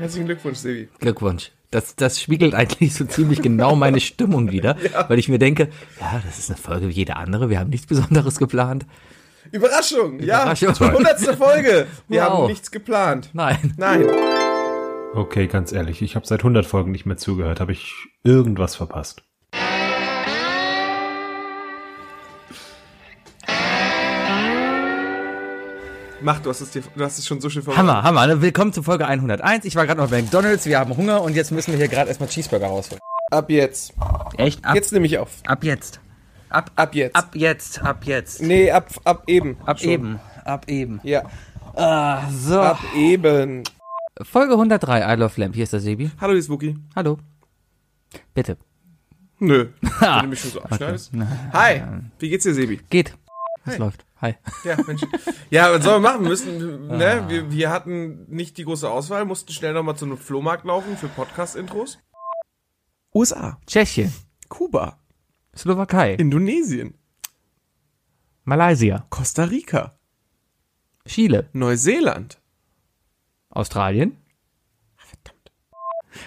Herzlichen Glückwunsch, Sebi. Glückwunsch. Das, das spiegelt eigentlich so ziemlich genau meine Stimmung wieder, weil ich mir denke, ja, das ist eine Folge wie jede andere, wir haben nichts Besonderes geplant. Überraschung, Überraschung. ja. Hundertste Folge. Wir Wow. haben nichts geplant. Nein. Nein. Okay, ganz ehrlich, ich habe seit 100 Folgen nicht mehr zugehört. Habe ich irgendwas verpasst? Mach, du hast es dir, du hast es schon so schön Hammer, Hammer. ne? Willkommen zu Folge 101. Ich war gerade noch bei McDonalds, wir haben Hunger und jetzt müssen wir hier gerade erstmal Cheeseburger rausholen. Ab jetzt. Echt? Ab, Jetzt nehme ich auf. ab jetzt. Ab, Ab jetzt. ab jetzt, ab jetzt. Nee, ab, ab eben. Ab Schon. eben, ab eben. Ja, Ah, so. ab eben. Folge 103, I Love Lamp. Hier ist der Sebi. Hallo, die Spooky. Hallo. Bitte. Nö. Wenn du mich schon so abschneidest. Hi. Wie geht's dir, Sebi? Geht. Es läuft. Hi. Ja, Mensch. Ja, was sollen wir machen? Wir müssen, ne? Wir, wir hatten nicht die große Auswahl, mussten schnell nochmal zu einem Flohmarkt laufen für Podcast-Intros. USA. Tschechien. Kuba. Slowakei. Indonesien. Malaysia. Costa Rica. Chile. Neuseeland. Australien.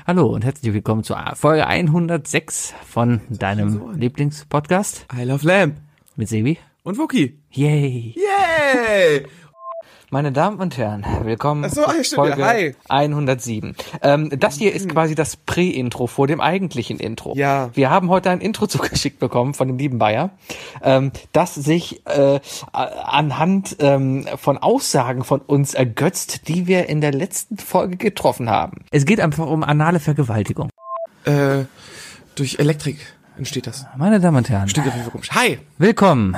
Hallo und herzlich willkommen zur Folge 106 von deinem Lieblingspodcast I love Lamp. mit Sebi. Und Wookie. Yay! Yay! Meine Damen und Herren, willkommen Ach so, stimmt, Folge hi. 107. Ähm, das hier ist quasi das Prä-Intro vor dem eigentlichen Intro. Ja. Wir haben heute ein Intro zugeschickt bekommen von dem lieben Bayer, ähm, das sich äh, anhand ähm, von Aussagen von uns ergötzt, die wir in der letzten Folge getroffen haben. Es geht einfach um anale Vergewaltigung. Äh, durch Elektrik entsteht das. Meine Damen und Herren, Klingt auf jeden Fall komisch. Hi, willkommen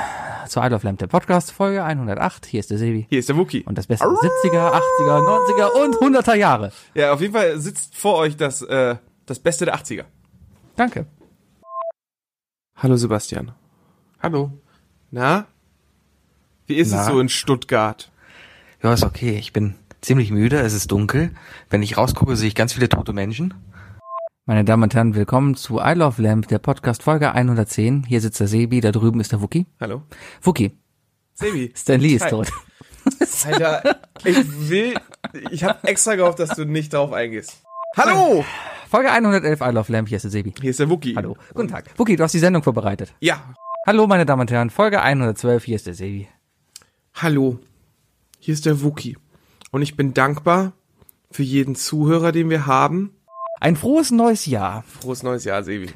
zu I Love Lamp, der Podcast, Folge 108. Hier ist der Sebi. hier ist der Wookie. Und das Beste 70er, 80er, 90er und 100er Jahre. Ja, auf jeden Fall sitzt vor euch das, äh, das Beste der 80er. Danke. Hallo Sebastian. Hallo. Na? Wie ist es Na? so in Stuttgart? Ja, ist okay. Ich bin ziemlich müde. Es ist dunkel. Wenn ich rausgucke, sehe ich ganz viele tote Menschen. Meine Damen und Herren, willkommen zu I Love Lamp, der Podcast Folge 110. Hier sitzt der Sebi, da drüben ist der Wookie. Hallo? Wookie, Sebi. Stan Lee ist tot. Alter, ich will, ich habe extra gehofft, dass du nicht darauf eingehst. Hallo! Folge 111 I Love Lamp, hier ist der Sebi. Hier ist der Wookie. Hallo. Guten Tag. Wookie, du hast die Sendung vorbereitet. Ja. Hallo, meine Damen und Herren, Folge 112, hier ist der Sebi. Hallo. Hier ist der Wookie. Und ich bin dankbar für jeden Zuhörer, den wir haben. Ein frohes neues Jahr. Frohes neues Jahr, Sebi.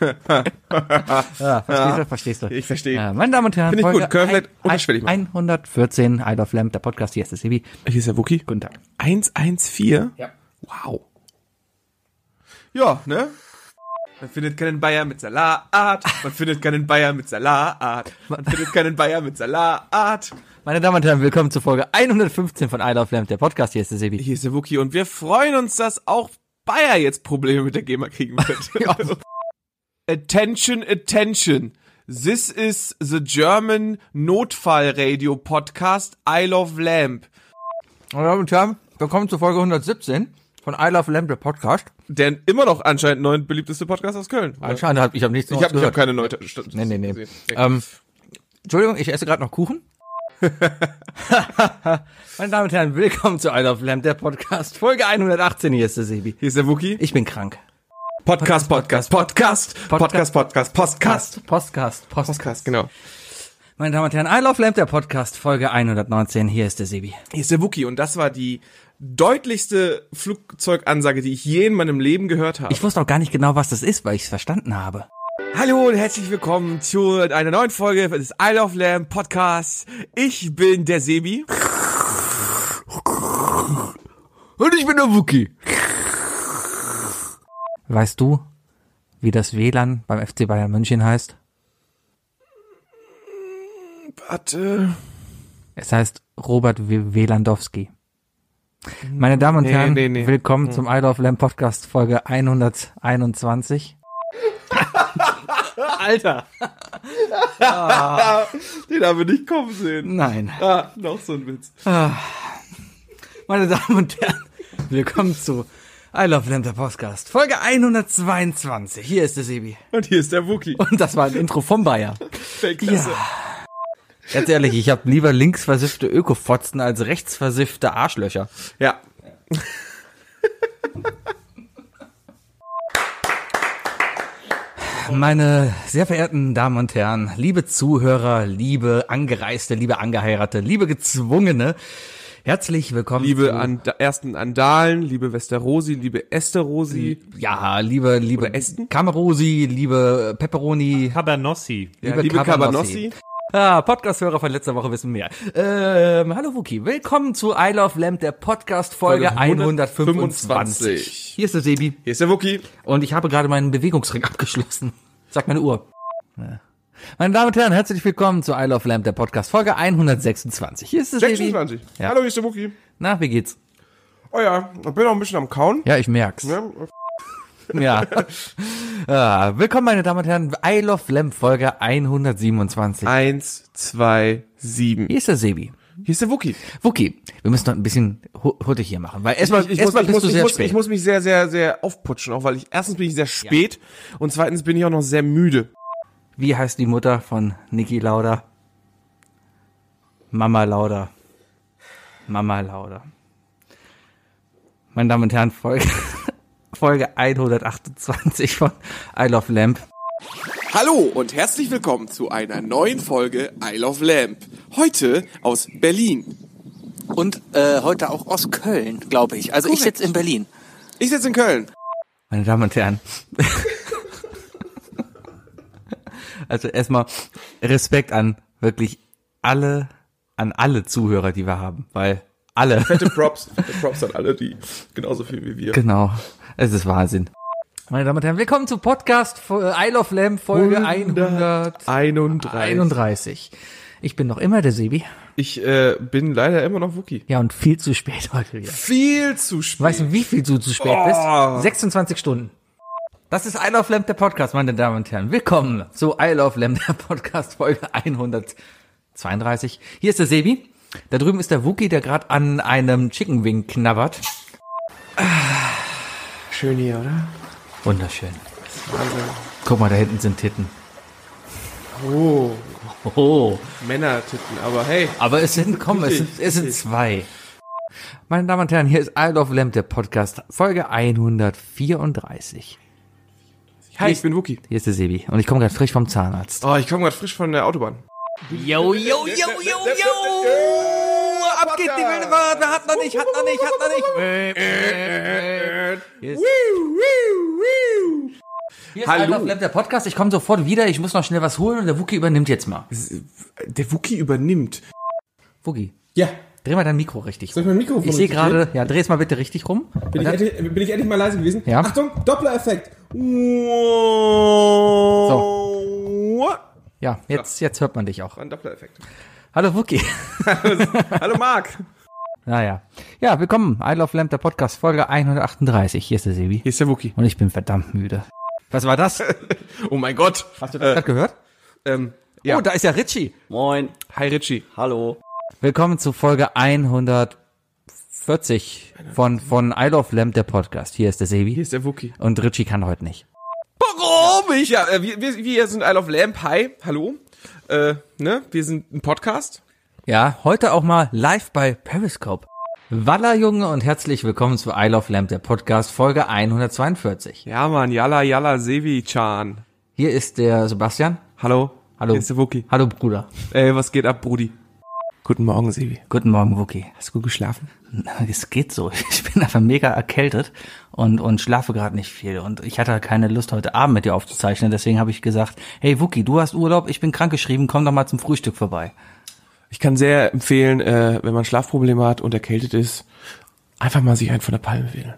Ja, verstehst du? Verstehst du? Ich verstehe. Ja, meine Damen und Herren, Finde ich Folge gut. Können wir vielleicht ein- unterschwellig machen. 114 I Love Lamp, der Podcast, hier ist der Sebi. Hier ist der Wookie. Guten Tag. 114? Ja. Wow. Ja, ne? Man findet keinen Bayer mit Salat. Man findet keinen Bayer mit Salat. Man findet keinen Bayer mit Salat. Meine Damen und Herren, willkommen zur Folge 115 von I Love Lamp, der Podcast. Hier ist der Sebi. Hier ist der Wookie und wir freuen uns, dass auch Bayer jetzt Probleme mit der GEMA kriegen wird. Ja. attention, attention. This is the German Notfallradio Podcast I Love Lamp. Meine Damen und Herren, willkommen zur Folge 117 von I Love Lamp, der Podcast. Der immer noch anscheinend neun beliebteste Podcast aus Köln. oder? Anscheinend habe ich habe nichts Ich habe ich hab gehört. keine neue Nee, nee, nee. Ähm, Entschuldigung, ich esse gerade noch Kuchen. Meine Damen und Herren, willkommen zu I Love Lamp, der Podcast. Folge 118, hier ist der Sebi. Hier ist der Wookie. Ich bin krank. Podcast, Podcast, Podcast, Podcast, Podcast, Podcast, Podcast, Podcast. Podcast, genau. Meine Damen und Herren, I Love Lamp, der Podcast, Folge 119, hier ist der Sebi. Hier ist der Wookie und das war die deutlichste Flugzeugansage, die ich je in meinem Leben gehört habe. Ich wusste auch gar nicht genau, was das ist, weil ich es verstanden habe. Hallo und herzlich willkommen zu einer neuen Folge des I Love Lamb Podcasts. Ich bin der Sebi. Und ich bin der Wookie. Weißt du, wie das WLAN beim FC Bayern München heißt? Warte. Es heißt Robert W. Wielandowski. Meine Damen und Nee, Herren, nee, nee. willkommen zum I Love Lamb Podcast Folge 121. Alter. Den haben wir nicht kommen sehen. Nein. Ah, noch so ein Witz. Meine Damen und Herren, willkommen zu I Love Lamb der Podcast Folge 122. Hier ist der Sebi. Und hier ist der Wookie. Und das war ein Intro vom Bayer. Weltklasse. Ganz ehrlich, ich habe lieber links versiffte Ökofotzen als rechts versiffte Arschlöcher. Ja. Meine sehr verehrten Damen und Herren, liebe Zuhörer, liebe Angereiste, liebe Angeheiratete, liebe Gezwungene, herzlich willkommen. Liebe zu, And ersten Andalen, liebe Westerosi, liebe Esterosi. ja, liebe, liebe Oder Ästen? Camerosi, liebe Pepperoni, Cabernossi. Ja, liebe Cabanossi. Ah, Podcast-Hörer von letzter Woche wissen mehr. Ähm, hallo Wookie, willkommen zu I Love Lamp, der Podcast-Folge Folge 125. 125. Hier ist der Sebi Hier ist der Wookie. und ich habe gerade meinen Bewegungsring abgeschlossen. Sagt meine Uhr. Ja. Meine Damen und Herren, herzlich willkommen zu I Love Lamp, der Podcast-Folge 126. Hier ist der Sebi. 26. Ja. Hallo, hier ist der Wookie. Na, wie geht's? Oh ja, ich bin noch ein bisschen am Kauen. Ja, ich merk's. Ja, Ja. ja. Willkommen, meine Damen und Herren, I Love Lamp, Folge 127. Eins, zwei, sieben. Hier ist der Sebi. Hier ist der Wookie. Wookie, wir müssen noch ein bisschen hu- huttig hier machen, weil erstmal, Ich, ich, muss, erstmal ich, muss, ich, muss, spät. ich muss mich sehr, sehr, sehr aufputschen, auch weil ich erstens bin ich sehr spät und zweitens bin ich auch noch sehr müde. Wie heißt die Mutter von Niki Lauda? Mama Lauda. Mama Lauda. Meine Damen und Herren, Folge, Folge 128 von I Love Lamp. Hallo und herzlich willkommen zu einer neuen Folge I Love Lamp. Heute aus Berlin. Und äh, heute auch aus Köln, glaube ich. Also ich Korrekt. sitze in Berlin. Ich sitze in Köln. Meine Damen und Herren. Also erstmal Respekt an wirklich alle, an alle Zuhörer, die wir haben, weil alle. Fette Props. Fette Props an alle, die genauso viel wie wir. Genau. Es ist Wahnsinn. Meine Damen und Herren, willkommen zu Podcast Fo- I Love Lamp Folge 131. 31. Ich bin noch immer der Sebi. Ich äh, bin leider immer noch Wookie. Ja, und viel zu spät heute wieder. Viel zu spät. Weißt du, wie viel du zu spät Oh. bist? 26 Stunden. Das ist I Love Lamp, der Podcast, meine Damen und Herren. Willkommen zu I Love Lamp, der Podcast, Folge 132. Hier ist der Sebi. Da drüben ist der Wookie, der gerade an einem Chicken Wing knabbert. Schön hier, oder? Wunderschön. Wahnsinn. Guck mal, da hinten sind Titten. Oh, Oh. Männertitten, aber hey. Aber es sind, komm, es sind, es sind zwei. Meine Damen und Herren, hier ist I Love Lamp, der Podcast, Folge 134. Hi, ich bin Wookie. Hier ist der Sebi und ich komme gerade frisch vom Zahnarzt. Oh, ich komme gerade frisch von der Autobahn. Yo, yo, yo, yo, yo! Ab geht die wilde Fahrt! Hat noch nicht, hat noch nicht, hat noch nicht! Hier ist, Hallo. Lamp, der Podcast. Ich komme sofort wieder. Ich muss noch schnell was holen und der Wookie übernimmt jetzt mal. Der Wookie übernimmt. Wookie, Ja, dreh mal dein Mikro richtig soll ich mein Mikrofon Ich sehe gerade, ja, dreh es mal bitte richtig rum. Bin ich, endlich, bin ich endlich mal leise gewesen? Ja. Achtung, Doppler-Effekt. So. Ja, jetzt, jetzt hört man dich auch. Ein Doppler-Effekt. Hallo Wookie. Hallo Marc. Naja. Ja, willkommen. I Love Lamp, der Podcast, Folge 138. Hier ist der Sebi. Hier ist der Wookie. Und ich bin verdammt müde. Was war das? Oh mein Gott. Hast du das gerade gehört? Ähm, ja. Oh, da ist ja Richie. Moin. Hi Richie. Hallo. Willkommen zu Folge 140 von, von I Love Lamp, der Podcast. Hier ist der Sebi. Hier ist der Wookie. Und Richie kann heute nicht. Warum? Ich, ja, äh, wir, wir, wir sind I Love Lamp. Hi. Hallo. Äh, ne? Wir sind ein Podcast. Ja, heute auch mal live bei Periscope. Walla Junge und herzlich willkommen zu I Love Lamp, der Podcast, Folge 142. Ja, Mann. Yalla, yalla, Sevi-chan. Hier ist der Sebastian. Hallo. Hallo. Hier ist der Wookie. Hallo Bruder. Ey, was geht ab, Brudi? Guten Morgen, Sevi. Guten Morgen, Wookie. Hast du gut geschlafen? Es geht so. Ich bin einfach mega erkältet und, und schlafe gerade nicht viel. Und ich hatte keine Lust, heute Abend mit dir aufzuzeichnen. Deswegen habe ich gesagt, hey Wookie, du hast Urlaub, ich bin krankgeschrieben, komm doch mal zum Frühstück vorbei. Ich kann sehr empfehlen, äh, wenn man Schlafprobleme hat und erkältet ist, einfach mal sich einen von der Palme wählen.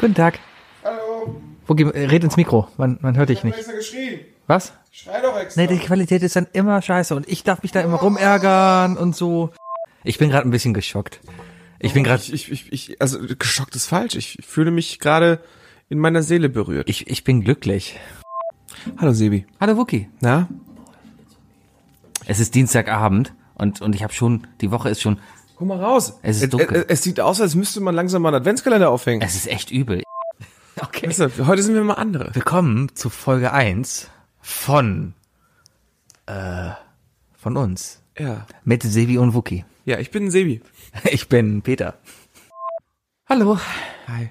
Guten Tag. Hallo. Wookie, äh, red ins Mikro, man, man hört dich nicht. extra geschrien. Was? Schrei doch extra. Nee, die Qualität ist dann immer scheiße und ich darf mich da immer rumärgern und so. Ich bin gerade ein bisschen geschockt. Ich bin gerade, Ich, ich, ich, ich, also geschockt ist falsch. Ich fühle mich gerade in meiner Seele berührt. ich, ich bin glücklich. Hallo Sebi. Hallo Wookie. Na? Es ist Dienstagabend und, und ich habe schon, die Woche ist schon, Guck mal raus. Es ist dunkel. Es, es, es sieht aus, als müsste man langsam mal einen Adventskalender aufhängen. es ist echt übel. Okay. Weißt du, heute sind wir mal andere. Willkommen zu Folge 1 von, äh, von uns. Ja. Mit Sebi und Wookie. Ja, ich bin Sebi. Ich bin Peter. Hallo. Hi.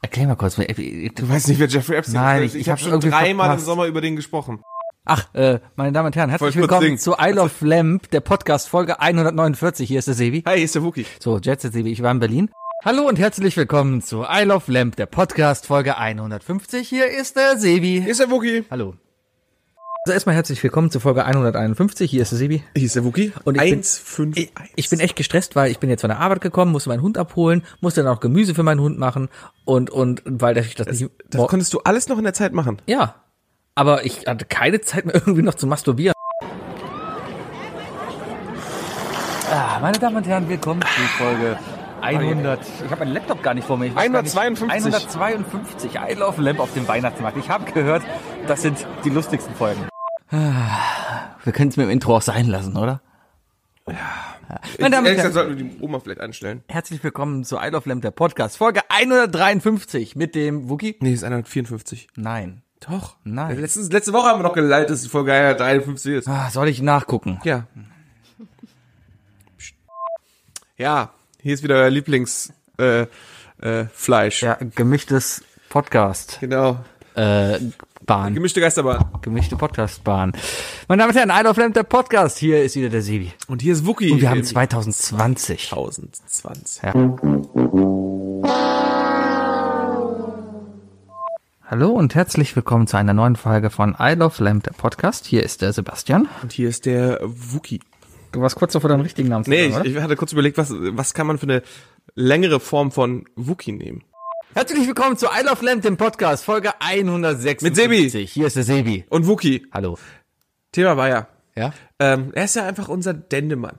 Erklär mal kurz. Du Du weißt nicht, wer Jeffrey Epstein Nein, ist. ich- Ich, ich habe schon dreimal im. Sommer über den gesprochen. Ach, äh, meine Damen und Herren, herzlich willkommen zu I Love Lamp, der Podcast Folge 149. Hier ist der Sebi. Hi, hier ist der Wookie. So, Jet Set Sebi, ich war in Berlin. Hallo und herzlich willkommen zu I Love Lamp, der Podcast Folge 150. Hier ist der Sebi. Hier ist der Wookie. Hallo. Also erstmal herzlich willkommen zu Folge 151. Hier ist der Sebi. Hier ist der Wookie. Und ich bin- 1, 5, Ich, ich bin echt gestresst, weil ich bin jetzt von der Arbeit gekommen, musste meinen Hund abholen, musste dann auch Gemüse für meinen Hund machen und und weil ich das, nicht Das konntest du alles noch in der Zeit machen. ja, aber ich hatte keine Zeit mehr irgendwie noch zu masturbieren. Ah, meine Damen und Herren, willkommen zu Folge 100. Ich habe meinen Laptop gar nicht vor mir. Ich weiß gar nicht. 152. 152. I Love Lamp auf dem Weihnachtsmarkt. Ich habe gehört, das sind die lustigsten Folgen. Ah, Wir können es mit dem Intro auch sein lassen, oder? Ja. Meine Damen Ehrlich gesagt sollten wir die Oma vielleicht anstellen. herzlich willkommen zu I Love Lamp, der Podcast. Folge 153 mit dem Wookie. Nee, ist 154. Nein. Doch. Nein. Letztens, letzte Woche haben wir noch geleitet, dass die Folge 153 ist. Ah, soll ich nachgucken? Ja. Ja, hier ist wieder euer Lieblings äh, äh, Fleisch. Ja, gemischtes Podcast. Genau. Äh, Bahn. Gemischte Geisterbahn. Gemischte Podcast-Bahn. Meine Damen und Herren, I Love Lamp, der Podcast. Hier ist wieder der Sebi. Und hier ist Wookie. Und wir haben Im 2020. 1020. Ja. Hallo und herzlich willkommen zu einer neuen Folge von I Love Lamp, der Podcast. Hier ist der Sebastian. Und hier ist der Wookie. Du warst kurz davor, deinen richtigen Namen zu Nee, sagen, ich, ich hatte kurz überlegt, was, was kann man für eine längere Form von Wookie nehmen? Herzlich willkommen zu I Love Lamp, dem Podcast, Folge 156. Mit Sebi. Hier ist der Sebi. Und Wookie. Hallo. Thema war ja. Ja? Ähm, er ist ja einfach unser Dendemann.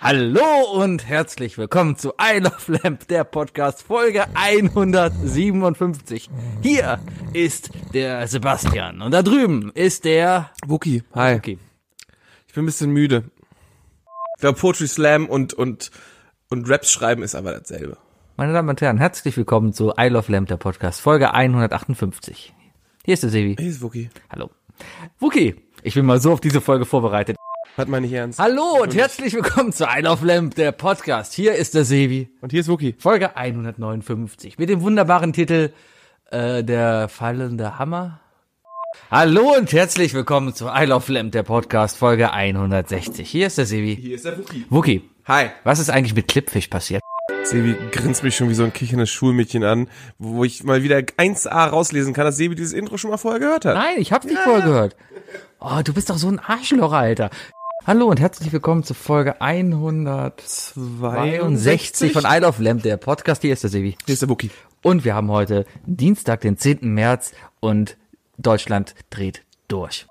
Hallo und herzlich willkommen zu I Love Lamp, der Podcast, Folge 157. Hier ist der Sebastian und da drüben ist der Wookie. Hi. Okay. Ich bin ein bisschen müde. Ich glaube, Poetry Slam und, und, und Raps schreiben ist aber dasselbe. Meine Damen und Herren, herzlich willkommen zu I Love Lamp, der Podcast, Folge 158. Hier ist der Sebi. Hier ist Wookie. Hallo. Wookie, ich bin mal so auf diese Folge vorbereitet. Hat man nicht ernst. Hallo und herzlich willkommen zu I Love Lamp, der Podcast. Hier ist der Sebi. Und hier ist Wookie. Folge 159 mit dem wunderbaren Titel äh, Der fallende Hammer. Hallo und herzlich willkommen zu I Love Lamp, der Podcast, Folge 160. Hier ist der Sebi. Hier ist der Wookie. Wookie, Hi. was ist eigentlich mit Clipfish passiert? Sebi grinst mich schon wie so ein kicherndes Schulmädchen an, wo ich mal wieder 1a rauslesen kann, dass Sebi dieses Intro schon mal vorher gehört hat. Nein, ich hab's nicht vorher gehört. Oh, du bist doch so ein Arschloch, Alter. Hallo und herzlich willkommen zu Folge 162 von I Love Lamp, der Podcast. Hier ist der Sebi. Hier ist der Wookie. Und wir haben heute Dienstag, den 10. März und Deutschland dreht durch.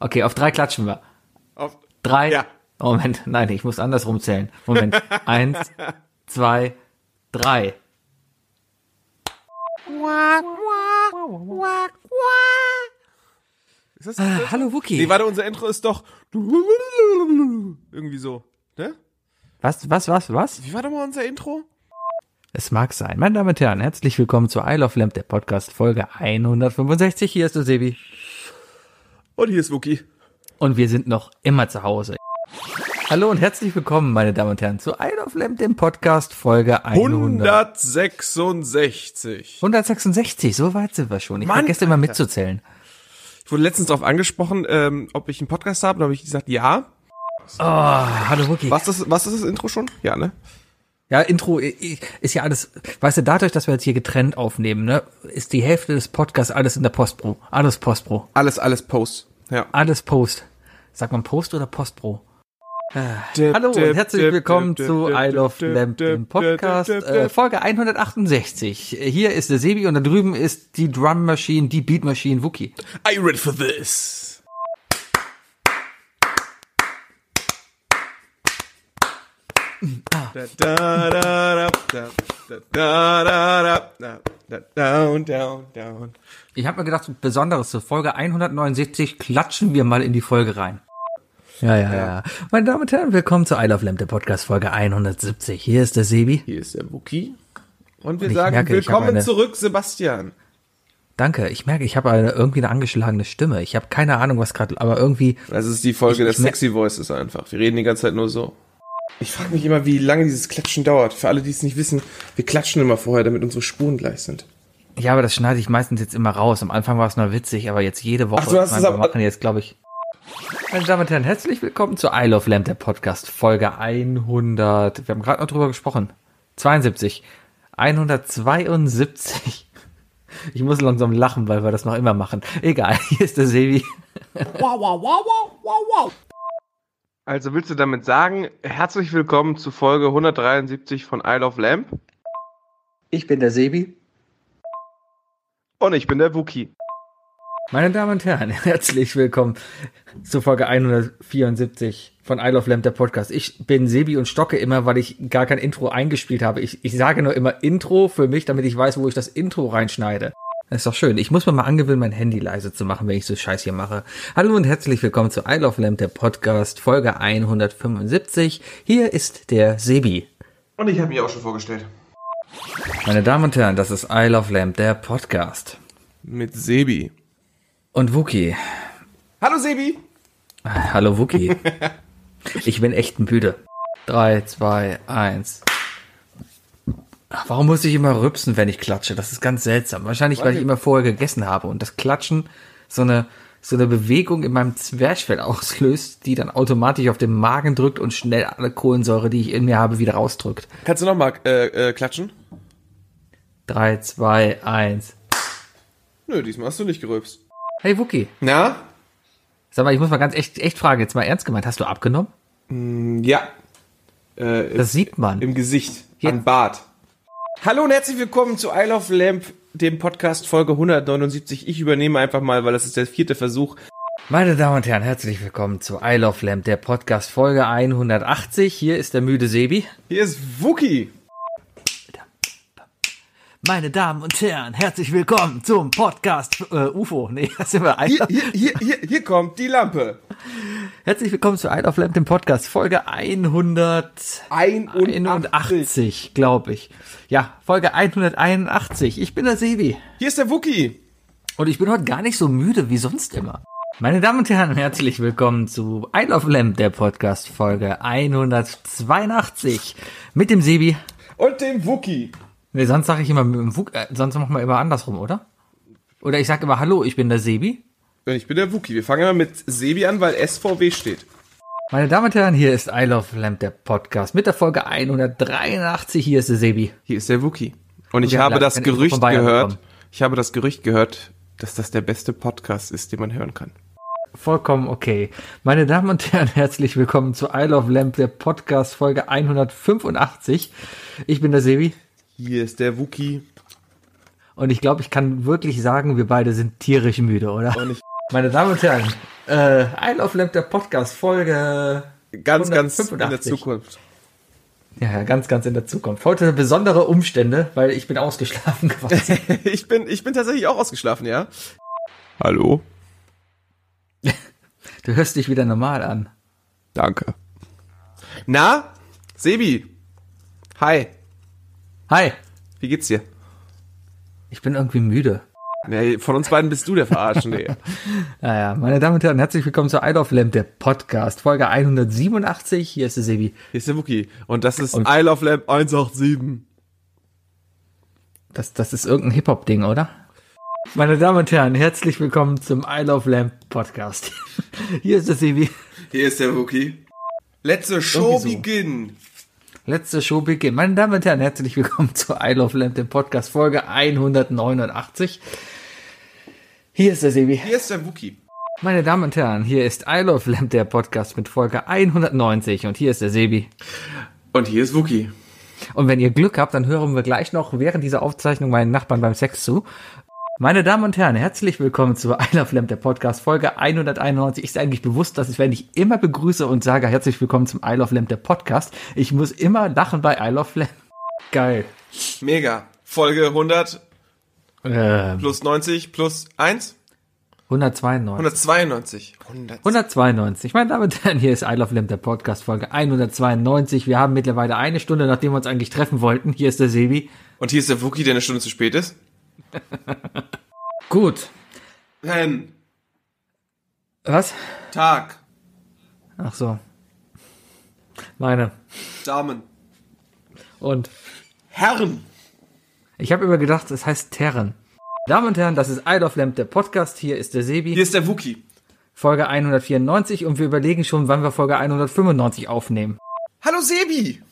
Okay, auf drei klatschen wir. Auf, Drei. Ja. Moment, nein, ich muss andersrum zählen. Moment. Eins, zwei, drei. ist das Äh, hallo Wookie. Nee, warte, unser Intro ist doch irgendwie so, ne? Was, was, was, was? Wie war doch mal unser Intro? Es mag sein. Meine Damen und Herren, herzlich willkommen zu I Love Lamp, der Podcast, Folge 165. Hier ist der Sebi. Und hier ist Wookie. Und wir sind noch immer zu Hause. Hallo und herzlich willkommen, meine Damen und Herren, zu I Love Lamp, dem Podcast, Folge 100. 166. 166, so weit sind wir schon. Ich Mann, vergesse immer mitzuzählen. Ich wurde letztens darauf angesprochen, ähm, ob ich einen Podcast habe. Da habe ich gesagt, ja. Oh, hallo Wookie. Was das, was ist das Intro schon? Ja, ne? Ja, Intro ist ja alles, weißt du, dadurch, dass wir jetzt hier getrennt aufnehmen, ne, ist die Hälfte des Podcasts alles in der Postpro. Alles Postpro. Alles, alles Post. Ja. Alles Post. Sagt man Post oder Postpro? Ah. Hallo und herzlich willkommen zu I Love Lamp, dem Podcast, äh, Folge 168. Hier ist der Sebi und da drüben ist die Drum Machine, die Beat Machine Wookie. I read for this. Ich habe mir gedacht, Besonderes zur Folge 169 klatschen wir mal in die Folge rein. Ja, ja, ja. Meine Damen und Herren, willkommen zu I Love Lamp, der Podcast Folge 170. Hier ist der Sebi. Hier ist der Wookie. Und wir ich sagen merke, willkommen eine- zurück, Sebastian. Danke. Ich merke, ich habe eine, irgendwie eine angeschlagene Stimme. Ich habe keine Ahnung, was gerade, aber irgendwie, Das ist die Folge Ich- der ich Sexy Voices einfach. Wir reden die ganze Zeit nur so. Ich frage mich immer, wie lange dieses Klatschen dauert. Für alle, die es nicht wissen, wir klatschen immer vorher, damit unsere Spuren gleich sind. Ja, aber das schneide ich meistens jetzt immer raus. Am Anfang war es nur witzig, aber jetzt jede Woche. Ach, du hast es aber- machen jetzt, glaube ich. Meine Damen und Herren, herzlich willkommen zu I Love Lamp, der Podcast, Folge 100. Wir haben gerade noch drüber gesprochen. 72. 172. Ich muss langsam lachen, weil wir das noch immer machen. Egal, hier ist der Sevi. Also willst du damit sagen, herzlich willkommen zu Folge 173 von Isle of Lamp Ich bin der Sebi. und ich bin der Wookie. Meine Damen und Herren, herzlich willkommen zu Folge 174 von I Love Lamp, der Podcast. Ich bin Sebi und stocke immer, weil ich gar kein Intro eingespielt habe. Ich, ich sage nur immer Intro für mich, damit ich weiß, wo ich das Intro reinschneide. Das ist doch schön. Ich muss mir mal angewöhnen, mein Handy leise zu machen, wenn ich so Scheiß hier mache. Hallo und herzlich willkommen zu I Love Lamp, der Podcast, Folge 175. Hier ist der Sebi. Und ich habe mich auch schon vorgestellt. Meine Damen und Herren, das ist I Love Lamp, der Podcast. Mit Sebi. Und Wookie. Hallo Sebi. Hallo Wookie. Ich bin echt müde. Drei, zwei, eins. Warum muss ich immer rübsen, wenn ich klatsche? Das ist ganz seltsam. Wahrscheinlich, weil ich immer vorher gegessen habe und das Klatschen so eine, so eine Bewegung in meinem Zwerchfell auslöst, die dann automatisch auf den Magen drückt und schnell alle Kohlensäure, die ich in mir habe, wieder rausdrückt. Kannst du nochmal äh, äh, klatschen? Drei, zwei, eins. Nö, diesmal hast du nicht gerülpst. Hey Wookie, Na? sag mal, ich muss mal ganz echt, echt fragen, jetzt mal ernst gemeint, hast du abgenommen? Ja. Äh, Das sieht man. Im Gesicht. Ja. An Bart. Hallo und herzlich willkommen zu Isle of Lamp, dem Podcast Folge 179. Ich übernehme einfach mal, weil das ist der vierte Versuch. Meine Damen und Herren, herzlich willkommen zu I Love Lamp, der Podcast Folge 180. Hier ist der müde Sebi. Hier ist Wookie. Meine Damen und Herren, herzlich willkommen zum Podcast äh, UFO. Nee, das sind wir Hier, hier, hier, hier, hier kommt die Lampe. Herzlich willkommen zu I Love Lamp, dem Podcast Folge 181, 81. glaube ich. Ja, Folge 181. Ich bin der Sebi. Hier ist der Wookie. Und ich bin heute gar nicht so müde wie sonst immer. Meine Damen und Herren, herzlich willkommen zu I Love Lamp, der Podcast Folge 182 mit dem Sebi. Und dem Wookie. Nee, sonst sage ich immer mit dem Wuk, äh, sonst machen wir immer andersrum, oder? Oder ich sag immer Hallo, ich bin der Sebi. Und ich bin der Wookie. Wir fangen immer mit Sebi an, weil SVW steht. Meine Damen und Herren, hier ist I Love Lamp, der Podcast mit der Folge 183. Hier ist der Sebi. Hier ist der Wookie. Und ich habe das Gerücht gehört, bekommen. ich habe das Gerücht gehört, dass das der beste Podcast ist, den man hören kann. Vollkommen okay. Meine Damen und Herren, herzlich willkommen zu I Love Lamp, der Podcast Folge 185. Ich bin der Sebi Hier ist der Wookie. und ich glaube, ich kann wirklich sagen, wir beide sind tierisch müde, oder? Meine Damen und Herren, äh, I Love Lamp, der Podcast Folge ganz, ganz in der 185. Zukunft. Ja, ja, ganz, ganz in der Zukunft. Heute besondere Umstände, weil ich bin ausgeschlafen quasi. Ich bin, ich bin tatsächlich auch ausgeschlafen, ja. Hallo. Du hörst dich wieder normal an. Danke. Na, Sebi. Hi. Hi, Wie geht's dir? ich bin irgendwie müde. Nee, von uns beiden bist du der Verarschende. Naja, meine Damen und Herren, herzlich willkommen zu I Love Lamp, der Podcast, Folge 187. Hier ist der Sebi. Hier ist der Wookie. Und das ist Und- I Love Lamp 187. Das, das ist irgendein Hip-Hop-Ding, oder? Meine Damen und Herren, herzlich willkommen zum I Love Lamp Podcast. Hier ist der Sebi. Hier ist der Wookie. Let the show so. begin. Letzte Show beginnt. Meine Damen und Herren, herzlich willkommen zu I Love Lamp, dem Podcast, Folge 189. Hier ist der Sebi. Hier ist der Wookie. Meine Damen und Herren, hier ist I Love Lamp, der Podcast mit Folge 190 und hier ist der Sebi. Und hier ist Wookie. Und wenn ihr Glück habt, dann hören wir gleich noch während dieser Aufzeichnung meinen Nachbarn beim Sex zu. Meine Damen und Herren, herzlich willkommen zu Love Lamp, der Podcast, Folge 191. Ist eigentlich bewusst, dass ich, wenn ich immer begrüße und sage, herzlich willkommen zum I Love Lamp, der Podcast, ich muss immer lachen bei I Love Lamp. Geil. Mega. Folge 100 Ähm, plus 90 plus 1? 192. 192. 100. 192. Meine Damen und Herren, hier ist I Love Lamp, der Podcast, Folge 192. Wir haben mittlerweile eine Stunde, nachdem wir uns eigentlich treffen wollten. Hier ist der Sebi. Und hier ist der Wookie, der eine Stunde zu spät ist. Gut. Nein. Was? Tag. Ach so. Meine. Damen. Und Herren. ich habe immer gedacht, es heißt Terren. Damen und Herren, das ist Isle of Lamp, der Podcast. Hier ist der Sebi, Hier ist der Wookie. Folge 194 und wir überlegen schon, wann wir Folge 195 aufnehmen. Hallo Sebi.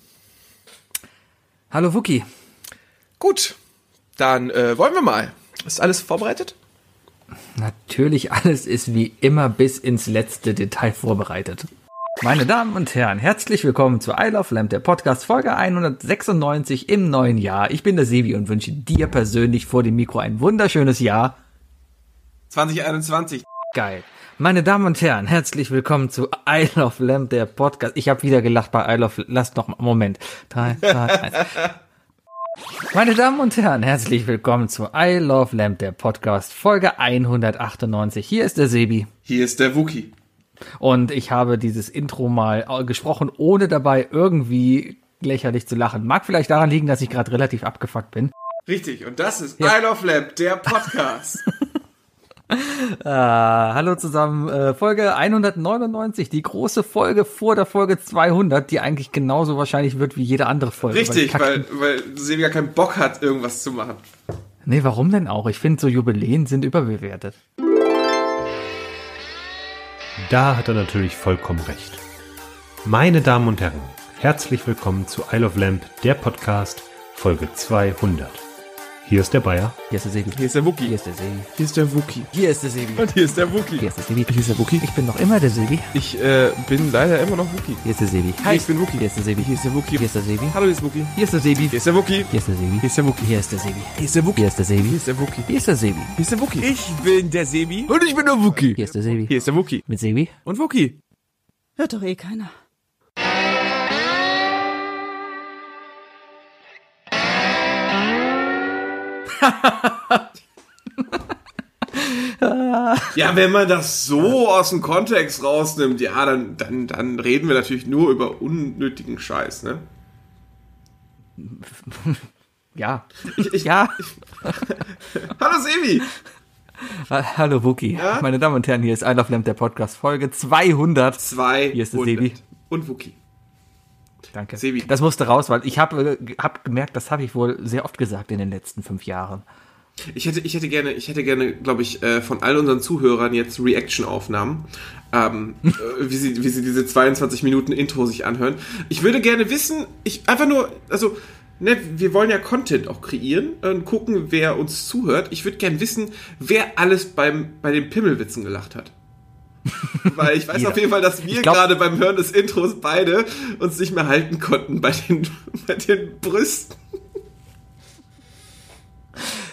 Hallo Wookie. Gut. Dann äh, wollen wir mal. Ist alles vorbereitet? Natürlich, alles ist wie immer bis ins letzte Detail vorbereitet. Meine Damen und Herren, herzlich willkommen zu I Love Lamp, der Podcast Folge 196 im neuen Jahr. Ich bin der Sebi und wünsche dir persönlich vor dem Mikro ein wunderschönes Jahr. 2021. Geil. Meine Damen und Herren, herzlich willkommen zu I Love Lamp, der Podcast. Ich habe wieder gelacht bei I Love. Lasst noch mal Moment. Drei, zwei, eins. Meine Damen und Herren, herzlich willkommen zu I Love Lamp, der Podcast Folge 198. Hier ist der Sebi. Hier ist der Wookie. Und ich habe dieses Intro mal äh, gesprochen, ohne dabei irgendwie lächerlich zu lachen. Mag vielleicht daran liegen, dass ich gerade relativ abgefuckt bin. Richtig. Und das ist Ja. I Love Lamp, der Podcast. Äh, hallo zusammen, äh, Folge 199, die große Folge vor der Folge 200, die eigentlich genauso wahrscheinlich wird wie jede andere Folge. Richtig, Weil weil, weil Sebi ja keinen Bock hat, irgendwas zu machen. Nee, warum denn auch? Ich finde, so Jubiläen sind überbewertet. Da hat er natürlich vollkommen recht. Meine Damen und Herren, herzlich willkommen zu Isle of Lamp, der Podcast, Folge 200. Hier ist der Bayer. Hier ist der Sebi. Hier ist der Wookie. Hier ist der Sebi. Hier ist der Wookie. Hier ist der Sebi. Und hier ist der Wookie. Hier ist der Sebi. Hier ist der Wookie. Ich bin noch immer der Sebi. Ich äh, bin leider immer noch Wookie. Hier ist der Sebi. Hi, ich bin Wookie. Hier ist der Sebi. Hier ist der Wookie. Hier ist der Sebi. Hallo, hier ist Wookie. Hier ist der Sebi. Hier ist der Wookie. Hier ist der Sebi. Hier ist der Wookie. Hier ist der Sebi. Hier ist der Wookie. Hier ist der Sebi. Hier ist der Wookie. Hier ist der Sebi. Hier ist der Wookie. Ich bin der Sebi. Und ich bin der Wookie. Hier ist der Sebi. Hier ist der Wookie. Mit Sebi. Und Wookie. Hört doch eh keiner. Ja, wenn man das so aus dem Kontext rausnimmt, ja, dann, dann, dann reden wir natürlich nur über unnötigen Scheiß, ne? Ja. ich- ja. Hallo Sebi! Ha- Hallo Wookie. Ja? Meine Damen und Herren, hier ist I Love Lamp, der Podcast, Folge 200. Zwei. Hier ist der Sebi. Und Wookie. Danke. Sebi. Das musste raus, weil ich habe hab gemerkt, das habe ich wohl sehr oft gesagt in den letzten fünf Jahren. Ich hätte, ich hätte gerne, ich hätte gerne, glaube ich, äh, von all unseren Zuhörern jetzt Reaction-Aufnahmen, ähm, äh, wie sie, wie sie diese 22 Minuten Intro sich anhören. Ich würde gerne wissen, ich einfach nur, also, ne, wir wollen ja Content auch kreieren und gucken, wer uns zuhört. Ich würde gerne wissen, wer alles beim, bei den Pimmelwitzen gelacht hat. Weil ich weiß auf jeden Fall, dass wir gerade beim Hören des Intros beide uns nicht mehr halten konnten bei den, bei den Brüsten.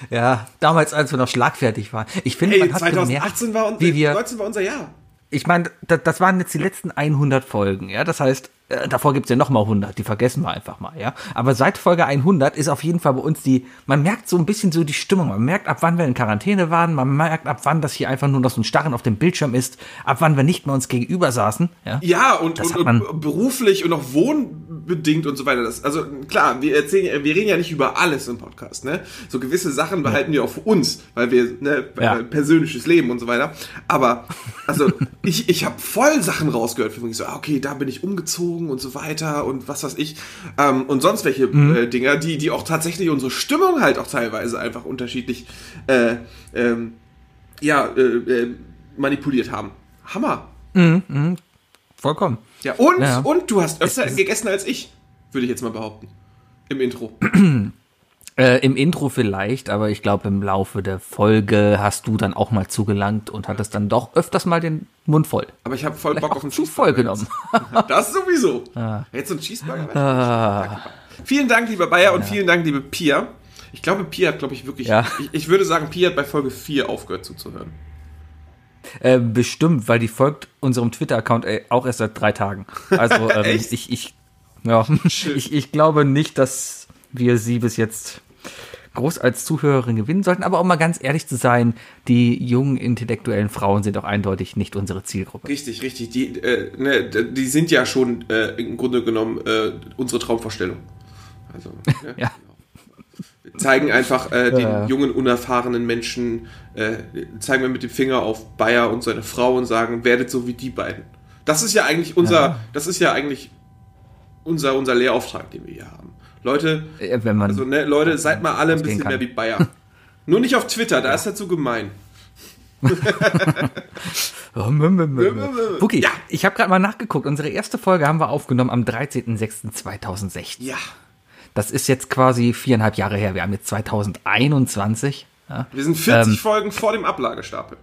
Ja, damals, als wir noch schlagfertig waren. Ich finde, man hat 2018 gemerkt, war, unser, wie wir, 2019 war unser Jahr. ich meine, das, das waren jetzt die letzten 100 Folgen, ja. Das heißt, äh, davor gibt's ja noch mal 100, die vergessen wir einfach mal, ja. Aber seit Folge 100 ist auf jeden Fall bei uns die, man merkt so ein bisschen so die Stimmung. Man merkt, ab wann wir in Quarantäne waren, man merkt, ab wann das hier einfach nur noch so ein Starren auf dem Bildschirm ist, ab wann wir nicht mehr uns gegenüber saßen, ja. Ja, und, Das und, hat man- und beruflich und auch wohnbedingt und so weiter. Das, also klar, wir erzählen, wir reden ja nicht über alles im Podcast, ne? So gewisse Sachen behalten wir auch für uns, weil wir, ne, Ja. persönliches Leben und so weiter. Aber, also, ich, ich habe voll Sachen rausgehört, für mich so, ah, okay, da bin ich umgezogen und so weiter und was weiß ich. Ähm, und sonst welche Mhm. äh, Dinger, die, die auch tatsächlich unsere Stimmung halt auch teilweise einfach unterschiedlich, äh, ähm, ja, äh, äh, manipuliert haben. Hammer. Vollkommen. Ja, und, Ja. und du hast öfter Es ist- gegessen als ich, würde ich jetzt mal behaupten. Im Intro. Äh, Im Intro vielleicht, aber ich glaube, im Laufe der Folge hast du dann auch mal zugelangt und hattest dann doch öfters mal den Mund voll. Aber ich habe voll Vielleicht Bock auf einen zu voll genommen. Das sowieso. Jetzt so ein Cheeseburger. Ah, Vielen Dank, lieber Bayer, und vielen Dank, liebe Pia. Ich glaube, Pia hat, glaube ich, wirklich. Ja. Ich, ich würde sagen, Pia hat bei Folge 4 aufgehört zuzuhören. äh, bestimmt, weil die folgt unserem Twitter-Account äh, auch erst seit drei Tagen. Also ähm, ich, ich, ja, ich, ich glaube nicht, dass wir sie bis jetzt groß als Zuhörerin gewinnen sollten, aber um mal ganz ehrlich zu sein, die jungen intellektuellen Frauen sind auch eindeutig nicht unsere Zielgruppe. Richtig, richtig. Die, äh, ne, die sind ja schon äh, im Grunde genommen äh, unsere Traumvorstellung. Also, ne? Ja. Wir zeigen einfach äh, den Ja. jungen, unerfahrenen Menschen, äh, zeigen wir mit dem Finger auf Bayer und seine Frau und sagen, werdet so wie die beiden. Das ist ja eigentlich unser, das ist ja eigentlich unser, unser Lehrauftrag, den wir hier haben. Leute, Äh, Wenn man also ne, Leute, seid mal alle ein bisschen kann. mehr wie Bayer. Nur nicht auf Twitter, da ist er zu gemein. Wookie, Ja. ich habe gerade mal nachgeguckt. Unsere erste Folge haben wir aufgenommen am 13.06.2016. Ja. Das ist jetzt quasi viereinhalb Jahre her. Wir haben jetzt 2021. Ja. Wir sind 40 Ähm. Folgen vor dem Ablagestapel.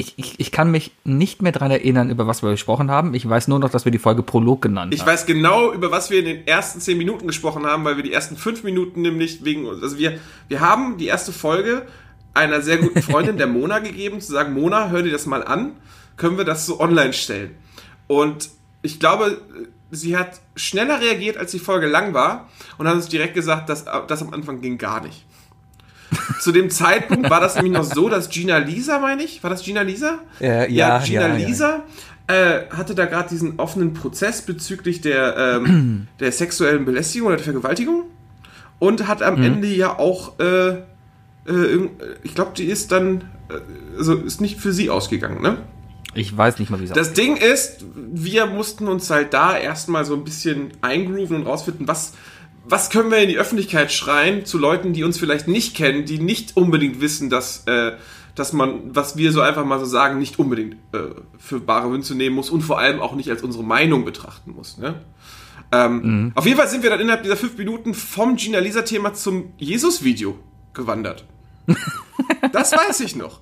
Ich, ich, ich kann mich nicht mehr dran erinnern, über was wir gesprochen haben. Ich weiß nur noch, dass wir die Folge Prolog genannt Ich haben. weiß genau, über was wir in den ersten 10 Minuten gesprochen haben, weil wir die ersten 5 Minuten nämlich wegen, also wir, wir haben die erste Folge einer sehr guten Freundin, der Mona, gegeben, zu sagen, Mona, hör dir das mal an, können wir das so online stellen. Und ich glaube, sie hat schneller reagiert, als die Folge lang war und hat uns direkt gesagt, dass das am Anfang ging gar nicht. Zu dem Zeitpunkt war das nämlich noch so, dass Gina Lisa, meine ich, war das Gina Lisa? Äh, ja, Gina ja, ja. Lisa äh, hatte da gerade diesen offenen Prozess bezüglich der, ähm, der sexuellen Belästigung oder der Vergewaltigung und hat Mhm. am Ende ja auch, äh, äh, äh, ich glaube, die ist dann, äh, also ist nicht für sie ausgegangen, ne? Ich weiß nicht mal, wie es Das Ding ist, wir mussten uns halt da erstmal so ein bisschen eingrooven und rausfinden, was, was können wir in die Öffentlichkeit schreien zu Leuten, die uns vielleicht nicht kennen, die nicht unbedingt wissen, dass, äh, dass man, was wir so einfach mal so sagen, nicht unbedingt äh, für bare Münze nehmen muss und vor allem auch nicht als unsere Meinung betrachten muss. Ne? Ähm, Auf jeden Fall sind wir dann innerhalb dieser fünf Minuten vom Gina Lisa-Thema zum Jesus-Video gewandert. das weiß ich noch.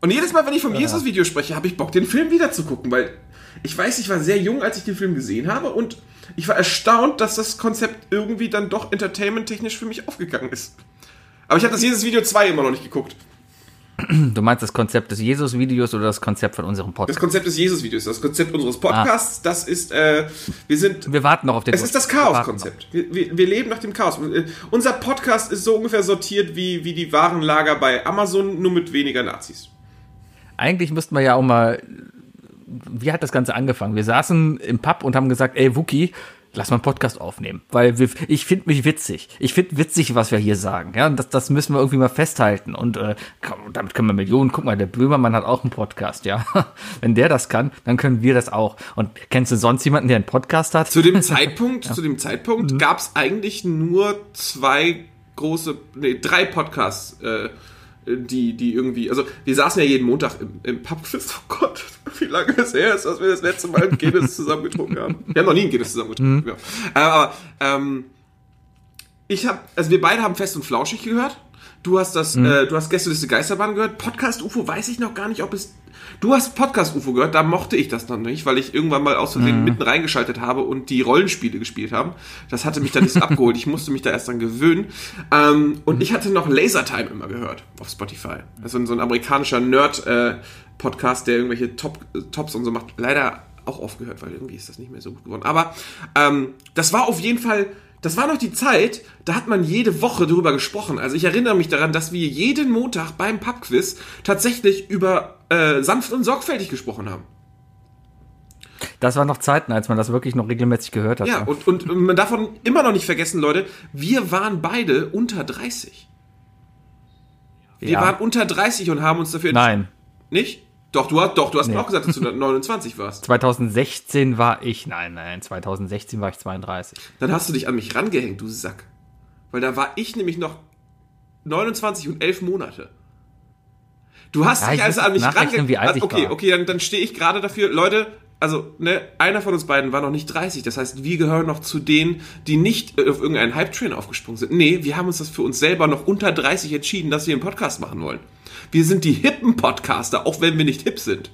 Und jedes Mal, wenn ich vom Jesus-Video spreche, habe ich Bock, den Film wieder zu gucken, weil ich weiß, ich war sehr jung, als ich den Film gesehen habe und ich war erstaunt, dass das Konzept irgendwie dann doch entertainment-technisch für mich aufgegangen ist. Aber ich habe das Jesus-Video 2 immer noch nicht geguckt. Du meinst das Konzept des Jesus-Videos oder das Konzept von unserem Das Podcast? Konzept des Jesus-Videos, das Konzept unseres Podcasts, das ist, äh, wir sind Wir warten noch auf den Es ist das Chaos-Konzept. Wir, wir, wir leben nach dem Chaos. Äh, Unser Podcast ist so ungefähr sortiert wie, wie die Warenlager bei Amazon, nur mit weniger Nazis. Eigentlich müssten wir ja auch mal. Wie hat das Ganze angefangen? Wir saßen im Pub und haben gesagt, ey Wookie, lass mal einen Podcast aufnehmen. Weil wir, ich finde mich witzig. Ich finde witzig, was wir hier sagen. Ja, und das, das müssen wir irgendwie mal festhalten. Und äh, damit können wir Millionen. Guck mal, der Böhmermann hat auch einen Podcast, ja. Wenn der das kann, dann können wir das auch. Und kennst du sonst jemanden, der einen Podcast hat? Zu dem Zeitpunkt, zu dem Zeitpunkt gab es eigentlich nur zwei große, nee, drei Podcasts, äh, die, die irgendwie, also wir saßen ja jeden Montag im, im Pubquiz, oh Gott, wie lange es her ist, dass wir das letzte Mal ein Guinness zusammengetrunken haben. Wir haben noch nie ein Guinness zusammengetrunken. Ja. Äh, aber ähm, ich habe, also wir beide haben Fest und Flauschig gehört. Du hast das, äh, du hast Gästeliste Geisterbahn gehört. Podcast UFO weiß ich noch gar nicht, ob es. Du hast Podcast UFO gehört, da mochte ich das noch nicht, weil ich irgendwann mal aus Versehen mitten reingeschaltet habe und die Rollenspiele gespielt haben. Das hatte mich da nicht abgeholt. Ich musste mich da erst dran gewöhnen. Ähm, und ich hatte noch Lasertime immer gehört auf Spotify. Also so ein amerikanischer Nerd-Podcast, der irgendwelche Top, äh, Tops und so macht. Leider auch aufgehört, weil irgendwie ist das nicht mehr so gut geworden. Aber ähm, das war auf jeden Fall, das war noch die Zeit, da hat man jede Woche darüber gesprochen. Also ich erinnere mich daran, dass wir jeden Montag beim Pubquiz tatsächlich über äh, sanft und sorgfältig gesprochen haben. Das war noch Zeiten, als man das wirklich noch regelmäßig gehört hat. Ja, und, und man darf immer noch nicht vergessen, Leute, wir waren beide unter 30. Wir Ja. waren unter 30 und haben uns dafür Nein. Nicht? Doch, du hast, doch, du hast Nee. mir auch gesagt, dass du 29 warst. 2016 war ich, nein, nein, 2016 war ich 32. Dann hast du dich an mich rangehängt, du Sack. Weil da war ich nämlich noch 29 und 11 Monate. Du hast Ja, dich ich also an mich rangehängt. alt ich okay, war. okay, dann, dann stehe ich gerade dafür. Leute, also, ne, einer von uns beiden war noch nicht 30. Das heißt, wir gehören noch zu denen, die nicht äh, auf irgendeinen Hype-Train aufgesprungen sind. Nee, wir haben uns das für uns selber noch unter 30 entschieden, dass wir einen Podcast machen wollen. Wir sind die hippen Podcaster, auch wenn wir nicht hip sind.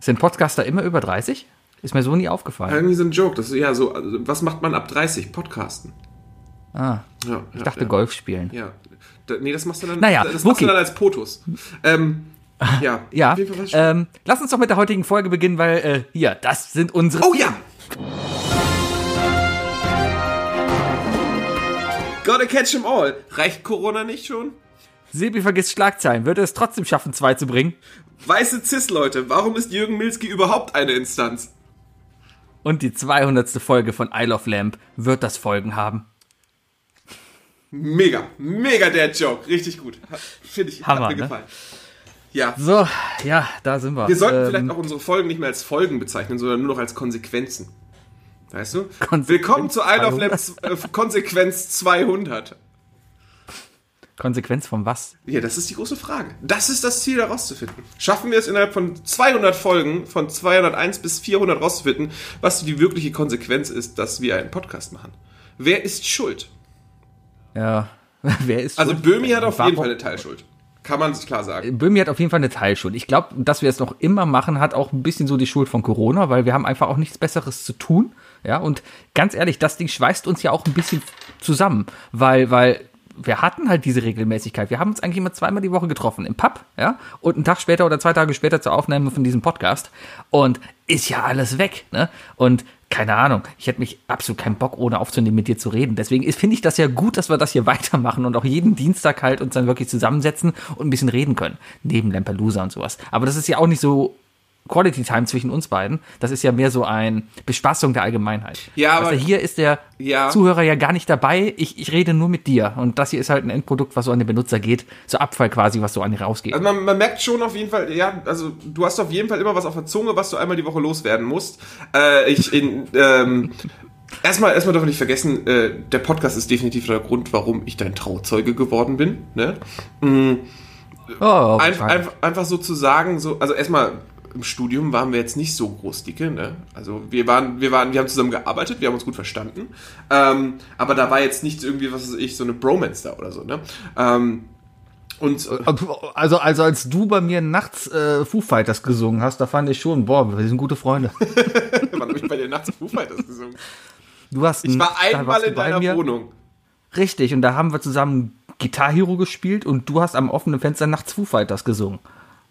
Sind Podcaster immer über 30? Ist mir so nie aufgefallen. Irgendwie so ein Joke. Das ist ja so, also, was macht man ab 30? Podcasten. Ah, Ja, ich dachte Golf spielen. Ja. Da, nee, das machst du dann, Naja, das machst du Wookie. dann als Potus. Ähm, ja. Ja, ähm, lass uns doch mit der heutigen Folge beginnen, weil äh, hier, das sind unsere. oh ja! Gotta catch 'em all. Reicht Corona nicht schon? Sebi vergisst Schlagzeilen. Wird er es trotzdem schaffen, zwei zu bringen? Weiße Cis-Leute, warum ist Jürgen Milski überhaupt eine Instanz? Und die 200. Folge von Isle of Lamp wird das Folgen haben. Mega, mega der Joke. Richtig gut. Finde ich, Hammer, hat mir ne? gefallen. Ja. So, ja, da sind wir. Wir sollten Ähm, vielleicht auch unsere Folgen nicht mehr als Folgen bezeichnen, sondern nur noch als Konsequenzen. Weißt du? Konsequenz Willkommen zu Isle of 200. Lamp äh, Konsequenz 200. Konsequenz von was? Ja, das ist die große Frage. Das ist das Ziel, herauszufinden. Schaffen wir es innerhalb von 200 Folgen, von 201 bis 400 rauszufinden, was die wirkliche Konsequenz ist, dass wir einen Podcast machen? Wer ist schuld? Ja. Wer ist Also schuld? Böhmi hat auf jeden Warum- Fall eine Teilschuld. Kann man sich klar sagen. Böhmi hat auf jeden Fall eine Teilschuld. Ich glaube, dass wir es noch immer machen, hat auch ein bisschen so die Schuld von Corona, weil wir haben einfach auch nichts Besseres zu tun. Ja, und ganz ehrlich, das Ding schweißt uns ja auch ein bisschen zusammen, weil, weil wir hatten halt diese Regelmäßigkeit. Wir haben uns eigentlich immer zweimal die Woche getroffen im Pub, ja, und einen Tag später oder zwei Tage später zur Aufnahme von diesem Podcast. Und ist ja alles weg, ne? Und keine Ahnung, ich hätte mich absolut keinen Bock, ohne aufzunehmen, mit dir zu reden. Deswegen finde ich das ja gut, dass wir das hier weitermachen und auch jeden Dienstag halt uns dann wirklich zusammensetzen und ein bisschen reden können. Neben Lampelusa und sowas. Aber das ist ja auch nicht so Quality Time zwischen uns beiden. Das ist ja mehr so ein Bespaßung der Allgemeinheit. Ja, aber- also hier ist der Ja. Zuhörer ja gar nicht dabei. Ich, ich rede nur mit dir. Und das hier ist halt ein Endprodukt, was so an den Benutzer geht. So Abfall quasi, was so an dir rausgeht. Also man, man merkt schon auf jeden Fall, ja, also du hast auf jeden Fall immer was auf der Zunge, was du einmal die Woche loswerden musst. Äh, ich in, ähm, erstmal, erstmal darf man nicht vergessen, äh, der Podcast ist definitiv der Grund, warum ich dein Trauzeuge geworden bin. Ne? oh, Ein, einfach, einfach so zu sagen, so, also erstmal im Studium waren wir jetzt nicht so groß dicke, ne? Also wir waren, wir waren, wir haben zusammen gearbeitet, wir haben uns gut verstanden. Ähm, aber da war jetzt nicht irgendwie, was weiß ich, so eine Bromance da oder so, ne? Ähm, und Also, also als du bei mir nachts äh, Foo Fighters gesungen hast, da fand ich schon, boah, wir sind gute Freunde. wann habe ich bei dir nachts Foo Fighters gesungen? Du hast Ich war einmal in deiner mir. Wohnung. Richtig, und da haben wir zusammen Guitar Hero gespielt und du hast am offenen Fenster nachts Foo Fighters gesungen.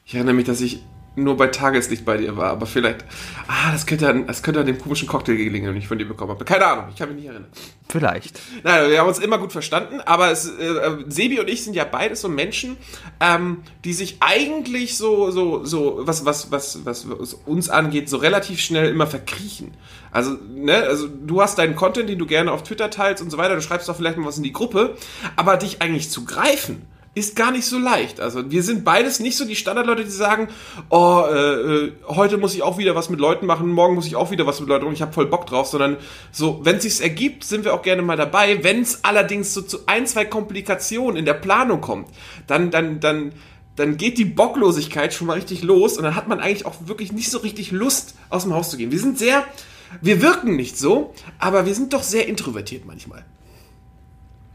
Ich erinnere mich, dass ich nur bei Tageslicht bei dir war, aber vielleicht, ah, das könnte an, das könnte an dem komischen Cocktail gelingen, den ich von dir bekommen habe. Keine Ahnung, ich kann mich nicht erinnern. Vielleicht. Nein, wir haben uns immer gut verstanden, aber es, äh, äh, Sebi und ich sind ja beides so Menschen, ähm, die sich eigentlich so, so, so, was, was, was, was, was uns angeht, so relativ schnell immer verkriechen. Also, ne, also du hast deinen Content, den du gerne auf Twitter teilst und so weiter, du schreibst doch vielleicht mal was in die Gruppe, aber dich eigentlich zu greifen, ist gar nicht so leicht. Also wir sind beides nicht so die Standardleute, die sagen, oh, äh, äh, heute muss ich auch wieder was mit Leuten machen, morgen muss ich auch wieder was mit Leuten machen, ich habe voll Bock drauf, sondern so, wenn es sich ergibt, sind wir auch gerne mal dabei. Wenn es allerdings so zu ein, zwei Komplikationen in der Planung kommt, dann, dann, dann, dann geht die Bocklosigkeit schon mal richtig los und dann hat man eigentlich auch wirklich nicht so richtig Lust, aus dem Haus zu gehen. Wir sind sehr, wir wirken nicht so, aber wir sind doch sehr introvertiert manchmal.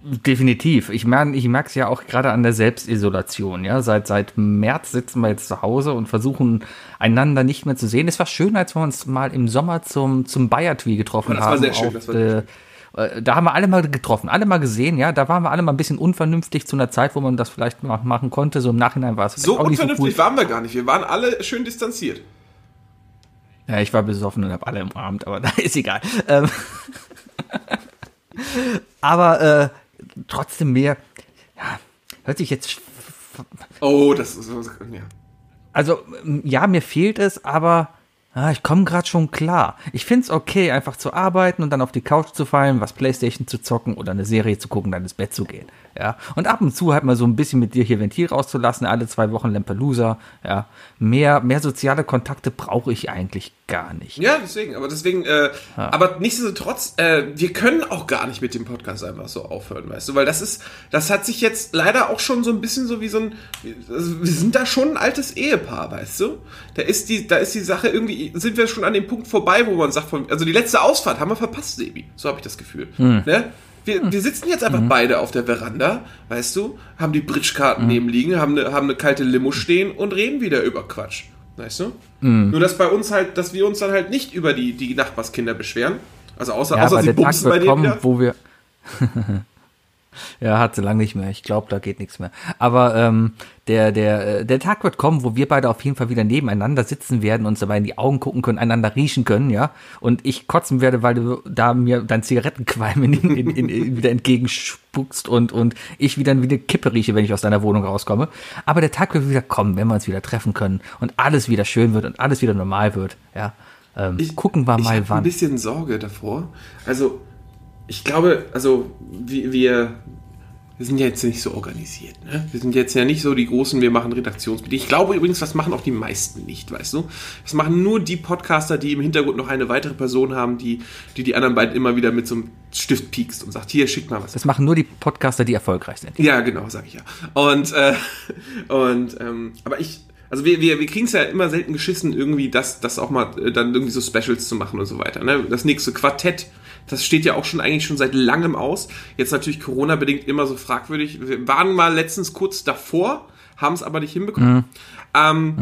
Definitiv. Ich meine, ich merke es ja auch gerade an der Selbstisolation. Ja, seit seit März sitzen wir jetzt zu Hause und versuchen einander nicht mehr zu sehen. Es war schön, als wir uns mal im Sommer zum zum Bayertwi getroffen Das war haben. sehr schön, das war der- äh, da haben wir alle mal getroffen, alle mal gesehen, ja. Da waren wir alle mal ein bisschen unvernünftig zu einer Zeit, wo man das vielleicht mal machen konnte. So im Nachhinein war es So nicht so unvernünftig cool. waren wir gar nicht. Wir waren alle schön distanziert. Ja, ich war besoffen und habe alle umarmt, aber da ist egal. Ähm, aber äh, trotzdem mehr, ja, hört sich jetzt, Oh, das ist, ja. also ja, mir fehlt es, aber ah, ich komme gerade schon klar. Ich find's okay, einfach zu arbeiten und dann auf die Couch zu fallen, was Playstation zu zocken oder eine Serie zu gucken, dann ins Bett zu gehen. Ja, und ab und zu halt mal so ein bisschen mit dir hier Ventil rauszulassen, alle zwei Wochen Lampelusa. Ja, mehr, mehr soziale Kontakte brauche ich eigentlich gar nicht. Ja, deswegen, aber deswegen, äh, aber nichtsdestotrotz, äh, wir können auch gar nicht mit dem Podcast einfach so aufhören, weißt du, weil das ist, das hat sich jetzt leider auch schon so ein bisschen so wie so ein, also wir sind da schon ein altes Ehepaar, weißt du? Da ist die, da ist die Sache irgendwie, sind wir schon an dem Punkt vorbei, wo man sagt, von, also die letzte Ausfahrt haben wir verpasst, Sebi, so habe ich das Gefühl, ne? Wir, wir sitzen jetzt einfach beide auf der Veranda, weißt du, haben die Bridgekarten neben liegen, haben eine, haben eine kalte Limo stehen und reden wieder über Quatsch. Weißt du? Nur, dass bei uns halt, dass wir uns dann halt nicht über die, die Nachbarskinder beschweren. Also außer, Ja, außer sie bumsen bei dir kommen, wieder. wo wir. ja, hat sie lange nicht mehr. Ich glaube, da geht nichts mehr. Aber ähm, der, der, äh, der Tag wird kommen, wo wir beide auf jeden Fall wieder nebeneinander sitzen werden, uns dabei in die Augen gucken können, einander riechen können, ja. Und ich kotzen werde, weil du da mir dein Zigarettenqualm in, in, in, wieder entgegenspuckst und, und ich wieder wieder Kippe rieche, wenn ich aus deiner Wohnung rauskomme. Aber der Tag wird wieder kommen, wenn wir uns wieder treffen können und alles wieder schön wird und alles wieder normal wird, ja. Ähm, gucken wir ich mal hab wann. ein bisschen Sorge davor. Also, ich glaube, also, wir, wir sind ja jetzt nicht so organisiert. Ne? Wir sind jetzt ja nicht so die großen, wir machen Redaktionsmeeting. Ich glaube übrigens, das machen auch die meisten nicht, weißt du? Das machen nur die Podcaster, die im Hintergrund noch eine weitere Person haben, die die, die anderen beiden immer wieder mit so einem Stift piekst und sagt, hier, schick mal was. Das machen nur die Podcaster, die erfolgreich sind. Ja, genau, sag ich ja. Und, äh, und ähm, aber ich, also wir, wir, wir kriegen es ja immer selten geschissen, irgendwie das, das auch mal äh, dann irgendwie so Specials zu machen und so weiter. Ne? Das nächste Quartett, das steht ja auch schon eigentlich schon seit langem aus. Jetzt natürlich Corona-bedingt immer so fragwürdig. Wir waren mal letztens kurz davor, haben es aber nicht hinbekommen. Ähm,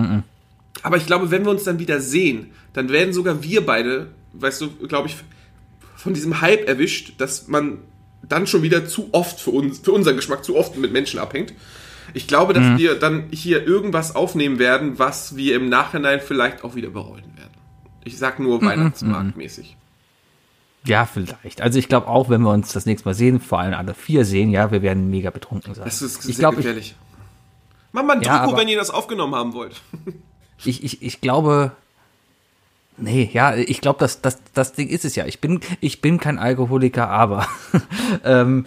Aber ich glaube, wenn wir uns dann wieder sehen, dann werden sogar wir beide, weißt du, glaube ich, von diesem Hype erwischt, dass man dann schon wieder zu oft für uns, für unseren Geschmack zu oft mit Menschen abhängt. Ich glaube, dass wir dann hier irgendwas aufnehmen werden, was wir im Nachhinein vielleicht auch wieder bereuen werden. Ich sag nur Weihnachtsmarktmäßig. Ja, vielleicht. Also ich glaube auch, wenn wir uns das nächste Mal sehen, vor allem alle vier sehen, ja, wir werden mega betrunken sein. Das ist ich sehr glaube, ich, gefährlich. Mach mal ein Ja, Drucko, wenn ihr das aufgenommen haben wollt. ich, ich, ich glaube, nee, ja, ich glaube, das, das, das Ding ist es ja. Ich bin, ich bin kein Alkoholiker, aber ähm,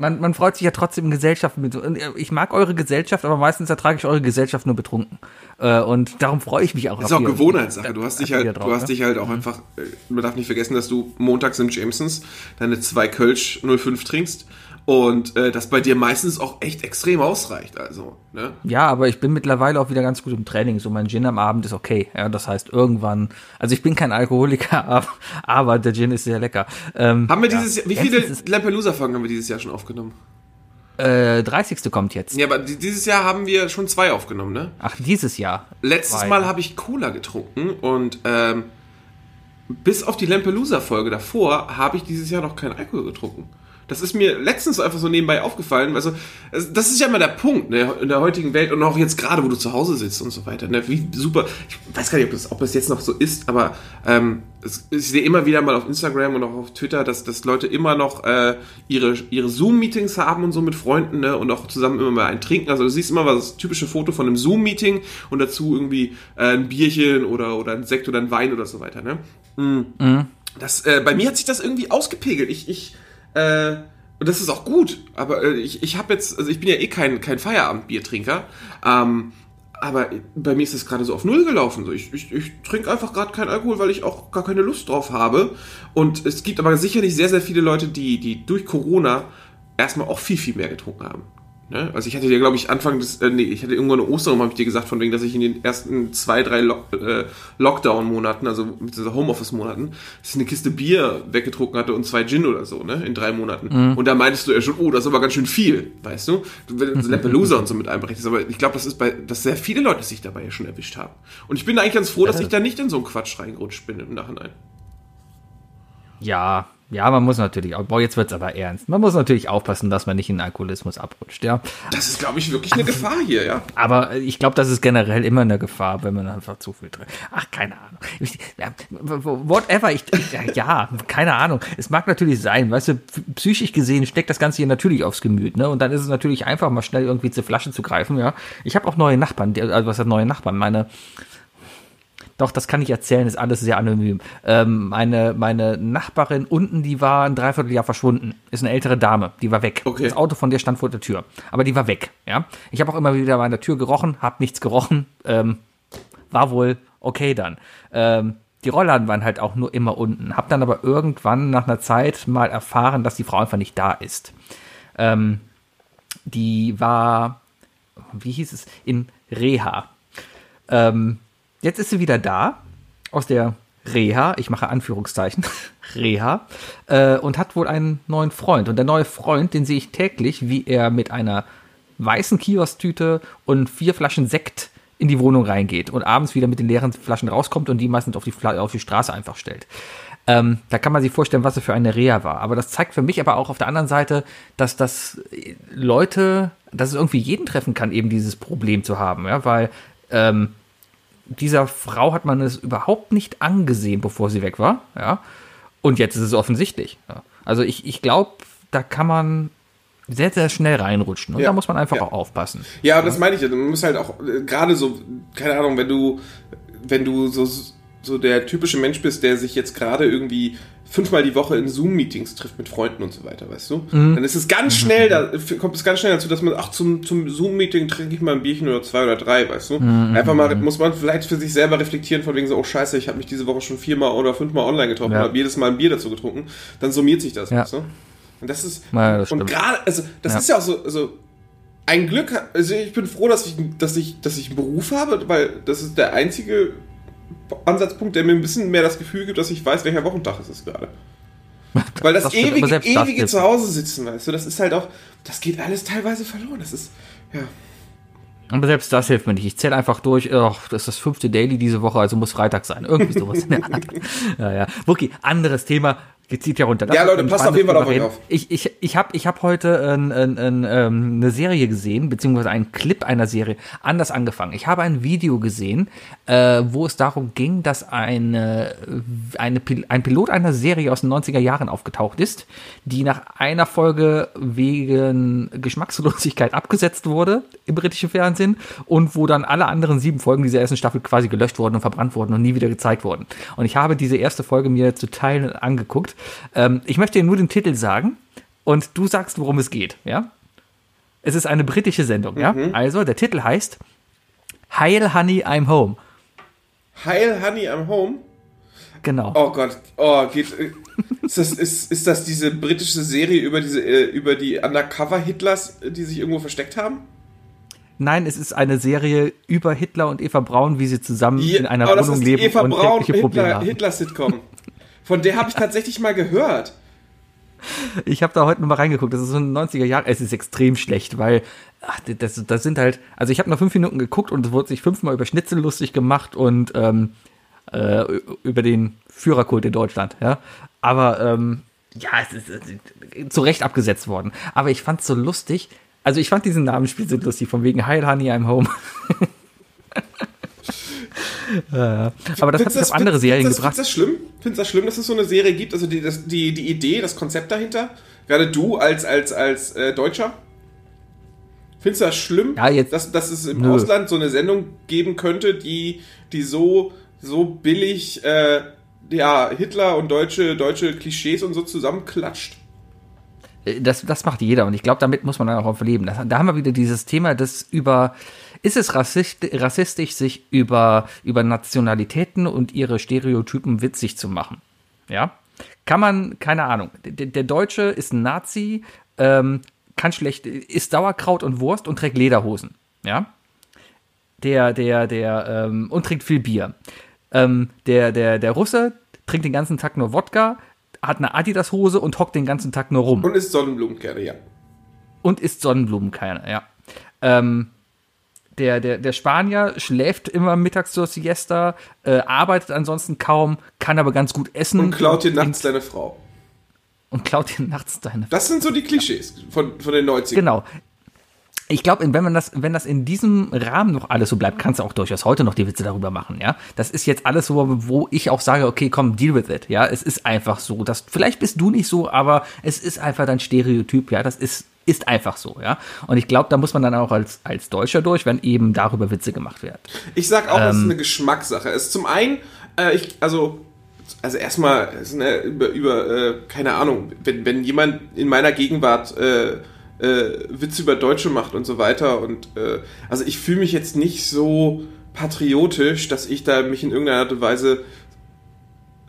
man, man freut sich ja trotzdem in Gesellschaft mit. und Ich mag eure Gesellschaft, aber meistens ertrage ich eure Gesellschaft nur betrunken. Äh, und darum freue ich mich auch. Das ist auch Gewohnheitssache. Du hast dich halt, drauf, du hast ne? dich halt auch einfach, äh, man darf nicht vergessen, dass du montags im Jamesons deine zwei Kölsch 05 trinkst und äh, das bei dir meistens auch echt extrem ausreicht. Also, ne? Ja, aber ich bin mittlerweile auch wieder ganz gut im Training. So mein Gin am Abend ist okay. Ja, das heißt irgendwann, also ich bin kein Alkoholiker, aber, der Gin ist sehr lecker. Ähm, Haben wir ja. dieses Jahr, wie viele Lampelusa-Folgen haben wir dieses Jahr schon aufgenommen? Äh, 30. kommt jetzt. Ja, aber di- dieses Jahr haben wir schon zwei aufgenommen, ne? Ach, dieses Jahr. Letztes Zwei. Mal habe ich Cola getrunken und ähm, bis auf die Lampelusa-Folge davor habe ich dieses Jahr noch keinen Alkohol getrunken. Das ist mir letztens einfach so nebenbei aufgefallen. Also, das ist ja immer der Punkt ne, in der heutigen Welt und auch jetzt gerade, wo du zu Hause sitzt und so weiter. Ne, wie super. Ich weiß gar nicht, ob das, ob das jetzt noch so ist, aber ähm, ich sehe immer wieder mal auf Instagram und auch auf Twitter, dass, dass Leute immer noch äh, ihre, ihre Zoom-Meetings haben und so mit Freunden ne, und auch zusammen immer mal ein Trinken. Also, du siehst immer mal das typische Foto von einem Zoom-Meeting und dazu irgendwie äh, ein Bierchen oder, oder ein Sekt oder ein Wein oder so weiter. Ne? Das, äh, bei mir hat sich das irgendwie ausgepegelt. Ich, ich, äh, und das ist auch gut. Aber äh, ich, ich habe jetzt, also ich bin ja eh kein, kein Feierabendbiertrinker. Ähm, aber bei mir ist es gerade so auf Null gelaufen. So, ich ich, ich trinke einfach gerade keinen Alkohol, weil ich auch gar keine Lust drauf habe. Und es gibt aber sicherlich sehr, sehr viele Leute, die, die durch Corona erstmal auch viel, viel mehr getrunken haben. Ne? Also ich hatte dir, glaube ich, Anfang des, äh, nee, ich hatte irgendwann eine Ostern, habe ich dir gesagt, von wegen, dass ich in den ersten zwei, drei Lock, äh, Lockdown-Monaten, also Homeoffice-Monaten, dass ich eine Kiste Bier weggetrunken hatte und zwei Gin oder so, ne, in drei Monaten. Und da meintest du ja schon, oh, das ist aber ganz schön viel, weißt du? Du willst Lampelusa und so mit einberechnest, aber ich glaube, das ist bei, dass sehr viele Leute sich dabei ja schon erwischt haben. Und ich bin eigentlich ganz froh, dass ich da nicht in so einen Quatsch reingerutscht bin im Nachhinein. Ja, ja, man muss natürlich, boah, jetzt wird's aber ernst. Man muss natürlich aufpassen, dass man nicht in Alkoholismus abrutscht, ja. Das ist, glaube ich, wirklich eine Gefahr hier, ja. Aber ich glaube, das ist generell immer eine Gefahr, wenn man einfach zu viel trinkt. Ach, keine Ahnung. Ich, ja, whatever, ich, ja, ja, keine Ahnung. Es mag natürlich sein, weißt du, psychisch gesehen steckt das Ganze hier natürlich aufs Gemüt, ne? Und dann ist es natürlich einfach mal schnell irgendwie zur Flasche zu greifen, ja. Ich habe auch neue Nachbarn, die- also was hat neue Nachbarn? Meine, doch, das kann ich erzählen, ist alles sehr anonym. Ähm, meine, meine Nachbarin unten, die war ein Dreivierteljahr verschwunden. Ist eine ältere Dame, die war weg. Okay. Das Auto von der stand vor der Tür. Aber die war weg, ja. Ich habe auch immer wieder an der Tür gerochen, habe nichts gerochen. Ähm, war wohl okay dann. Ähm, die Rollladen waren halt auch nur immer unten. Hab dann aber irgendwann nach einer Zeit mal erfahren, dass die Frau einfach nicht da ist. Ähm, die war, wie hieß es, in Reha. Ähm, jetzt ist sie wieder da, aus der Reha, ich mache Anführungszeichen, Reha, äh, und hat wohl einen neuen Freund. Und der neue Freund, den sehe ich täglich, wie er mit einer weißen Kiosktüte und vier Flaschen Sekt in die Wohnung reingeht und abends wieder mit den leeren Flaschen rauskommt und die meistens auf die, auf die Straße einfach stellt. Ähm, da kann man sich vorstellen, was er für eine Reha war. Aber das zeigt für mich aber auch auf der anderen Seite, dass das äh, Leute, dass es irgendwie jeden treffen kann, eben dieses Problem zu haben, ja, weil ähm, dieser Frau hat man es überhaupt nicht angesehen, bevor sie weg war, ja. Und jetzt ist es offensichtlich. Ja. Also ich, ich glaube, da kann man sehr, sehr schnell reinrutschen. Und Ja. da muss man einfach Ja. auch aufpassen. Ja, das meine ich ja. Du musst halt auch, äh, gerade so, keine Ahnung, wenn du, wenn du so so der typische Mensch bist, der sich jetzt gerade irgendwie fünfmal die Woche in Zoom-Meetings trifft mit Freunden und so weiter, weißt du? Dann ist es ganz schnell, da kommt es ganz schnell dazu, dass man, ach, zum, zum Zoom-Meeting trinke ich mal ein Bierchen oder zwei oder drei, weißt du? Einfach mal, muss man vielleicht für sich selber reflektieren, von wegen so, oh scheiße, ich habe mich diese Woche schon viermal oder fünfmal online getroffen Ja. habe jedes Mal ein Bier dazu getrunken. Dann summiert sich das, Ja. weißt du? Und das ist, Ja, das und gerade, also, das Ja. ist ja auch so, also, ein Glück, also ich bin froh, dass ich, dass ich, dass ich einen Beruf habe, weil das ist der einzige Ansatzpunkt, der mir ein bisschen mehr das Gefühl gibt, dass ich weiß, welcher Wochentag es ist gerade. Weil das, Das ewige, das ewige hilft. zu Hause sitzen, weißt du, das ist halt auch, das geht alles teilweise verloren. Das ist, ja. Aber selbst das hilft mir nicht. Ich zähle einfach durch, ach, das ist das fünfte Daily diese Woche, also muss Freitag sein. Irgendwie sowas. in der Art. ja, ja. Wookie, anderes Thema. Zieht ja runter. Lass Ja, Leute, passt auf jeden Fall auf euch auf. Ich, ich, ich habe ich hab heute ein, ein, ein, eine Serie gesehen, beziehungsweise einen Clip einer Serie, anders angefangen. Ich habe ein Video gesehen, äh, wo es darum ging, dass eine, eine, ein Pilot einer Serie aus den 90er Jahren aufgetaucht ist, die nach einer Folge wegen Geschmackslosigkeit abgesetzt wurde im britischen Fernsehen und wo dann alle anderen sieben Folgen dieser ersten Staffel quasi gelöscht wurden und verbrannt wurden und nie wieder gezeigt wurden. Und ich habe diese erste Folge mir zu Teilen angeguckt. Ähm, ich möchte dir nur den Titel sagen und du sagst, worum es geht, ja? Es ist eine britische Sendung, ja? Also, der Titel heißt Heil Honey, I'm Home. Heil Honey, I'm home. Genau. Oh Gott, oh, geht. Ist das, ist, ist das diese britische Serie über diese, äh, über die Undercover-Hitlers, die sich irgendwo versteckt haben? Nein, es ist eine Serie über Hitler und Eva Braun, wie sie zusammen in einer oh, Wohnung leben Eva und Braun sämtliche Probleme Hitler, haben. Hitler-Sitcom. Von der habe ich tatsächlich mal gehört. Ich habe da heute noch mal reingeguckt. Das ist so ein 90er Jahre. Es ist extrem schlecht, weil ach, das, das sind halt. Also ich habe noch fünf Minuten geguckt und es wurde sich fünfmal über Schnitzel lustig gemacht und ähm, äh, über den Führerkult in Deutschland. Ja, aber ähm, ja, es ist, es ist zu Recht abgesetzt worden. Aber ich fand's so lustig. Also ich fand diesen Namensspiel so lustig, von wegen Heil Honey, I'm home. Aber das hat sich auf andere Serien das, gebracht. Findest du das schlimm? Findest du das schlimm, dass es so eine Serie gibt? Also die, das, die, die Idee, das Konzept dahinter? Gerade du als, als, als äh, Deutscher? Findest du das schlimm, Ja, jetzt- dass, dass es im Nö. Ausland so eine Sendung geben könnte, die, die so, so billig äh, ja, Hitler und deutsche, deutsche Klischees und so zusammenklatscht? Das, das macht jeder und ich glaube, damit muss man dann auch aufleben. Das, da haben wir wieder dieses Thema, das über, ist es rassist, rassistisch, sich über, über Nationalitäten und ihre Stereotypen witzig zu machen? Ja? Kann man, keine Ahnung, der, der Deutsche ist ein Nazi, ähm, kann schlecht, isst Sauerkraut und Wurst und trägt Lederhosen. Ja? Der, der, der, ähm, und trinkt viel Bier. Ähm, der, der, der Russe trinkt den ganzen Tag nur Wodka, hat eine Adidas-Hose und hockt den ganzen Tag nur rum Und ist Sonnenblumenkerne, ja. und isst Sonnenblumenkerne, ja. Ähm, der, der, der Spanier schläft immer mittags zur Siesta, äh, arbeitet ansonsten kaum, kann aber ganz gut essen. Und klaut dir nachts deine Frau. Und klaut dir nachts deine Das sind so die Klischees von, von den 90ern. Genau. Ich glaube, wenn man das, wenn das in diesem Rahmen noch alles so bleibt, kannst du auch durchaus heute noch die Witze darüber machen, ja. Das ist jetzt alles so, wo ich auch sage, okay, komm, deal with it, ja. Es ist einfach so. Das, vielleicht bist du nicht so, aber es ist einfach dein Stereotyp, ja. Das ist, ist einfach so, ja. Und ich glaube, da muss man dann auch als, als Deutscher durch, wenn eben darüber Witze gemacht werden. Ich sag auch, das Ähm. ist eine Geschmackssache. Es ist zum einen, äh, ich, also, also erstmal, es über, über äh, keine Ahnung, wenn, wenn jemand in meiner Gegenwart äh, äh, Witze über Deutsche macht und so weiter und äh, also ich fühle mich jetzt nicht so patriotisch, dass ich da mich in irgendeiner Art und Weise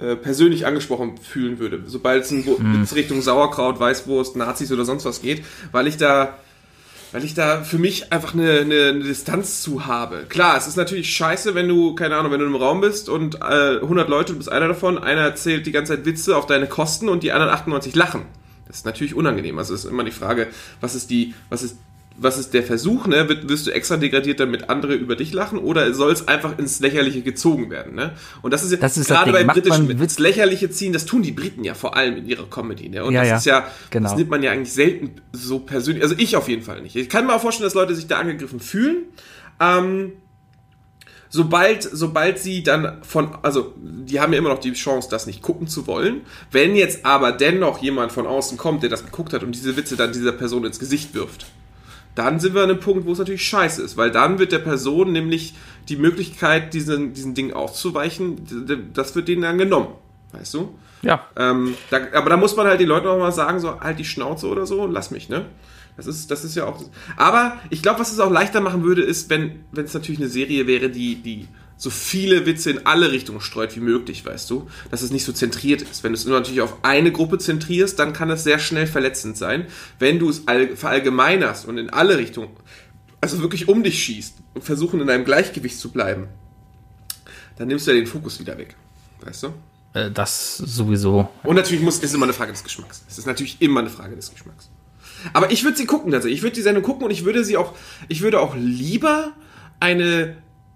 äh, persönlich angesprochen fühlen würde, sobald es in Witz Richtung Sauerkraut, Weißwurst, Nazis oder sonst was geht, weil ich da weil ich da für mich einfach eine, eine, eine Distanz zu habe. Klar, es ist natürlich scheiße, wenn du, keine Ahnung, wenn du im Raum bist und äh, 100 Leute, du bist einer davon, einer erzählt die ganze Zeit Witze auf deine Kosten und die anderen 98 lachen. Das ist natürlich unangenehm. Also es ist immer die Frage, was ist die, was ist, was ist der Versuch, ne? Wirst du extra degradiert, damit andere über dich lachen oder soll es einfach ins Lächerliche gezogen werden, ne? Und das ist ja Das ist gerade bei britischen Witz- Lächerliche ziehen, das tun die Briten ja vor allem in ihrer Comedy, ne? Und Ja, das ja. ist ja, Genau. das nimmt man ja eigentlich selten so persönlich, also ich auf jeden Fall nicht. Ich kann mir auch vorstellen, dass Leute sich da angegriffen fühlen. Ähm, sobald, sobald sie dann von, also die haben ja immer noch die Chance, das nicht gucken zu wollen. Wenn jetzt aber dennoch jemand von außen kommt, der das geguckt hat und diese Witze dann dieser Person ins Gesicht wirft, dann sind wir an einem Punkt, wo es natürlich scheiße ist, weil dann wird der Person nämlich die Möglichkeit, diesen, diesen Ding d- das wird denen dann genommen. Weißt du? Ja. Ähm, da, aber da muss man halt den Leuten auch mal sagen, so halt die Schnauze oder so und lass mich, ne? Das ist, das ist ja auch. Aber ich glaube, was es auch leichter machen würde, ist, wenn wenn es natürlich eine Serie wäre, die, die so viele Witze in alle Richtungen streut wie möglich, weißt du? Dass es nicht so zentriert ist. Wenn du es nur natürlich auf eine Gruppe zentrierst, dann kann es sehr schnell verletzend sein. Wenn du es all, verallgemeinerst und in alle Richtungen, also wirklich um dich schießt und versuchen in einem Gleichgewicht zu bleiben, dann nimmst du ja den Fokus wieder weg. Weißt du? Äh, Das sowieso. Und natürlich muss, ist immer eine Frage des Geschmacks. Es ist natürlich immer eine Frage des Geschmacks. Aber ich würde sie gucken tatsächlich. Ich würde die Sendung gucken und ich würde sie auch, ich würde auch lieber eine,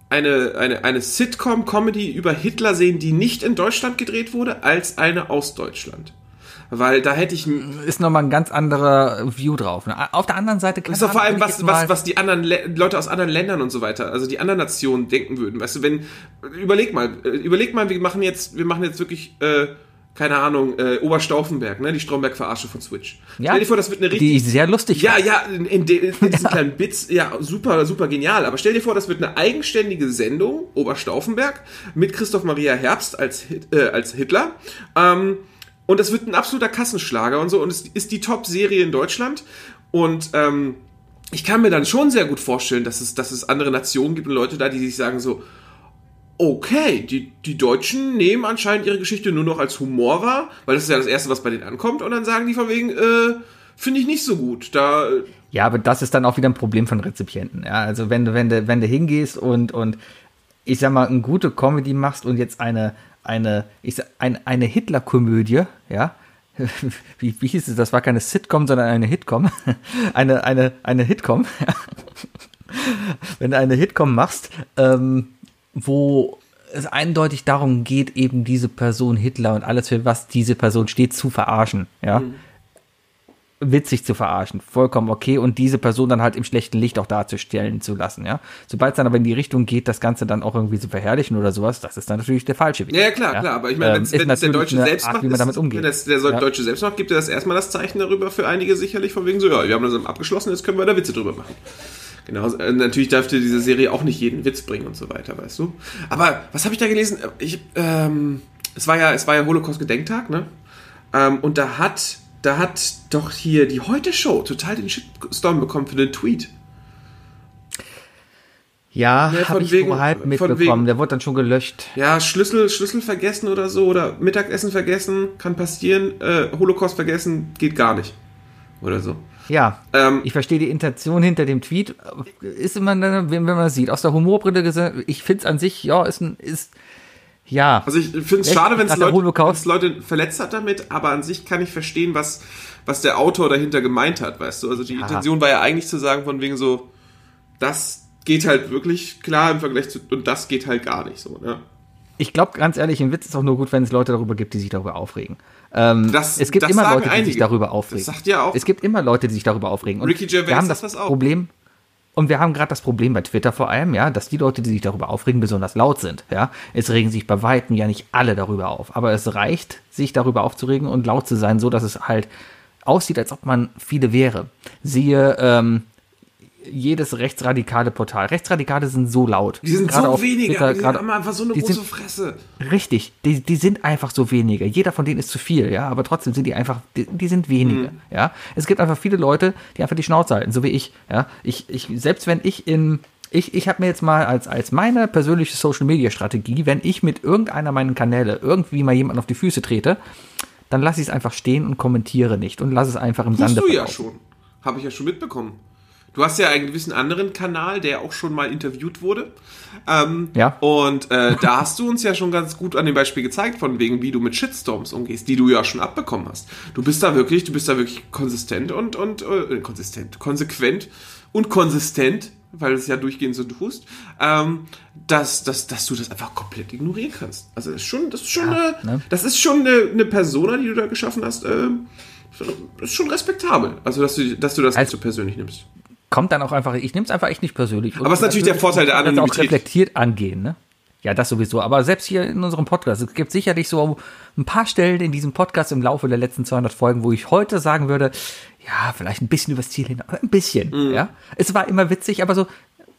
eine, eine, eine Sitcom-Comedy über Hitler sehen, die nicht in Deutschland gedreht wurde, als eine aus Deutschland. Weil da hätte ich, Ist nochmal ein ganz anderer View drauf. ne? Auf der anderen Seite Weißt du, vor allem, was, was, was die anderen Le Leute aus anderen Ländern und so weiter, also die anderen Nationen denken würden. Weißt du, wenn, überleg mal, äh, überleg mal, wir machen jetzt, wir machen jetzt wirklich, äh, keine Ahnung, äh, Oberstauffenberg, ne, die Stromberg-Verarsche von Switch. Ja, Stell dir vor, das wird eine richtig, die sehr lustig ja, ja, in, in, de, in diesen kleinen Bits, ja, super, super genial. Aber stell dir vor, das wird eine eigenständige Sendung, Oberstauffenberg, mit Christoph Maria Herbst als, äh, als Hitler. Ähm, und das wird ein absoluter Kassenschlager und so. Und es ist die Top-Serie in Deutschland. Und ähm, ich kann mir dann schon sehr gut vorstellen, dass es, dass es andere Nationen gibt und Leute da, die sich sagen so, okay, die, die Deutschen nehmen anscheinend ihre Geschichte nur noch als Humor wahr, weil das ist ja das Erste, was bei denen ankommt. Und dann sagen die von wegen, äh, finde ich nicht so gut. Da, Ja, aber das ist dann auch wieder ein Problem von Rezipienten. Ja, also wenn du, wenn du, wenn du hingehst und, und ich sag mal, eine gute Comedy machst und jetzt eine, eine, ich sag, ein, eine Hitler-Komödie, ja, wie, wie hieß es, das war keine Sitcom, sondern eine Hitcom, eine, eine, eine Hitcom, wenn du eine Hitcom machst, ähm, wo es eindeutig darum geht, eben diese Person Hitler und alles, für was diese Person steht, zu verarschen, ja. Witzig zu verarschen, vollkommen okay und diese Person dann halt im schlechten Licht auch darzustellen zu lassen, ja. Sobald es dann aber in die Richtung geht, das Ganze dann auch irgendwie zu verherrlichen oder sowas, das ist dann natürlich der falsche Weg. ja, ja, klar, klar. Aber ich meine, Ähm, wenn es der Deutsche selbst macht, wie man damit umgeht. wenn das der Ja. Deutsche selbst macht, gibt er das erstmal das Zeichen darüber für einige sicherlich von wegen so, ja, wir haben das abgeschlossen, jetzt können wir da Witze drüber machen. Genau, äh, natürlich dürfte diese Serie auch nicht jeden Witz bringen und so weiter, weißt du. Aber was habe ich da gelesen? Ich, ähm, es war ja, es war ja Holocaust-Gedenktag, ne? Ähm, und da hat, da hat doch hier die Heute-Show total den Shitstorm bekommen für den Tweet. Ja, Ja, habe von ich wegen- nur halb mitbekommen, wegen- der wurde dann schon gelöscht. Ja, Schlüssel, Schlüssel vergessen oder so, oder Mittagessen vergessen, kann passieren. Äh, Holocaust vergessen, geht gar nicht. Oder so. Ja, Ähm, ich verstehe die Intention hinter dem Tweet. Ist immer, wenn wenn man das sieht, aus der Humorbrille gesehen, ich finde es an sich, ja, ist ein, ist, ja. Also ich finde es schade, wenn es Leute, Leute verletzt hat damit, aber an sich kann ich verstehen, was, was der Autor dahinter gemeint hat, weißt du. Also die Intention war ja eigentlich zu sagen, von wegen so, das geht halt wirklich klar im Vergleich zu, und das geht halt gar nicht so, ne? Ich glaube, ganz ehrlich, ein Witz ist auch nur gut, wenn es Leute darüber gibt, die sich darüber aufregen. Ähm, Das- es gibt das immer Leute, die sich einige. darüber aufregen. Das sagt ja auch- Es gibt immer Leute, die sich darüber aufregen. Und Ricky Gervais wir haben das, das auch. Problem, und wir haben gerade das Problem bei Twitter vor allem, ja, dass die Leute, die sich darüber aufregen, besonders laut sind. Ja, es regen sich bei weitem ja nicht alle darüber auf, aber es reicht, sich darüber aufzuregen und laut zu sein, so dass es halt aussieht, als ob man viele wäre. Siehe ähm, jedes rechtsradikale Portal. Rechtsradikale sind so laut. Die sind Gerade so wenige, Twitter, die gerade- haben einfach so eine große sind- Fresse. Richtig, die, die sind einfach so wenige. Jeder von denen ist zu viel, ja, aber trotzdem sind die einfach, die, die sind wenige, Mhm. ja. Es gibt einfach viele Leute, die einfach die Schnauze halten, so wie ich, ja. Ich, ich, selbst wenn ich in, ich, ich habe mir jetzt mal als, als meine persönliche Social Media Strategie, wenn ich mit irgendeiner meiner Kanäle irgendwie mal jemanden auf die Füße trete, dann lasse ich es einfach stehen und kommentiere nicht und lasse es einfach im Tust Sande du ja schon. Habe ich ja schon mitbekommen. Du hast ja einen gewissen anderen Kanal, der auch schon mal interviewt wurde. Ähm, Ja. Und äh, da hast du uns ja schon ganz gut an dem Beispiel gezeigt, von wegen, wie du mit Shitstorms umgehst, die du ja schon abbekommen hast. Du bist da wirklich, du bist da wirklich konsistent und, und äh, konsistent, konsequent und konsistent, weil du es ja durchgehend so tust, ähm, dass, dass, dass du das einfach komplett ignorieren kannst. Also das ist schon, das ist schon, Ja, eine, ne? das ist schon eine, eine Persona, die du da geschaffen hast. Das ist schon respektabel. Also, dass du, dass du das Als- nicht so persönlich nimmst. Kommt dann auch einfach, ich nehme es einfach echt nicht persönlich. Aber es ist natürlich der Vorteil der das auch Anonymität. reflektiert angehen, ne? Ja, das sowieso. Aber selbst hier in unserem Podcast, es gibt sicherlich so ein paar Stellen in diesem Podcast im Laufe der letzten 200 Folgen, wo ich heute sagen würde, ja, vielleicht ein bisschen übers Ziel hin, aber ein bisschen, Mhm. ja. Es war immer witzig, aber so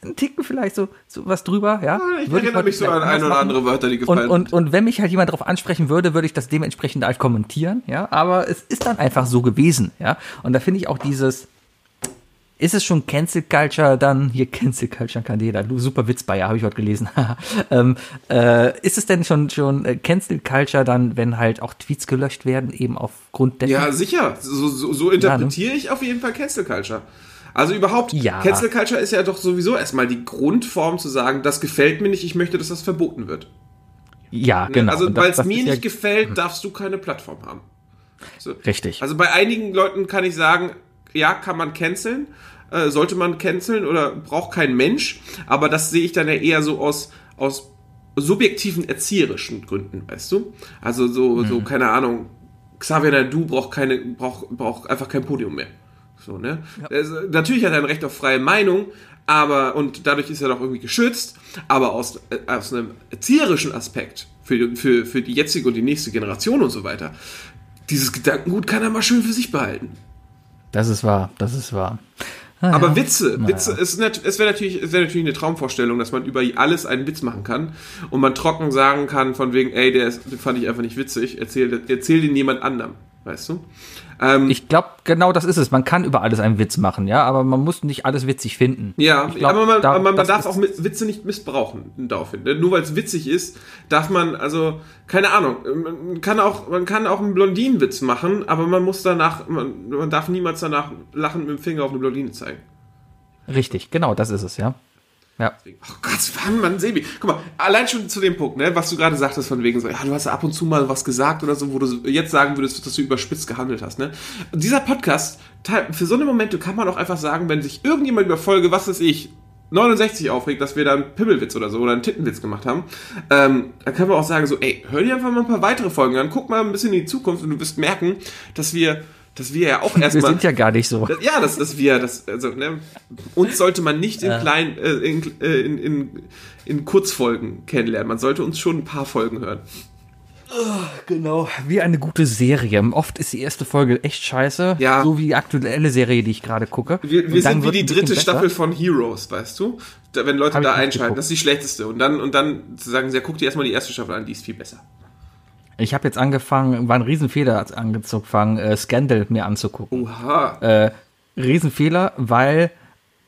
ein Ticken vielleicht so, so was drüber, ja. Ich Würde erinnere heute mich so an ein oder andere. Wörter, die Und, gefallen und, und wenn mich halt jemand darauf ansprechen würde, würde ich das dementsprechend halt kommentieren, ja. Aber es ist dann einfach so gewesen, ja. Und da finde ich auch dieses, ist es schon Cancel Culture dann, hier Cancel Culture kann jeder, du super Witz Bayer, habe ich heute gelesen. ähm, äh, ist es denn schon, schon äh, Cancel Culture dann, wenn halt auch Tweets gelöscht werden, eben aufgrund dessen? Ja, sicher. So, so, so interpretiere ich auf jeden Fall Cancel Culture. Also überhaupt, Ja. Cancel Culture ist ja doch sowieso erstmal die Grundform zu sagen, das gefällt mir nicht, ich möchte, dass das verboten wird. ja genau. Also, weil es mir nicht ja, gefällt, darfst du keine Plattform haben. So. Richtig. Also bei einigen Leuten kann ich sagen, ja, kann man canceln, äh, sollte man canceln oder braucht kein Mensch, aber das sehe ich dann ja eher so aus, aus subjektiven erzieherischen Gründen, weißt du? Also so, Mhm. so keine Ahnung, Xavier Nadu braucht keine, braucht, braucht einfach kein Podium mehr. So, ne? Also, natürlich hat er ein Recht auf freie Meinung, aber, und dadurch ist er doch irgendwie geschützt, aber aus, äh, aus einem erzieherischen Aspekt, für, für, für die jetzige und die nächste Generation und so weiter, dieses Gedankengut kann er mal schön für sich behalten. Das ist wahr, das ist wahr. Ah, Aber ja. Witze, Naja. Witze, es, es wäre natürlich, es wäre natürlich eine Traumvorstellung, dass man über alles einen Witz machen kann und man trocken sagen kann von wegen, ey, der, ist, den fand ich einfach nicht witzig, erzähl, erzähl den jemand anderem, weißt du? Ähm, Ich glaube, genau das ist es. Man kann über alles einen Witz machen, ja, aber man muss nicht alles witzig finden. ja, glaub, aber man, da- man das darf auch Witze nicht missbrauchen daraufhin. ne? Nur weil es witzig ist, darf man, also, keine Ahnung, man kann auch, man kann auch einen Blondinenwitz machen, aber man muss danach, man, man darf niemals danach lachen mit dem Finger auf eine Blondine zeigen. Richtig, genau, das ist es, ja. Ja. Oh Gott, wann, Mann, Sebi. Guck mal, allein schon zu dem Punkt, ne, was du gerade sagtest, von wegen so, ja, du hast ab und zu mal was gesagt oder so, wo du jetzt sagen würdest, dass du überspitzt gehandelt hast, ne? Dieser Podcast, für so eine Momente kann man auch einfach sagen, wenn sich irgendjemand über Folge, was weiß ich, 69 aufregt, dass wir da einen Pimmelwitz oder so oder einen Tittenwitz gemacht haben, ähm, dann kann man auch sagen so, ey, hör dir einfach mal ein paar weitere Folgen an, guck mal ein bisschen in die Zukunft und du wirst merken, dass wir, dass wir ja auch Wir erstmal sind ja gar nicht so. das- Ja, das ist wir, das, also, ne, uns sollte man nicht in klein, äh, in, äh, in, in, in Kurzfolgen kennenlernen. Man sollte uns schon ein paar Folgen hören. Genau, wie eine gute Serie. Oft ist die erste Folge echt scheiße, Ja. so wie die aktuelle Serie, die ich gerade gucke. Wir, wir sind wie die dritte. Staffel von Heroes, weißt du? Da, wenn Leute Hab da einschalten, geguckt. das ist die schlechteste. Und dann, und dann zu sagen, ja, guck dir erstmal die erste Staffel an, die ist viel besser. Ich habe jetzt angefangen, war ein Riesenfehler angefangen, äh, Scandal mir anzugucken. Oha. Äh, Riesenfehler, weil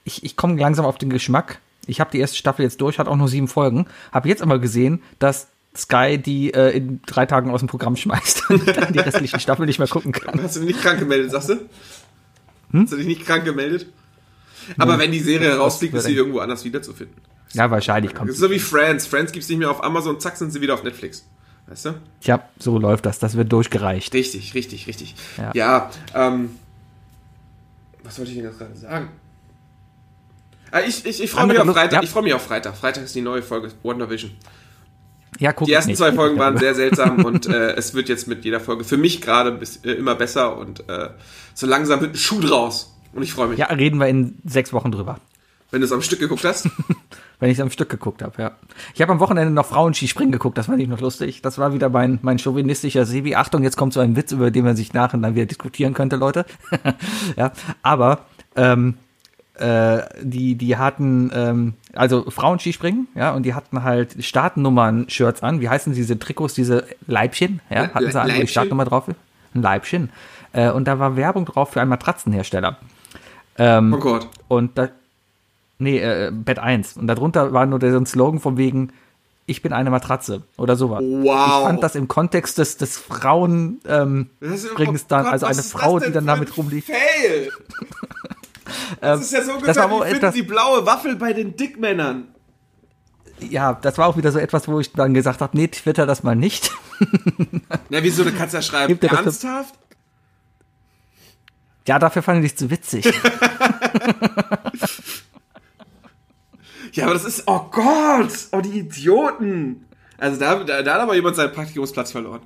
ich, ich komme langsam auf den Geschmack. Ich habe die erste Staffel jetzt durch, hat auch nur sieben Folgen. Habe jetzt aber gesehen, dass Sky die äh, in drei Tagen aus dem Programm schmeißt und dann die restlichen Staffeln nicht mehr gucken kann. Hast du dich nicht krank gemeldet, sagst du? Hm? Hast du dich nicht krank gemeldet? Aber wenn die Serie rausfliegt, ist sie irgendwo anders wiederzufinden. Ja, wahrscheinlich kommt. Das ist so wie Friends. Friends gibt's nicht mehr auf Amazon, zack, sind sie wieder auf Netflix. Weißt du? Tja, so läuft das. Das wird durchgereicht. Richtig, richtig, richtig. Ja. Ja, ähm, was wollte ich denn jetzt gerade sagen? Ah, ich ich, ich freue mich auf Lust- Freitag. ja. Ich freue mich auf Freitag. Freitag ist die neue Folge WandaVision. Ja, guck Die ersten nicht. zwei Folgen waren sehr seltsam und äh, es wird jetzt mit jeder Folge für mich gerade äh, immer besser und äh, so langsam wird ein Schuh draus. Und ich freue mich, Ja, reden wir in sechs Wochen drüber. Wenn du es am Stück geguckt hast. Wenn ich es am Stück geguckt habe, ja. Ich habe am Wochenende noch Frauenskispringen geguckt, das fand ich noch lustig. Das war wieder mein, mein chauvinistischer Sebi. Achtung, jetzt kommt so ein Witz, über den man sich nachher dann wieder diskutieren könnte, Leute. ja, aber ähm, äh, die, die hatten, ähm, also Frauenskispringen, ja, und die hatten halt Startnummern-Shirts an. Wie heißen diese Trikots, diese Leibchen? Ja, hatten sie an, wo die? Startnummer drauf? Ein Leibchen. Äh, und da war Werbung drauf für einen Matratzenhersteller. Ähm, Oh Gott. und da, nee, äh, Bett 1. Und darunter war nur der, so ein Slogan von wegen, ich bin eine Matratze oder sowas. Wow. Ich fand das im Kontext des, des Frauen, ähm, Das ist- Springs oh dann, Gott, also eine Frau, die dann damit rumliegt. Fail. Das ist ja so ungefähr, wie finden die blaue Waffel bei den Dickmännern. Ja, das war auch wieder so etwas, wo ich dann gesagt habe, nee, twitter das mal nicht. Na, wieso, du kannst ja schreiben, Gibt ernsthaft? ja, dafür fand ich es zu witzig. Ja, aber das ist, oh Gott, oh die Idioten. Also da, da, da hat aber jemand seinen Praktikumsplatz verloren.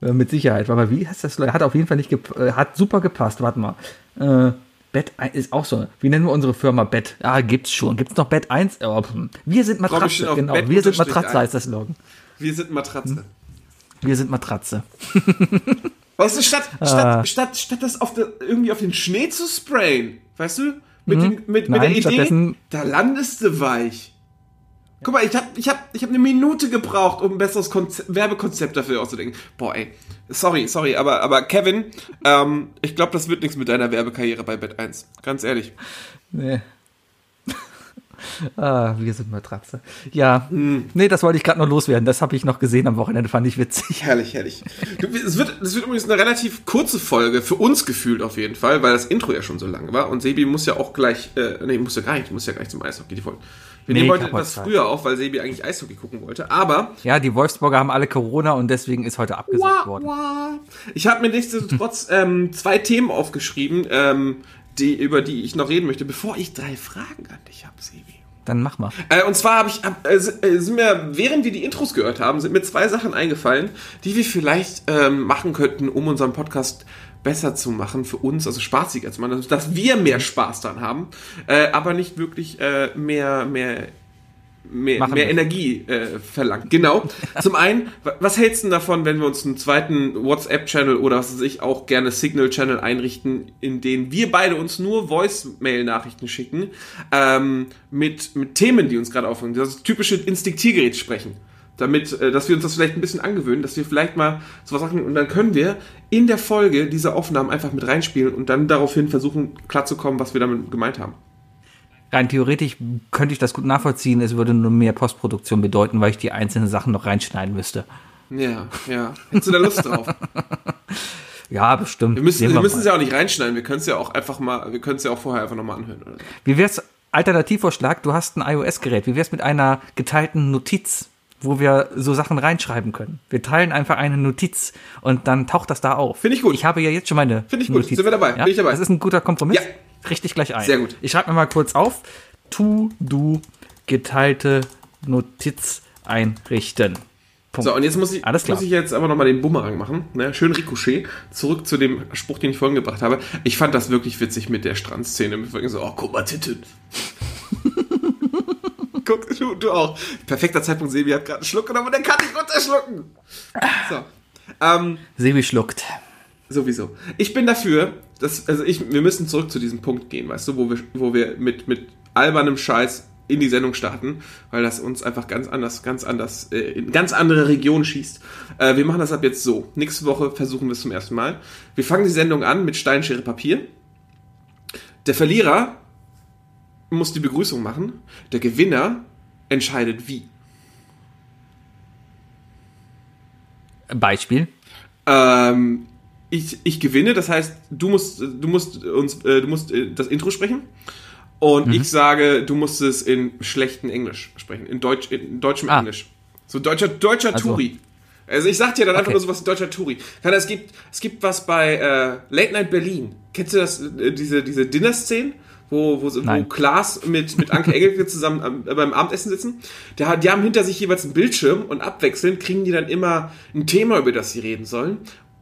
Mit Sicherheit. Aber wie heißt das? Hat auf jeden Fall nicht äh, hat super gepasst. Warte mal. Äh, Bett 1 ist auch so. Wie nennen wir unsere Firma Bett? Ah, gibt's schon. Gibt's noch Bett 1? Oh, hm. wir sind Matratze, genau. Bett Wir sind Matratze heißt das Slogan. Wir sind Matratze. Wir sind Matratze. Weißt du, statt, Ah. statt, statt, statt das auf der, irgendwie auf den Schnee zu sprayen, weißt du, mit, den, mit, mit. Nein, der Idee, da landest du weich. Guck mal, ich hab, ich hab, ich hab eine Minute gebraucht, um ein besseres Konze Werbekonzept dafür auszudenken. Boah, ey. Sorry, sorry, aber, aber Kevin, ähm, ich glaube, das wird nichts mit deiner Werbekarriere bei Bett 1. Ganz ehrlich. Nee. ah, wir sind Matratze. Ja, Hm. nee, das wollte ich gerade noch loswerden. Das habe ich noch gesehen am Wochenende, fand ich witzig. Herrlich, herrlich. Du, es, wird, es wird übrigens eine relativ kurze Folge, für uns gefühlt auf jeden Fall, weil das Intro ja schon so lang war. Und Sebi muss ja auch gleich, äh, nee, muss ja gar nicht, muss ja gar nicht zum Eishockey, die Folge. Wir Nee, nehmen heute etwas früher auf, weil Sebi eigentlich Eishockey gucken wollte. Aber Ja, die Wolfsburger haben alle Corona und deswegen ist heute abgesagt worden. ich habe mir nichtsdestotrotz ähm, zwei Themen aufgeschrieben, ähm, die, über die ich noch reden möchte, bevor ich drei Fragen an dich habe, Sebi. Dann mach mal. Äh, und zwar habe ich, hab, äh, sind äh, sind mir, während wir die Intros gehört haben, sind mir zwei Sachen eingefallen, die wir vielleicht ähm, machen könnten, um unseren Podcast besser zu machen für uns, also spaßiger zu machen, dass wir mehr Spaß dran haben, äh, aber nicht wirklich äh, mehr, mehr mehr, Machen mehr. Energie äh, verlangt. Genau. Zum einen, wa- was hältst du davon, wenn wir uns einen zweiten WhatsApp-Channel oder was weiß ich auch gerne Signal-Channel einrichten, in denen wir beide uns nur Voicemail-Nachrichten schicken, ähm, mit, mit Themen, die uns gerade aufhören. Das typische Instinktiergerät sprechen. Damit, äh, dass wir uns das vielleicht ein bisschen angewöhnen, dass wir vielleicht mal sowas sagen und dann können wir in der Folge diese Aufnahmen einfach mit reinspielen und dann daraufhin versuchen klarzukommen, was wir damit gemeint haben. Rein theoretisch könnte ich das gut nachvollziehen. Es würde nur mehr Postproduktion bedeuten, weil ich die einzelnen Sachen noch reinschneiden müsste. Ja, ja. Hättest du da Lust drauf? Ja, bestimmt. Wir müssen, wir müssen es ja auch nicht reinschneiden. Wir können es ja auch einfach mal, wir können es ja auch vorher einfach nochmal anhören. Oder. Wie wär's, Alternativvorschlag, du hast ein iOS-Gerät. Wie wär's mit einer geteilten Notiz, wo wir so Sachen reinschreiben können? Wir teilen einfach eine Notiz und dann taucht das da auf. Finde ich gut. Ich habe ja jetzt schon meine Finde ich gut. Sind wir dabei? Ja? Bin ich dabei. Das ist ein guter Kompromiss. Ja. Richtig gleich ein. Sehr gut. Ich schreibe mir mal kurz auf. Tu, du, geteilte Notiz einrichten. Punkt. So, und jetzt muss ich, Alles klar. muss ich jetzt aber nochmal den Bumerang machen. Ne? Schön Ricochet. Zurück zu dem Spruch, den ich vorhin gebracht habe. Ich fand das wirklich witzig mit der Strandszene. Mit so, oh, guck mal, Titten. Guck, du, du auch. Perfekter Zeitpunkt, Sebi hat gerade einen Schluck genommen und der kann nicht runterschlucken. So. Ähm, Sebi schluckt. Sowieso. Ich bin dafür, dass, also ich, wir müssen zurück zu diesem Punkt gehen, weißt du, wo wir, wo wir mit, mit albernem Scheiß in die Sendung starten, weil das uns einfach ganz anders, ganz anders, äh, in ganz andere Regionen schießt. Äh, wir machen das ab jetzt so. Nächste Woche versuchen wir es zum ersten Mal. Wir fangen die Sendung an mit Stein, Schere, Papier. Der Verlierer muss die Begrüßung machen. Der Gewinner entscheidet wie. Beispiel. Ähm, ich, ich gewinne, das heißt, du musst, du musst uns, äh, du musst äh, das Intro sprechen. Und ich sage, du musst es in schlechten Englisch sprechen. In Deutsch, in deutschem Ah. Englisch. So deutscher, deutscher Also- Touri. Also ich sag dir dann einfach Okay. nur sowas deutscher Touri. Kann, es gibt, es gibt was bei äh, Late Night Berlin. Kennst du das, äh, diese, diese Dinner-Szenen? Wo, wo, wo. Klaas mit, mit Anke Engelke zusammen am, äh, beim Abendessen sitzen. Der, die haben hinter sich jeweils einen Bildschirm und abwechselnd kriegen die dann immer ein Thema, über das sie reden sollen.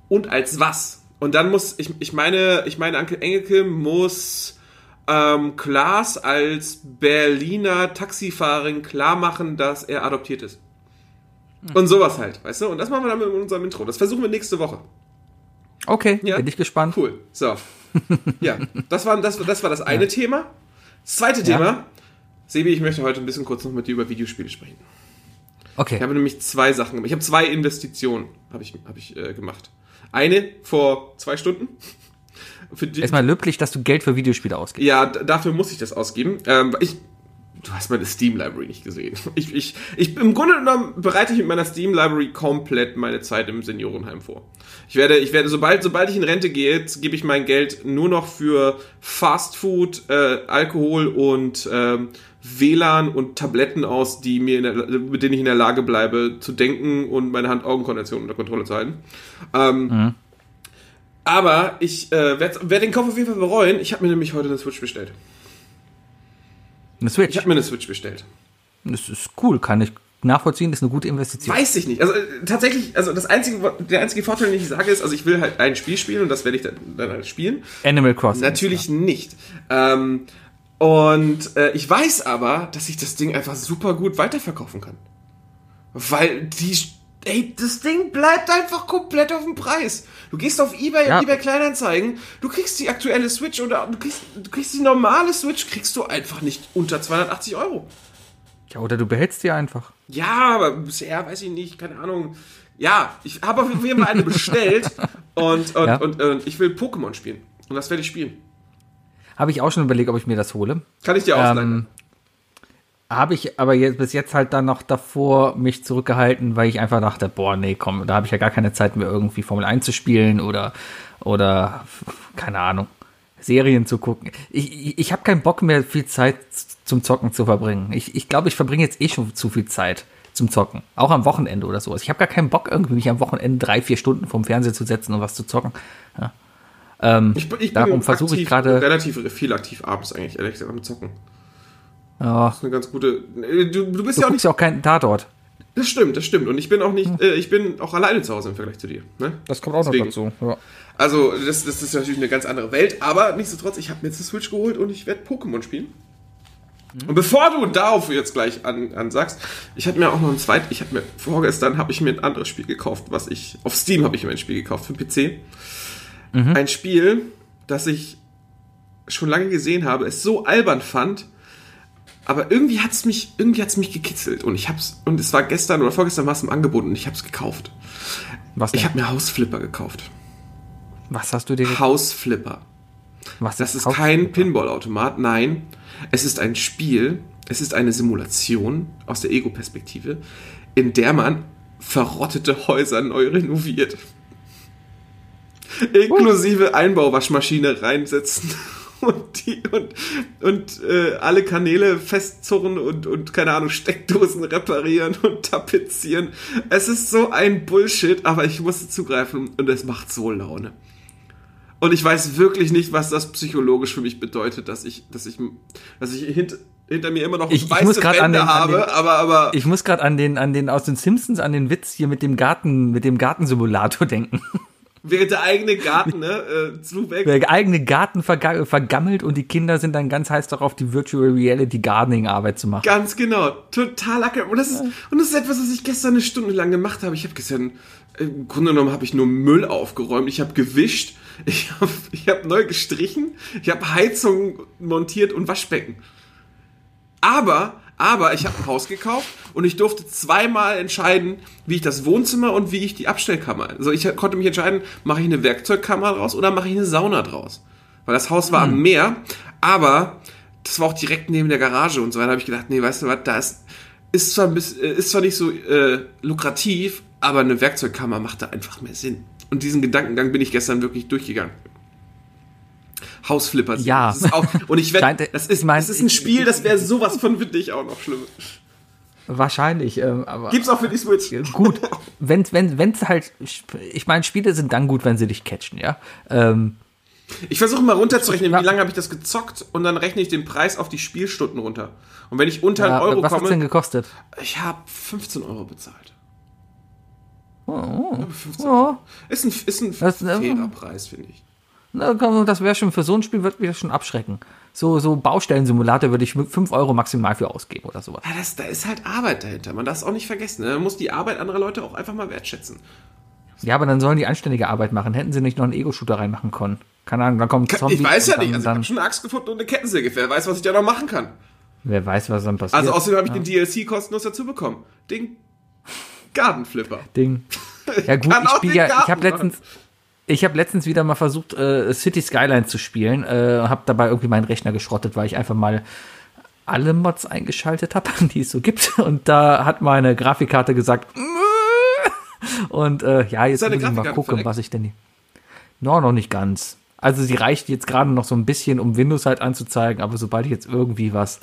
Und als was. Und dann muss, ich, ich meine, ich meine, Anke Engelke muss ähm, Klaas als Berliner Taxifahrerin klar machen, dass er adoptiert ist. Und sowas halt, weißt du? Und das machen wir dann mit unserem Intro. Das versuchen wir nächste Woche. Okay, Ja. bin ich gespannt. Cool. So. Ja, das war das, das, war das eine Thema. Das zweite Ja. Thema. Sebi, ich möchte heute ein bisschen kurz noch mit dir über Videospiele sprechen. Okay. Ich habe nämlich zwei Sachen gemacht. Ich habe zwei Investitionen habe ich, habe ich äh, gemacht. Eine vor zwei Stunden. Erstmal löblich, dass du Geld für Videospiele ausgibst. ja, dafür muss ich das ausgeben. Ähm, ich, du hast meine Steam Library nicht gesehen. Ich, ich, ich, Im Grunde genommen bereite ich mit meiner Steam Library komplett meine Zeit im Seniorenheim vor. Ich werde, ich werde, sobald, sobald ich in Rente gehe, gebe ich mein Geld nur noch für Fast Food, äh, Alkohol und ähm, WLAN und Tabletten aus, die mir in der, mit denen ich in der Lage bleibe, zu denken und meine Hand-Augen-Koordination unter Kontrolle zu halten. Ähm, Aber ich äh, werde werd den Kauf auf jeden Fall bereuen. Ich habe mir nämlich heute eine Switch bestellt. Eine Switch. Ich habe mir eine Switch bestellt. Das ist cool, kann ich nachvollziehen, ist eine gute Investition. Weiß ich nicht. Also äh, tatsächlich, also das einzige, der einzige Vorteil, den ich sage, ist, also ich will halt ein Spiel spielen und das werde ich dann, dann halt spielen. Animal Crossing. Natürlich nicht. Ähm, und äh, ich weiß aber, dass ich das Ding einfach super gut weiterverkaufen kann. Weil die, ey, das Ding bleibt einfach komplett auf dem Preis. Du gehst auf Ebay, Ja. Ebay Kleinanzeigen, du kriegst die aktuelle Switch oder du kriegst, du kriegst die normale Switch, kriegst du einfach nicht unter 280 Euro. Ja, oder du behältst die einfach. Ja, aber bisher weiß ich nicht, keine Ahnung. Ja, ich habe auf jeden Fall eine bestellt und, und, Ja. und, und ich will Pokémon spielen. Und das werde ich spielen. Habe ich auch schon überlegt, ob ich mir das hole. Kann ich dir ausleihen? Ähm, habe ich aber jetzt, bis jetzt halt dann noch davor mich zurückgehalten, weil ich einfach dachte, boah, nee, komm, da habe ich ja gar keine Zeit mehr irgendwie Formel 1 zu spielen oder, oder keine Ahnung, Serien zu gucken. Ich, ich, ich habe keinen Bock mehr, viel Zeit zum Zocken zu verbringen. Ich, ich glaube, ich verbringe jetzt eh schon zu viel Zeit zum Zocken. Auch am Wochenende oder sowas. Ich habe gar keinen Bock, irgendwie mich am Wochenende drei, vier Stunden vorm Fernseher zu setzen und was zu zocken. Ja. Ähm, Ich, bin- ich darum versuche ich gerade. relativ viel aktiv abends eigentlich, ehrlich gesagt, am Zocken. Ja, Das ist eine ganz gute. äh, Du, du bist du ja auch nicht. ja auch keinen Tatort. Das stimmt, das stimmt. Und ich bin auch nicht. Äh, ich bin auch alleine zu Hause im Vergleich zu dir. Ne? Das kommt auch Deswegen. noch dazu. Ja. Also, das, das ist natürlich eine ganz andere Welt, aber nichtsdestotrotz, ich habe mir jetzt eine Switch geholt und ich werde Pokémon spielen. Und bevor du darauf jetzt gleich an, an sagst, ich hatte mir auch noch ein zweites, ich habe mir vorgestern habe ich mir ein anderes Spiel gekauft, was ich auf Steam habe ich mir ein Spiel gekauft für den PC. Ein Spiel, das ich schon lange gesehen habe, es so albern fand, aber irgendwie hat es mich irgendwie hat's mich gekitzelt und ich hab's und es war gestern oder vorgestern war es im Angebot und ich habe es gekauft. Was, Ich denn? habe mir Hausflipper gekauft. was hast du dir gekauft? Hausflipper. Was Das ist kein Pinball-Automat, nein. Es ist ein Spiel, es ist eine Simulation aus der Ego-Perspektive, in der man verrottete Häuser neu renoviert. Inklusive Einbauwaschmaschine reinsetzen und, die, und, und äh, alle Kanäle festzurren und, und keine Ahnung, Steckdosen reparieren und tapezieren. Es ist so ein Bullshit, aber ich musste zugreifen und es macht so Laune. Und ich weiß wirklich nicht, was das psychologisch für mich bedeutet, dass ich, dass ich, dass ich hint, hinter mir immer noch Ich- ich weiße muss grad an Wände den- an habe, den- aber, aber Ich muss gerade an den, an den aus den Simpsons, an den Witz hier mit dem Garten, mit dem Gartensimulator denken. Während der eigene Garten, ne, äh, zu weg. Der eigene Garten verga vergammelt und die Kinder sind dann ganz heiß darauf, die Virtual Reality Gardening Arbeit zu machen. Ganz genau, total acker. Und das ist, und das ist etwas, was ich gestern eine Stunde lang gemacht habe. Ich habe gestern, im Grunde genommen habe ich nur Müll aufgeräumt, ich habe gewischt, ich habe ich hab neu gestrichen, ich habe Heizung montiert und Waschbecken. Aber, aber ich habe ein Haus gekauft und ich durfte zweimal entscheiden, wie ich das Wohnzimmer und wie ich die Abstellkammer. Also ich konnte mich entscheiden, mache ich eine Werkzeugkammer draus oder mache ich eine Sauna draus. Weil das Haus war am Meer, aber das war auch direkt neben der Garage und so weiter. habe ich gedacht, nee, weißt du was, da ist, ist zwar, äh, ist zwar nicht so äh, lukrativ, aber eine Werkzeugkammer macht da einfach mehr Sinn. Und diesen Gedankengang bin ich gestern wirklich durchgegangen. Hausflipper. Ja. Das ist auch, und ich wette, das ist, ich mein, das ist ein Spiel, das wäre sowas von für dich auch noch schlimm. Wahrscheinlich, ähm, aber Gibt's auch für die Switch. gut. Wenn wenn wenn's halt, ich meine, Spiele sind dann gut, wenn sie dich catchen, ja. Ähm, Ich versuche mal runterzurechnen, wie lange habe ich das gezockt und dann rechne ich den Preis auf die Spielstunden runter. Und wenn ich unter ja, einen Euro was hat's denn komme, gekostet? ich habe 15 Euro bezahlt. Oh, Ja, 15 oh. Euro. Ist ein, ist ein Das, äh, fairer Preis, finde ich. Das wäre schon für so ein Spiel, wird mich das schon abschrecken. So, so Baustellensimulator würde ich 5 Euro maximal für ausgeben oder sowas. Ja, das, da ist halt Arbeit dahinter. Man darf es auch nicht vergessen. Ne? Man muss die Arbeit anderer Leute auch einfach mal wertschätzen. Ja, aber dann sollen die anständige Arbeit machen. Hätten sie nicht noch einen Ego-Shooter reinmachen können. Keine Ahnung, dann kommt ein Zombie. ich weiß ja dann, nicht. Also ich habe schon eine Axt gefunden und eine Kettensäge. Wer weiß, was ich da noch machen kann. Wer weiß, was dann passiert. Also außerdem habe ich den DLC kostenlos dazu bekommen. Den Gartenflipper. Ding. Ja gut, ich spiele ja, ich habe letztens, ich habe letztens wieder mal versucht, äh, City Skylines zu spielen, äh, habe dabei irgendwie meinen Rechner geschrottet, weil ich einfach mal alle Mods eingeschaltet habe, die es so gibt. Und da hat meine Grafikkarte gesagt, und äh, ja, jetzt muss ich mal gucken, verleckt? was ich denn. No, noch nicht ganz. Also sie reicht jetzt gerade noch so ein bisschen, um Windows halt anzuzeigen, aber sobald ich jetzt irgendwie was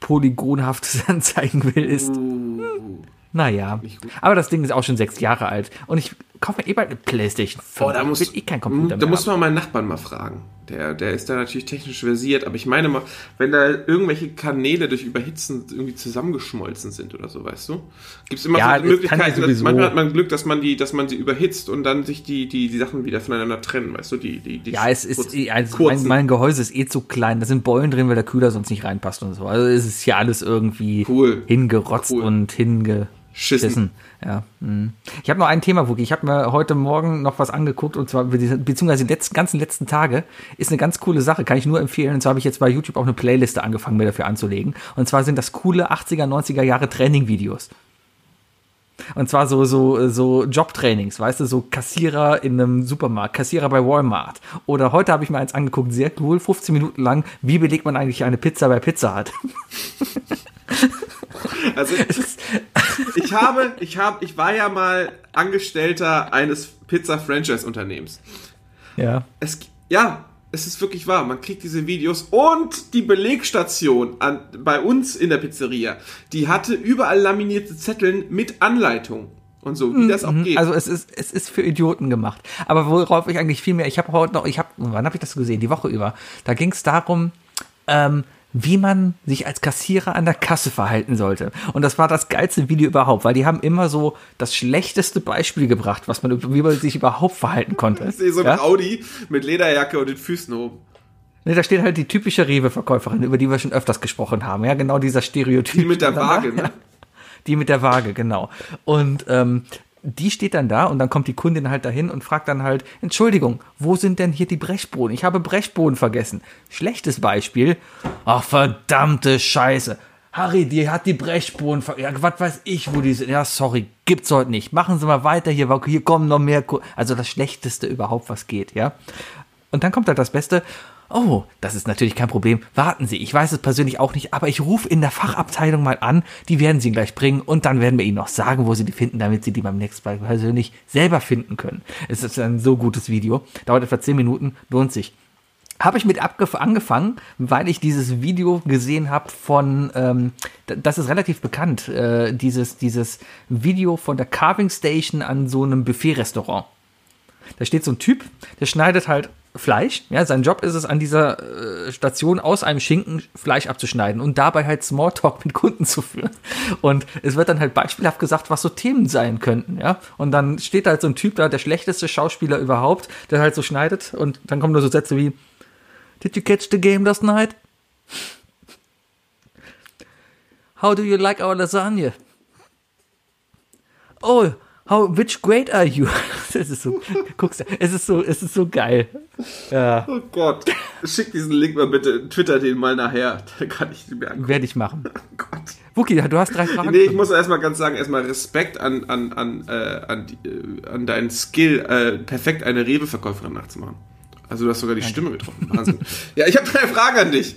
Polygonhaftes anzeigen will, ist Uh, naja, aber das Ding ist auch schon sechs Jahre alt. Und ich kaufe mir eh bald eine Playstation 5. Oh, da muss, ich eh kein Computer da mehr muss man meinen Nachbarn mal fragen. Der, der ist da natürlich technisch versiert, aber ich meine mal, wenn da irgendwelche Kanäle durch Überhitzen irgendwie zusammengeschmolzen sind oder so, weißt du? Gibt es immer Ja, so ja Möglichkeiten, dass, manchmal hat man Glück, dass man die, dass man sie überhitzt und dann sich die, die, die Sachen wieder voneinander trennen, weißt du? Die, die, die Ja, es ist, eh- also mein, mein Gehäuse ist eh zu klein. Da sind Beulen drin, weil der Kühler sonst nicht reinpasst und so. Also es ist hier alles irgendwie Cool. hingerotzt Cool. und hingeschissen. Ja. mm. Ich habe noch ein Thema, Wookie. Ich habe mir heute Morgen noch was angeguckt und zwar be- beziehungsweise die letzten, ganzen letzten Tage ist eine ganz coole Sache, kann ich nur empfehlen. Und zwar habe ich jetzt bei YouTube auch eine Playliste angefangen, mir dafür anzulegen. Und zwar sind das coole 80er, 90er Jahre Training-Videos. Und zwar so, so, so Jobtrainings, weißt du, so Kassierer in einem Supermarkt, Kassierer bei Walmart. Oder heute habe ich mir eins angeguckt, sehr cool, 15 Minuten lang, wie belegt man eigentlich eine Pizza bei Pizza Hut. Also ich habe, ich habe, ich war ja mal Angestellter eines Pizza-Franchise-Unternehmens. Ja. Es, ja, es ist wirklich wahr. Man kriegt diese Videos und die Belegstation an, bei uns in der Pizzeria, die hatte überall laminierte Zetteln mit Anleitung und so, wie das auch geht. Also es ist, es ist für Idioten gemacht. Aber worauf ich eigentlich viel mehr, ich habe heute noch, ich habe, wann habe ich das gesehen? Die Woche über. Da ging es darum, ähm, wie man sich als Kassierer an der Kasse verhalten sollte. Und das war das geilste Video überhaupt, weil die haben immer so das schlechteste Beispiel gebracht, was man, wie man sich überhaupt verhalten konnte. ich sehe so ein ja? Audi mit Lederjacke und den Füßen oben. Nee, da steht halt die typische Rewe-Verkäuferin, über die wir schon öfters gesprochen haben. Ja, genau dieser Stereotyp. Die mit der Waage, ne? Ja, die mit der Waage, genau. Und ähm, die steht dann da und dann kommt die Kundin halt dahin und fragt dann halt, Entschuldigung, wo sind denn hier die Brechbohnen? Ich habe Brechbohnen vergessen. Schlechtes Beispiel. Ach, verdammte Scheiße. Harry, die hat die Brechbohnen ver... Ja, was weiß ich, wo die sind. Ja, sorry, gibt's heute nicht. Machen Sie mal weiter hier, hier kommen noch mehr... Ku also das Schlechteste überhaupt, was geht, ja. Und dann kommt halt das Beste. Oh, das ist natürlich kein Problem. Warten Sie, ich weiß es persönlich auch nicht, aber ich rufe in der Fachabteilung mal an. Die werden Sie gleich bringen und dann werden wir Ihnen noch sagen, wo Sie die finden, damit Sie die beim nächsten Mal persönlich selber finden können. Es ist ein so gutes Video. Dauert etwa 10 Minuten, lohnt sich. Habe ich mit angefangen, weil ich dieses Video gesehen habe von, ähm, das ist relativ bekannt, äh, dieses, dieses Video von der Carving Station an so einem Buffet-Restaurant. Da steht so ein Typ, der schneidet halt Fleisch. Ja, sein Job ist es, an dieser äh, Station aus einem Schinken Fleisch abzuschneiden und dabei halt Smalltalk mit Kunden zu führen. Und es wird dann halt beispielhaft gesagt, was so Themen sein könnten. Ja, und dann steht halt so ein Typ da, der schlechteste Schauspieler überhaupt, der halt so schneidet und dann kommen nur so Sätze wie Did you catch the game last night? How do you like our lasagna? Oh, how, which grade are you? Das ist so, guckst du, es ist so, es ist so geil. Ja, Oh Gott. Schick diesen Link mal bitte, twitter den mal nachher. Dann kann ich den mir angucken. werde ich machen. Oh Gott. Wookie, du hast drei Fragen. Nee, ich muss erstmal ganz sagen, erstmal Respekt an, an, an, äh, an, äh, an deinen Skill, äh, perfekt eine Rewe-Verkäuferin nachzumachen. Also du hast sogar die Stimme getroffen. Wahnsinn. ja, ich habe drei Fragen an dich.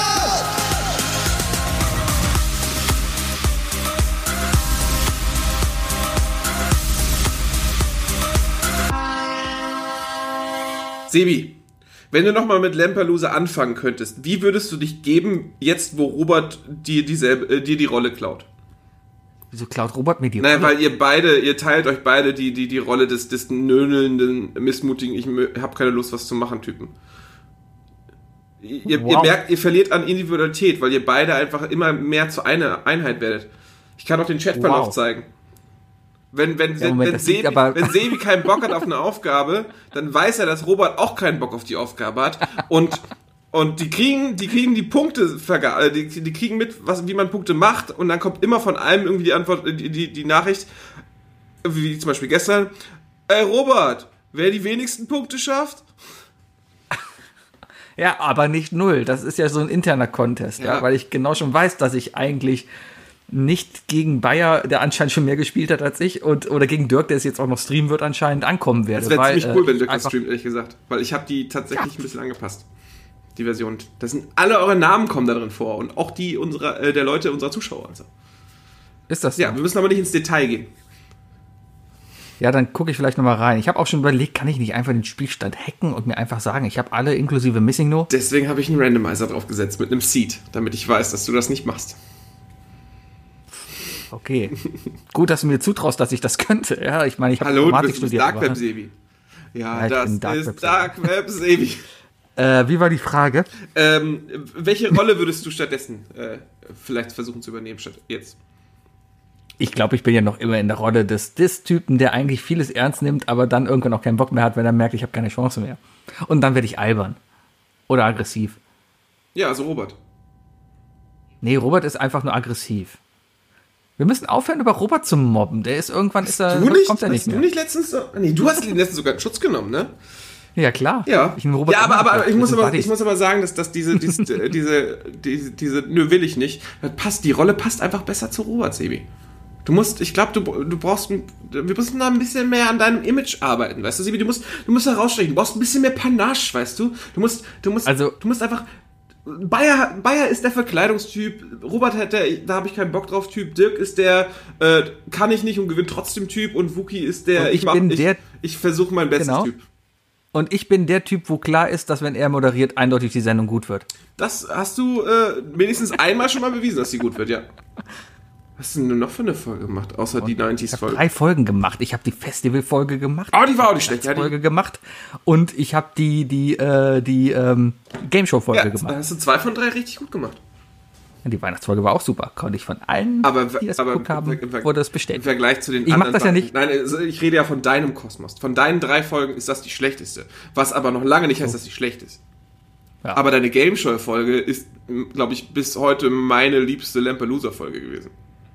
Sebi, wenn du nochmal mit Lamperlose anfangen könntest, wie würdest du dich geben, jetzt wo Robert dir, dieselbe, äh, dir die Rolle klaut? Wieso klaut Robert mir die Rolle? weil ihr beide, ihr teilt euch beide die, die, die Rolle des, des nöhnelnden, missmutigen, ich mö- hab keine Lust, was zu machen Typen. Ihr, ihr Wow. merkt, ihr verliert an Individualität, weil ihr beide einfach immer mehr zu einer Einheit werdet. Ich kann auch den Chatverlauf Wow. zeigen. Wenn, wenn, Ja, Moment, wenn, Sebi, wenn Sebi keinen Bock hat auf eine Aufgabe, dann weiß er, dass Robert auch keinen Bock auf die Aufgabe hat. Und, und die kriegen, die kriegen die Punkte, äh, die, die kriegen mit, was, wie man Punkte macht. Und dann kommt immer von einem irgendwie die Antwort, äh, die, die, die Nachricht, wie zum Beispiel gestern, ey Robert, wer die wenigsten Punkte schafft, Ja, aber nicht null. Das ist ja so ein interner Contest, ja. Ja. weil ich genau schon weiß, dass ich eigentlich nicht gegen Bayer, der anscheinend schon mehr gespielt hat als ich, und oder gegen Dirk, der es jetzt auch noch streamen wird, anscheinend ankommen werde. Das wäre ziemlich cool, wenn Dirk das streamt, ehrlich gesagt. Weil ich habe die tatsächlich ein bisschen angepasst. die Version. Da sind alle eure Namen kommen da drin vor und auch die unserer, äh, der Leute unserer Zuschauer. Also. Ist das so? Ja, wir müssen aber nicht ins Detail gehen. Ja, dann gucke ich vielleicht nochmal rein. Ich habe auch schon überlegt, kann ich nicht einfach den Spielstand hacken und mir einfach sagen, ich habe alle inklusive Missing No? Deswegen habe ich einen Randomizer draufgesetzt mit einem Seed, damit ich weiß, dass du das nicht machst. Okay. Gut, dass du mir zutraust, dass ich das könnte. Ja, ich meine, ich habe Informatik studiert. Dark Web Sebi. Ja, Ja, ich das Dark ist Web. Dark Web Sebi. Äh, wie war die Frage? ähm, welche Rolle würdest du stattdessen äh, vielleicht versuchen zu übernehmen statt jetzt? Ich glaube, ich bin ja noch immer in der Rolle des, des Typen, der eigentlich vieles ernst nimmt, aber dann irgendwann auch keinen Bock mehr hat, wenn er merkt, ich habe keine Chance mehr. Und dann werde ich albern. Oder aggressiv. Ja, also Robert. Nee, Robert ist einfach nur aggressiv. Wir müssen aufhören, über Robert zu mobben. Der ist irgendwann, ist er, Du nicht? kommt er nicht hast mehr. du nicht letztens nee, du hast letztens sogar in Schutz genommen, ne? Ja, klar. Ja. Ich ja, aber, aber ich, muss aber, ich muss aber sagen, dass, dass diese, diese, diese, diese, diese, nö, will ich nicht. Das passt, die Rolle passt einfach besser zu Robert, Sebi. Du musst, ich glaube, du, du brauchst, wir müssen da ein bisschen mehr an deinem Image arbeiten, weißt du, Sebi? Du musst, du musst da rausstechen. Du brauchst ein bisschen mehr Panache, weißt du? Du musst, du musst, Also- du musst einfach, Bayer, Bayer ist der Verkleidungstyp, Robert hat der, da habe ich keinen Bock drauf Typ, Dirk ist der, äh, kann ich nicht und gewinnt trotzdem Typ und Wookie ist der, Und ich mach- bin ich, der- ich versuche mein Bestes Genau. Typ. Und ich bin der Typ, wo klar ist, dass wenn er moderiert, eindeutig die Sendung gut wird. Das hast du äh, wenigstens einmal schon mal bewiesen, dass sie gut wird, ja. Was hast du denn noch für eine Folge gemacht, außer die Ich habe 90s-Folge? drei Folgen gemacht. Ich habe die Festival-Folge gemacht. Oh, die war auch nicht schlecht. Ja, Folge die, gemacht und ich habe die die äh, die ähm, Game Show Folge ja, gemacht. da hast du zwei von drei richtig gut gemacht. Die Weihnachtsfolge war auch super. Konnte ich von allen, Aber, die das aber haben, im wurde das Im bestätigt. Vergleich zu den Ich mach anderen das ja nicht. Nein, also ich rede ja von deinem Kosmos. Von deinen drei Folgen ist das die schlechteste. Was aber noch lange nicht heißt, dass sie schlecht ist. Ja. Aber deine Game Show-Folge ist, glaube ich, bis heute meine liebste Lampelusa-Folge gewesen.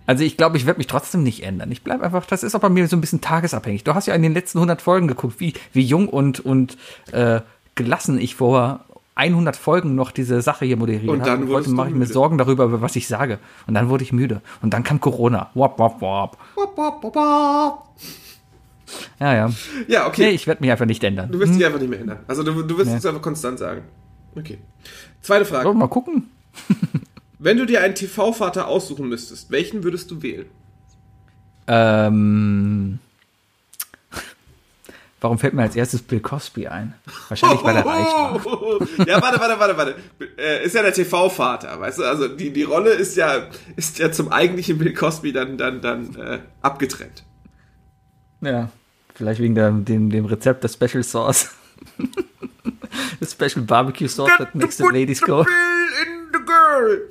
Also ich glaube, ich werde mich trotzdem nicht ändern. Ich bleibe einfach, das ist auch bei mir so ein bisschen tagesabhängig. Du hast ja in den letzten 100 Folgen geguckt, wie, wie jung und, und äh, gelassen ich vor 100 Folgen noch diese Sache hier moderiert Und habe. dann Und heute mache ich mir. Sorgen darüber, über was ich sage. Und dann wurde ich müde. Und dann kam Corona. Wop, wop, wop. Ja, ja. Ja, okay. Nee, ich werde mich einfach nicht ändern. Du wirst dich einfach nicht mehr ändern. Also du, du wirst es einfach konstant sagen. Okay. Zweite Frage. Sollen wir mal gucken? Wenn du dir einen TV-Vater aussuchen müsstest, welchen würdest du wählen? Ähm, warum fällt mir als erstes Bill Cosby ein? Wahrscheinlich, weil er reich war. ja, warte, warte, warte, warte. Äh, ist ja der TV-Vater, weißt du? Also die, die Rolle ist ja, ist ja zum eigentlichen Bill Cosby dann, dann, dann äh, abgetrennt. Ja, vielleicht wegen der, dem, dem Rezept der Special Sauce. Special Barbecue Sauce that makes the ladies go. in the girl.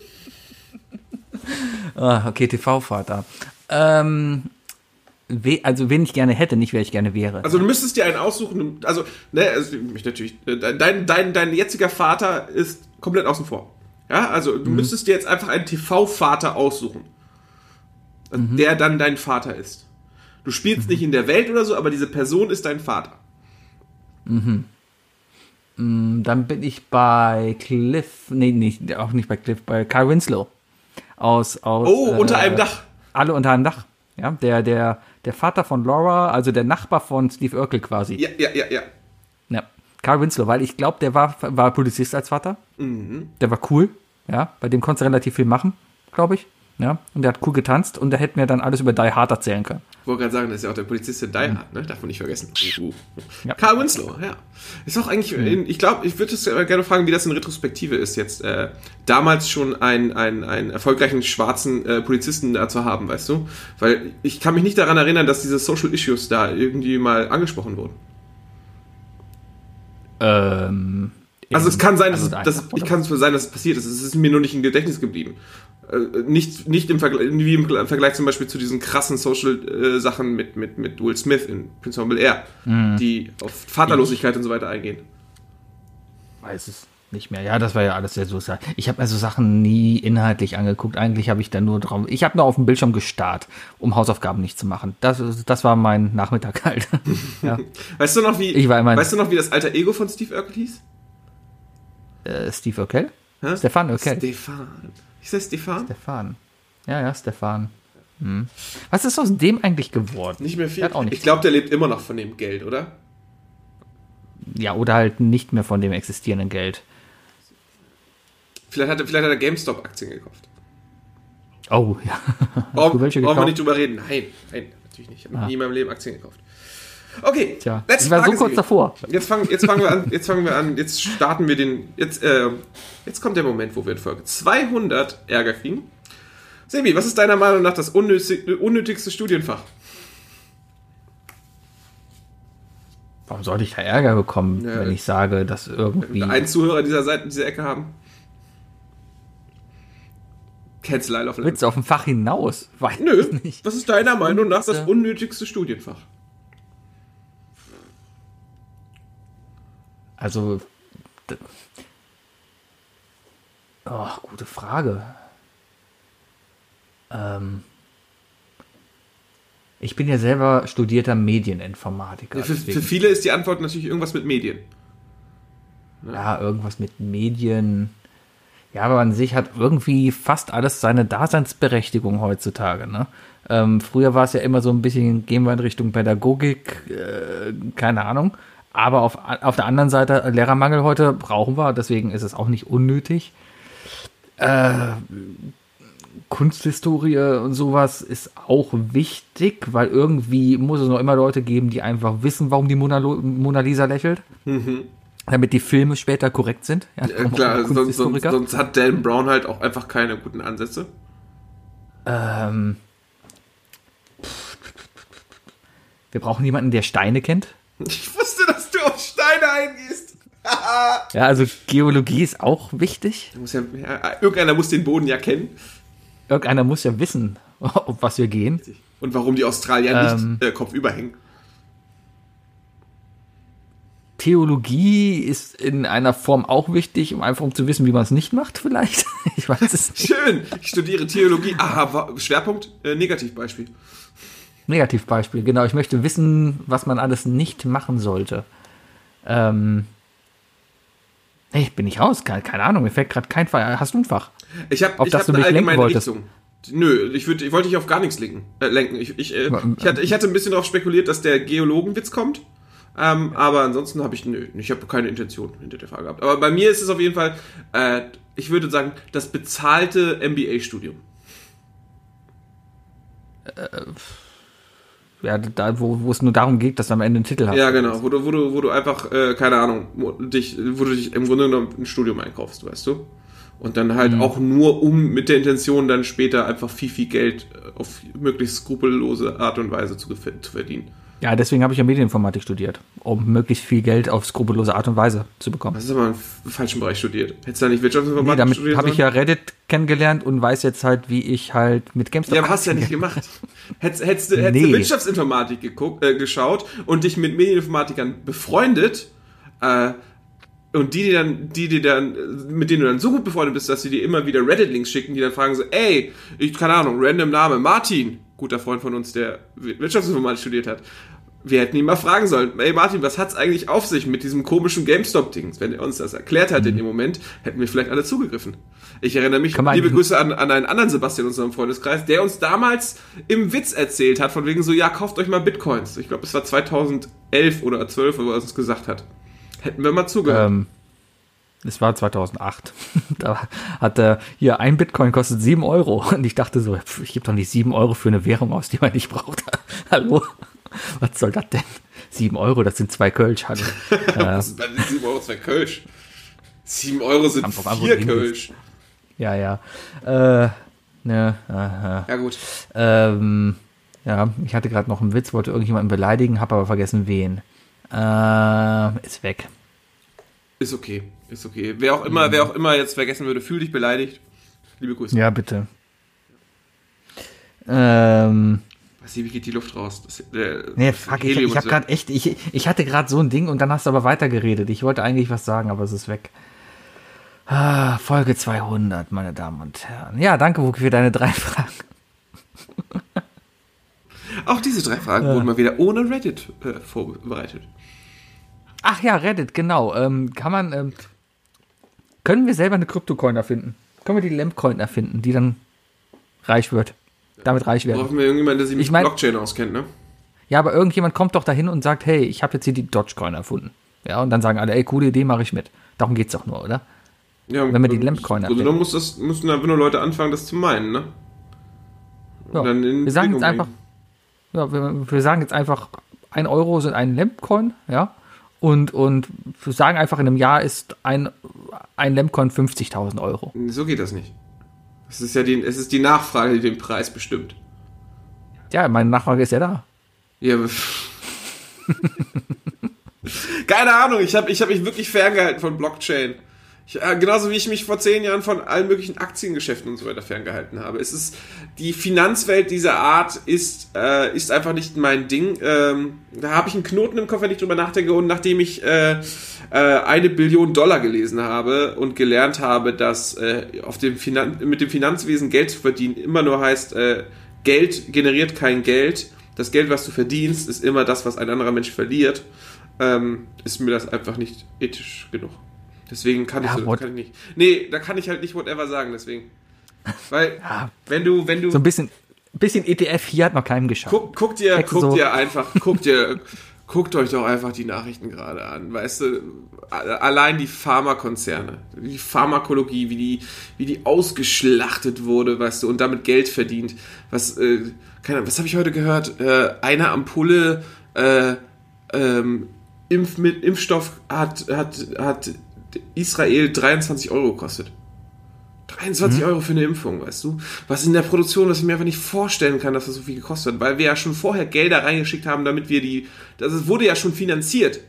Ah, okay, TV-Vater. Ähm, we, also wen ich gerne hätte, nicht wer ich gerne wäre. Also du müsstest dir einen aussuchen, also, ne, also mich natürlich, äh, dein, dein, dein jetziger Vater ist komplett außen vor. Ja, also du müsstest dir jetzt einfach einen TV-Vater aussuchen. Also Der dann dein Vater ist. Du spielst nicht in der Welt oder so, aber diese Person ist dein Vater. Dann bin ich bei Cliff, nee, nicht, auch nicht bei Cliff, bei Carl Winslow. Aus, aus, Oh, äh, unter einem Dach. Alle unter einem Dach. Ja, der, der, der Vater von Laura, also der Nachbar von Steve Urkel quasi. Ja, ja, ja, ja. Ja. Carl Winslow, weil ich glaube, der war, war Polizist als Vater. Mhm. Der war cool. Ja, bei dem konntest du relativ viel machen, glaube ich. Ja, und der hat cool getanzt und der hätte mir dann alles über Die Hard erzählen können. Ich wollte gerade sagen, das ist ja auch der Polizist in Die Hard, ne? Darf man nicht vergessen. Uh, uh. Ja. Carl Winslow, ja. Ist auch eigentlich, in, ich glaube, ich würde es gerne fragen, wie das in Retrospektive ist, jetzt äh, damals schon einen, einen, einen erfolgreichen schwarzen äh, Polizisten da zu haben, weißt du? Weil ich kann mich nicht daran erinnern, dass diese Social Issues da irgendwie mal angesprochen wurden. Ähm, Also es kann sein, dass, also dass ich kann es sein, dass es passiert ist. Es ist mir nur nicht im Gedächtnis geblieben. Äh, nicht, nicht im Vergleich, wie im Vergleich zum Beispiel zu diesen krassen Social-Sachen mit, mit, mit Will Smith in Prince of Bel Air, Mhm. die auf Vaterlosigkeit und so weiter eingehen. weiß es nicht mehr. Ja, das war ja alles sehr sozial. Ich habe mir so Sachen nie inhaltlich angeguckt. Eigentlich habe ich da nur drauf. Ich habe nur auf dem Bildschirm gestarrt, um Hausaufgaben nicht zu machen. Das, das war mein Nachmittag halt. ja. Weißt du noch, wie, Ich weißt du noch, wie das alter Ego von Steve Urkel hieß? Äh, Steve Urkel? Hä? Stefan Urkel. Stefan. Hieß das Stefan? Stefan. Ja, ja, Stefan. Hm. Was ist aus dem eigentlich geworden? Nicht mehr viel. Nicht ich glaube, der lebt immer noch von dem Geld, oder? Ja, oder halt nicht mehr von dem existierenden Geld. Vielleicht hat er, vielleicht hat er GameStop-Aktien gekauft. Oh, ja. Brauchen, du welche brauchen wir nicht drüber reden. Nein, nein, natürlich nicht. Ich habe Ah. nie in meinem Leben Aktien gekauft. Okay, Tja, letzte ich war so Frage, kurz Sebi. davor. Jetzt fangen, jetzt fangen wir an, jetzt fangen wir an, jetzt starten wir den, jetzt, äh, jetzt kommt der Moment, wo wir in Folge 200 Ärger kriegen. Sebi, was ist deiner Meinung nach das unnötig, unnötigste Studienfach? Warum sollte ich da Ärger bekommen, Ja. wenn ich sage, dass irgendwie. Einen Zuhörer dieser Seite, dieser Ecke haben? Cancel Isle of Lamp. Witz auf ein Fach hinaus? Weiß Nö, ich nicht. was ist deiner Meinung nach das Unnütze. unnötigste Studienfach? Also. Oh, gute Frage. Ähm. Ich bin ja selber studierter Medieninformatiker. Für, für viele ist die Antwort natürlich irgendwas mit Medien. Ja, irgendwas mit Medien. Ja, aber an sich hat irgendwie fast alles seine Daseinsberechtigung heutzutage. Ne? Ähm, früher war es ja immer so ein bisschen, gehen wir in Richtung Pädagogik, äh, keine Ahnung. Aber auf, auf der anderen Seite, Lehrermangel heute brauchen wir, deswegen ist es auch nicht unnötig. Äh, Kunsthistorie und sowas ist auch wichtig, weil irgendwie muss es noch immer Leute geben, die einfach wissen, warum die Mona, Mona Lisa lächelt. Damit die Filme später korrekt sind. Ja, Äh, klar, sonst, sonst, sonst hat Dan Brown halt auch einfach keine guten Ansätze. Ähm, wir brauchen jemanden, der Steine kennt. Ich auf Steine eingehst. Ja, also Geologie ist auch wichtig. Ja, ja, irgendeiner muss den Boden ja kennen. Irgendeiner muss ja wissen, auf was wir gehen. Und warum die Australier Ähm. nicht äh, kopfüber hängen. Theologie ist in einer Form auch wichtig, um einfach um zu wissen, wie man es nicht macht, vielleicht. Ich weiß es nicht. Schön, ich studiere Theologie. Aha, Schwerpunkt, äh, Negativbeispiel. Negativbeispiel, genau. Ich möchte wissen, was man alles nicht machen sollte. Ähm. Nee, bin ich raus. Keine, keine Ahnung, mir fällt gerade kein Fach. Hast du ein Fach? Ich habe Auf ich das hab du eine mich lenken wolltest. Richtung. Nö, ich, würd, ich wollte dich auf gar nichts lenken. Äh, lenken. Ich, ich, äh, ich, hatte, ich hatte ein bisschen darauf spekuliert, dass der Geologenwitz kommt. Ähm, aber ansonsten habe ich, nö, ich habe keine Intention hinter der Frage gehabt. Aber bei mir ist es auf jeden Fall, äh, ich würde sagen, das bezahlte MBA-Studium. Ja, da, wo, wo es nur darum geht, dass du am Ende einen Titel hast. Ja, genau, wo du, wo du, wo du einfach, äh, keine Ahnung, dich, wo du dich im Grunde genommen ein Studium einkaufst, weißt du? Und dann Mhm. halt auch nur um mit der Intention dann später einfach viel, viel Geld auf möglichst skrupellose Art und Weise zu, zu verdienen. Ja, deswegen habe ich ja Medieninformatik studiert, um möglichst viel Geld auf skrupellose Art und Weise zu bekommen. Das ist aber im falschen Bereich studiert. Hättest du da nicht Wirtschaftsinformatik Nee, damit studiert? habe ich ja Reddit kennengelernt und weiß jetzt halt, wie ich halt mit GameStop. Ja, aber hast du ja nicht gemacht. Hättest, hättest, du- hättest du Nee. Wirtschaftsinformatik geguckt, äh, geschaut und dich mit Medieninformatikern befreundet, äh, und die, die dann, die, die dann, mit denen du dann so gut befreundet bist, dass sie dir immer wieder Reddit-Links schicken, die dann fragen so, ey, ich, keine Ahnung, random Name, Martin, guter Freund von uns, der Wirtschaftsinformatik studiert hat. Wir hätten ihn mal fragen sollen, ey Martin, was hat's eigentlich auf sich mit diesem komischen GameStop-Dings? Wenn er uns das erklärt hat in dem Moment, hätten wir vielleicht alle zugegriffen. Ich erinnere mich, liebe Grüße an, an einen anderen Sebastian in unserem Freundeskreis, der uns damals im Witz erzählt hat, von wegen so, ja, kauft euch mal Bitcoins. Ich glaube, es war 2011 oder 12, wo er es gesagt hat. Hätten wir mal zugehört. Ähm, es war 2008. da hat er hier ein Bitcoin kostet 7 Euro. Und ich dachte so, ich gebe doch nicht 7 Euro für eine Währung aus, die man nicht braucht. Hallo? Was soll das denn? 7 Euro, das sind zwei Kölsch. Hallo. Das sind bei den 7 Euro zwei Kölsch. 7 Euro sind wo vier Kölsch. ja, ja. Äh, ne, aha. Ja gut. Ähm, ja, ich hatte gerade noch einen Witz, wollte irgendjemanden beleidigen, habe aber vergessen wen. Äh, ist weg. Ist okay. Ist okay. Wer auch immer, wer auch immer jetzt vergessen würde, fühl dich beleidigt. Liebe Grüße. Ja, bitte. Ähm, Was, wie geht die Luft raus? Das, der, nee, fuck, ich, ich habe ist- gerade echt, ich, ich hatte gerade so ein Ding und dann hast du aber weitergeredet. Ich wollte eigentlich was sagen, aber es ist weg. Ah, Folge 200, meine Damen und Herren. Ja, danke, Wookie, für deine drei Fragen. Auch diese drei Fragen wurden mal wieder ohne Reddit äh, vorbereitet. Ach ja, Reddit, genau. Ähm, kann man, ähm, können wir selber eine Kryptocoin erfinden? Können wir die Lampcoin erfinden, die dann reich wird? Damit reich werden. Brauchen wir irgendjemanden, der sich mit Ich mein- Blockchain auskennt, ne? Ja, aber irgendjemand kommt doch dahin und sagt, hey, ich habe jetzt hier die Dogecoin erfunden. Ja, und dann sagen alle, ey, coole Idee, mache ich mit. Darum geht's doch nur, oder? Ja, Wenn wir die Lampcoin Also erfinden. dann muss das, müssen einfach nur Leute anfangen, das zu meinen, ne? Ja. Wir sagen jetzt einfach, ja, wir, wir sagen jetzt einfach, ein Euro sind ein Lampcoin, ja. Und, und wir sagen einfach, in einem Jahr ist ein, ein Lampcoin 50.000 Euro. So geht das nicht. Es ist ja die, es ist die Nachfrage, die den Preis bestimmt. Ja, meine Nachfrage ist ja da. Ja, Keine Ahnung, ich habe ich hab mich wirklich ferngehalten von Blockchain. Ich, äh, genauso wie ich mich vor zehn Jahren von allen möglichen Aktiengeschäften und so weiter ferngehalten habe. Es ist die Finanzwelt dieser Art ist äh, ist einfach nicht mein Ding. Ähm, da habe ich einen Knoten im Kopf, wenn ich drüber nachdenke. Und nachdem ich äh, äh, eine Billion Dollar gelesen habe und gelernt habe, dass äh, auf dem Finan mit dem Finanzwesen Geld zu verdienen immer nur heißt, äh, Geld generiert kein Geld. Das Geld, was du verdienst, ist immer das, was ein anderer Mensch verliert. Ähm, ist mir das einfach nicht ethisch genug. Deswegen kann ich, Ja, so, what- kann ich nicht. Nee, da kann ich halt nicht whatever sagen, deswegen. Weil, Ja. wenn du, wenn du. So ein bisschen, bisschen ETF hier hat noch keinem geschaut. Guck, guck dir, Hexe guck so. dir einfach, guck dir, guckt euch doch einfach die Nachrichten gerade an. Weißt du, allein die Pharmakonzerne, die Pharmakologie, wie die, wie die ausgeschlachtet wurde, weißt du, und damit Geld verdient. Was, äh, keine Ahnung, was habe ich heute gehört? Äh, eine Ampulle, äh, ähm, Impf mit Impfstoff hat, hat, hat Israel 23 Euro gekostet. 23 Euro für eine Impfung, weißt du? Was in der Produktion, was ich mir einfach nicht vorstellen kann, dass das so viel gekostet hat, weil wir ja schon vorher Gelder reingeschickt haben, damit wir die, das wurde ja schon finanziert,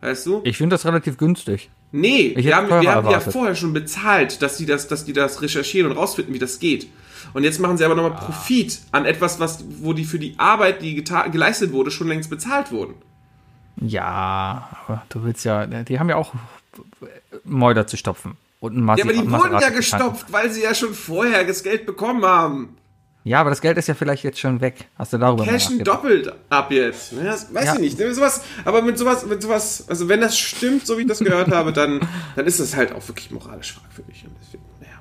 weißt du? Ich finde das relativ günstig. Nee, hätte wir haben, wir haben ja vorher schon bezahlt, dass die das, dass die das recherchieren und rausfinden, wie das geht. Und jetzt machen sie aber nochmal Profit an etwas, was, wo die für die Arbeit, die geleistet wurde, schon längst bezahlt wurden. Ja, aber du willst ja, die haben ja auch Mäuler zu stopfen. Und ein Ja, aber die Maserati wurden ja gestopft, weil sie ja schon vorher das Geld bekommen haben. Ja, aber das Geld ist ja vielleicht jetzt schon weg. Hast du darüber Cashen doppelt ab jetzt. Ja, das weiß Ja. ich nicht. Sowas, aber mit sowas, mit sowas, also wenn das stimmt, so wie ich das gehört habe, dann, dann ist das halt auch wirklich moralisch fragwürdig. Und deswegen, naja.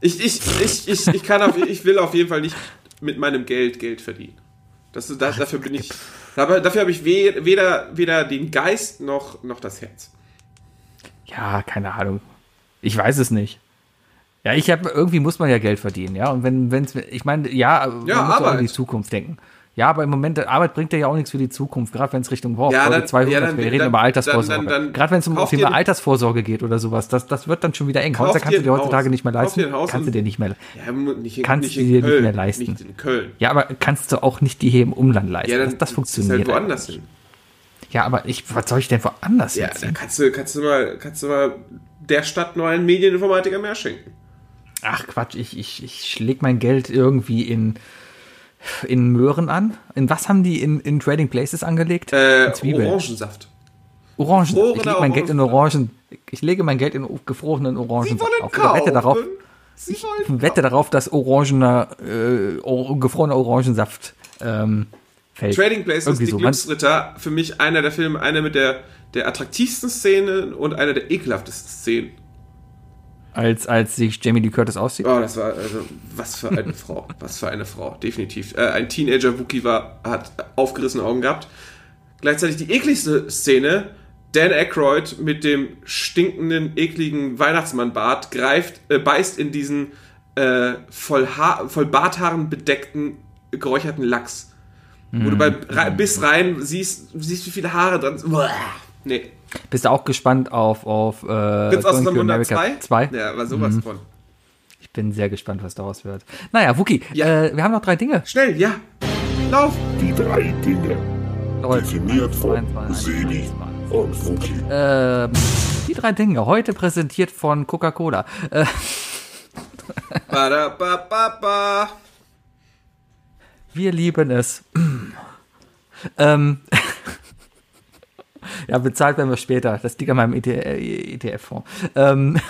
Ich, ich, ich, ich, ich kann auf, ich will auf jeden Fall nicht mit meinem Geld Geld verdienen. Das, das, dafür bin ich, aber dafür habe ich we- weder, weder den Geist noch, noch das Herz. Ja, keine Ahnung. Ich weiß es nicht. Ja, ich habe irgendwie muss man ja Geld verdienen, ja. Und wenn, wenn's, ich meine, ja, man Ja, muss auch an die Zukunft denken. Ja, aber im Moment, Arbeit bringt ja auch nichts für die Zukunft, gerade wenn es Richtung wow, Ja, dann- 200, ja, dann- wir reden dann- über Altersvorsorge. gerade wenn es um kauf Thema Altersvorsorge geht oder sowas, das, das wird dann schon wieder eng. Häuser kannst du dir heutzutage Haus. nicht mehr leisten. kannst du dir nicht mehr. Ja, nicht in, Kannst nicht du dir nicht mehr leisten. Nicht in Köln. Ja, aber kannst du auch nicht die hier im Umland leisten. Ja, dann das, das ist funktioniert. halt woanders hin. Ja, aber ich, was soll ich denn woanders Ja, jetzt hin? kannst du, kannst du mal, kannst du mal der Stadt nur einen Medieninformatiker mehr schenken. Ach Quatsch, ich, ich, ich leg mein Geld irgendwie in, in Möhren an. In was haben die in, in Trading Places angelegt? Äh. Orangensaft. Orangen. Ich lege mein Geld in Orangen. Ich lege mein Geld in gefrorenen Orangen. Sie wollen auf. Ich wette darauf, Sie ich wette darauf, dass orangener, äh, or, gefrorener Orangensaft ähm, fällt. Trading Places, Irgendwie die so. Glücksritter, für mich einer der Filme, einer mit der, der attraktivsten Szenen und einer der ekelhaftesten Szenen. Als, als sich Jamie Lee Curtis aussieht. Oh, das war, also, was für eine Frau. Was für eine Frau, definitiv. Äh, ein Teenager-Wookie war, hat aufgerissene Augen gehabt. Gleichzeitig die ekligste Szene, Dan Aykroyd mit dem stinkenden, ekligen Weihnachtsmannbart greift, äh, beißt in diesen äh, voll, voll Barthaaren bedeckten, geräucherten Lachs. Wo du beim Re Biss rein siehst, siehst, wie viele Haare dran sind. Nee. Bist du auch gespannt auf, auf äh, Prinz aus America 2? 2? Ja, war sowas von. Ich bin sehr gespannt, was daraus wird. Naja, Wookie, Ja. äh, wir haben noch drei Dinge. Schnell, ja. Lauf. Die drei Dinge, Leute. definiert von Sebi und Wookie. Ähm, die drei Dinge, heute präsentiert von Coca-Cola. Äh, Ba, ba, ba, ba. Wir lieben es. ähm, ja, bezahlt werden wir später. Das liegt an meinem ETF-Fonds. Ähm,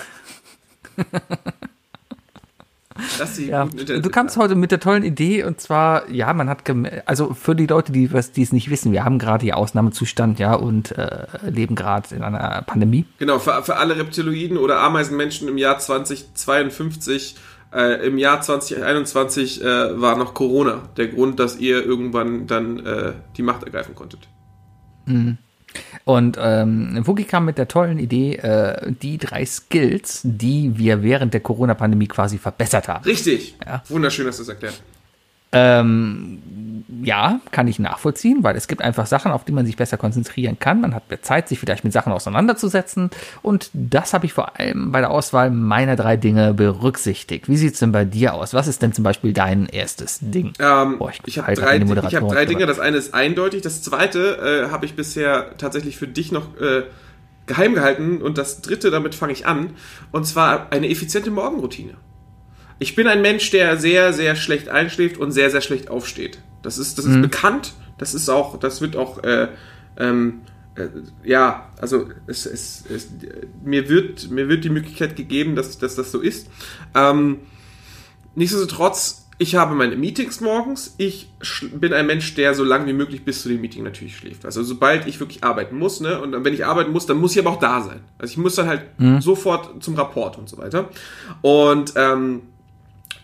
Das ist die ja, du kamst heute mit der tollen Idee und zwar, ja, man hat, also für die Leute, die was, die es nicht wissen, wir haben gerade hier Ausnahmezustand, ja, und äh, leben gerade in einer Pandemie. Genau, für, für alle Reptiloiden oder Ameisenmenschen im Jahr 2052, äh, im Jahr 2021 äh, war noch Corona der Grund, dass ihr irgendwann dann äh, die Macht ergreifen konntet. Und ähm, Wookie kam mit der tollen Idee, äh, die drei Skills, die wir während der Corona-Pandemie quasi verbessert haben. Richtig. Ja. Wunderschön, dass du es erklärt. Ähm, ja, kann ich nachvollziehen, weil es gibt einfach Sachen, auf die man sich besser konzentrieren kann. Man hat mehr Zeit, sich vielleicht mit Sachen auseinanderzusetzen. Und das habe ich vor allem bei der Auswahl meiner drei Dinge berücksichtigt. Wie sieht's denn bei dir aus? Was ist denn zum Beispiel dein erstes Ding? Ähm, Boah, ich habe halte drei, ich hab drei. Dinge. Das eine ist eindeutig. Das zweite äh, habe ich bisher tatsächlich für dich noch äh, geheim gehalten. Und das dritte, damit fange ich an. Und zwar eine effiziente Morgenroutine. Ich bin ein Mensch, der sehr, sehr schlecht einschläft und sehr, sehr schlecht aufsteht. Das ist, das ist bekannt. Das ist auch, das wird auch, äh, ähm, äh, ja, also es, es, es, mir, wird, mir wird die Möglichkeit gegeben, dass, dass das so ist. Ähm, Nichtsdestotrotz, ich habe meine Meetings morgens. Ich bin ein Mensch, der so lange wie möglich bis zu dem Meeting natürlich schläft. Also sobald ich wirklich arbeiten muss, ne, und dann, wenn ich arbeiten muss, dann muss ich aber auch da sein. Also ich muss dann halt sofort zum Rapport und so weiter. Und ähm,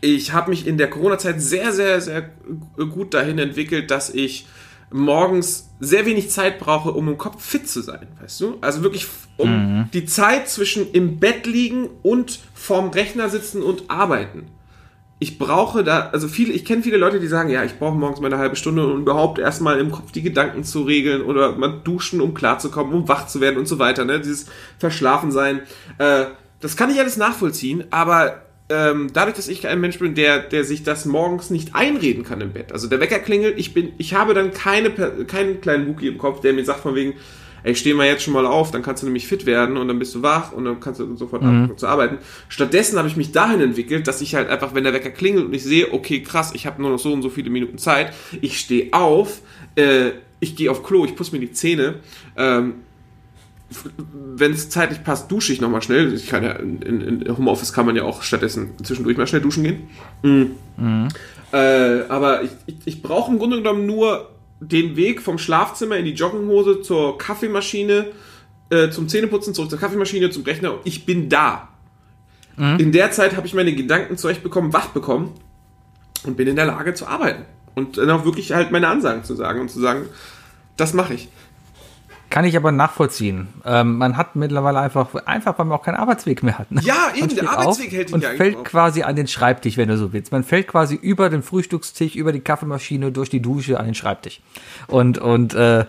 ich habe mich in der Corona-Zeit sehr, sehr, sehr gut dahin entwickelt, dass ich morgens sehr wenig Zeit brauche, um im Kopf fit zu sein, weißt du? Also wirklich um die Zeit zwischen im Bett liegen und vorm Rechner sitzen und arbeiten. Ich brauche da, also viele, ich kenne viele Leute, die sagen, ja, ich brauche morgens mal eine halbe Stunde, um überhaupt erstmal im Kopf die Gedanken zu regeln oder mal duschen, um klarzukommen, um wach zu werden und so weiter, ne? Dieses Verschlafensein. Äh, das kann ich alles nachvollziehen, aber ähm, dadurch, dass ich ein Mensch bin, der, der sich das morgens nicht einreden kann im Bett. Also der Wecker klingelt, ich bin, ich habe dann keine, keinen kleinen Wookie im Kopf, der mir sagt von wegen, ey, steh mal jetzt schon mal auf, dann kannst du nämlich fit werden und dann bist du wach und dann kannst du sofort anfangen zu arbeiten. Stattdessen habe ich mich dahin entwickelt, dass ich halt einfach, wenn der Wecker klingelt und ich sehe, okay, krass, ich habe nur noch so und so viele Minuten Zeit, ich stehe auf, äh, ich gehe auf Klo, ich putze mir die Zähne, ähm, wenn es zeitlich passt, dusche ich nochmal schnell. Ich kann ja in, in, Homeoffice kann man ja auch stattdessen zwischendurch mal schnell duschen gehen. Mhm. Äh, aber ich, ich, ich brauche im Grunde genommen nur den Weg vom Schlafzimmer in die Jogginghose zur Kaffeemaschine, äh, zum Zähneputzen, zurück zur Kaffeemaschine, zum Rechner. Ich bin da. In der Zeit habe ich meine Gedanken zurechtbekommen, wach bekommen und bin in der Lage zu arbeiten. Und dann auch wirklich halt meine Ansagen zu sagen und zu sagen, das mache ich. Kann ich aber nachvollziehen. Ähm, man hat mittlerweile einfach, einfach weil man auch keinen Arbeitsweg mehr hat. Ne? Ja, eben, der Arbeitsweg hält dich und ja fällt auf. quasi an den Schreibtisch, wenn du so willst. Man fällt quasi über den Frühstückstisch, über die Kaffeemaschine, durch die Dusche an den Schreibtisch. Und und äh,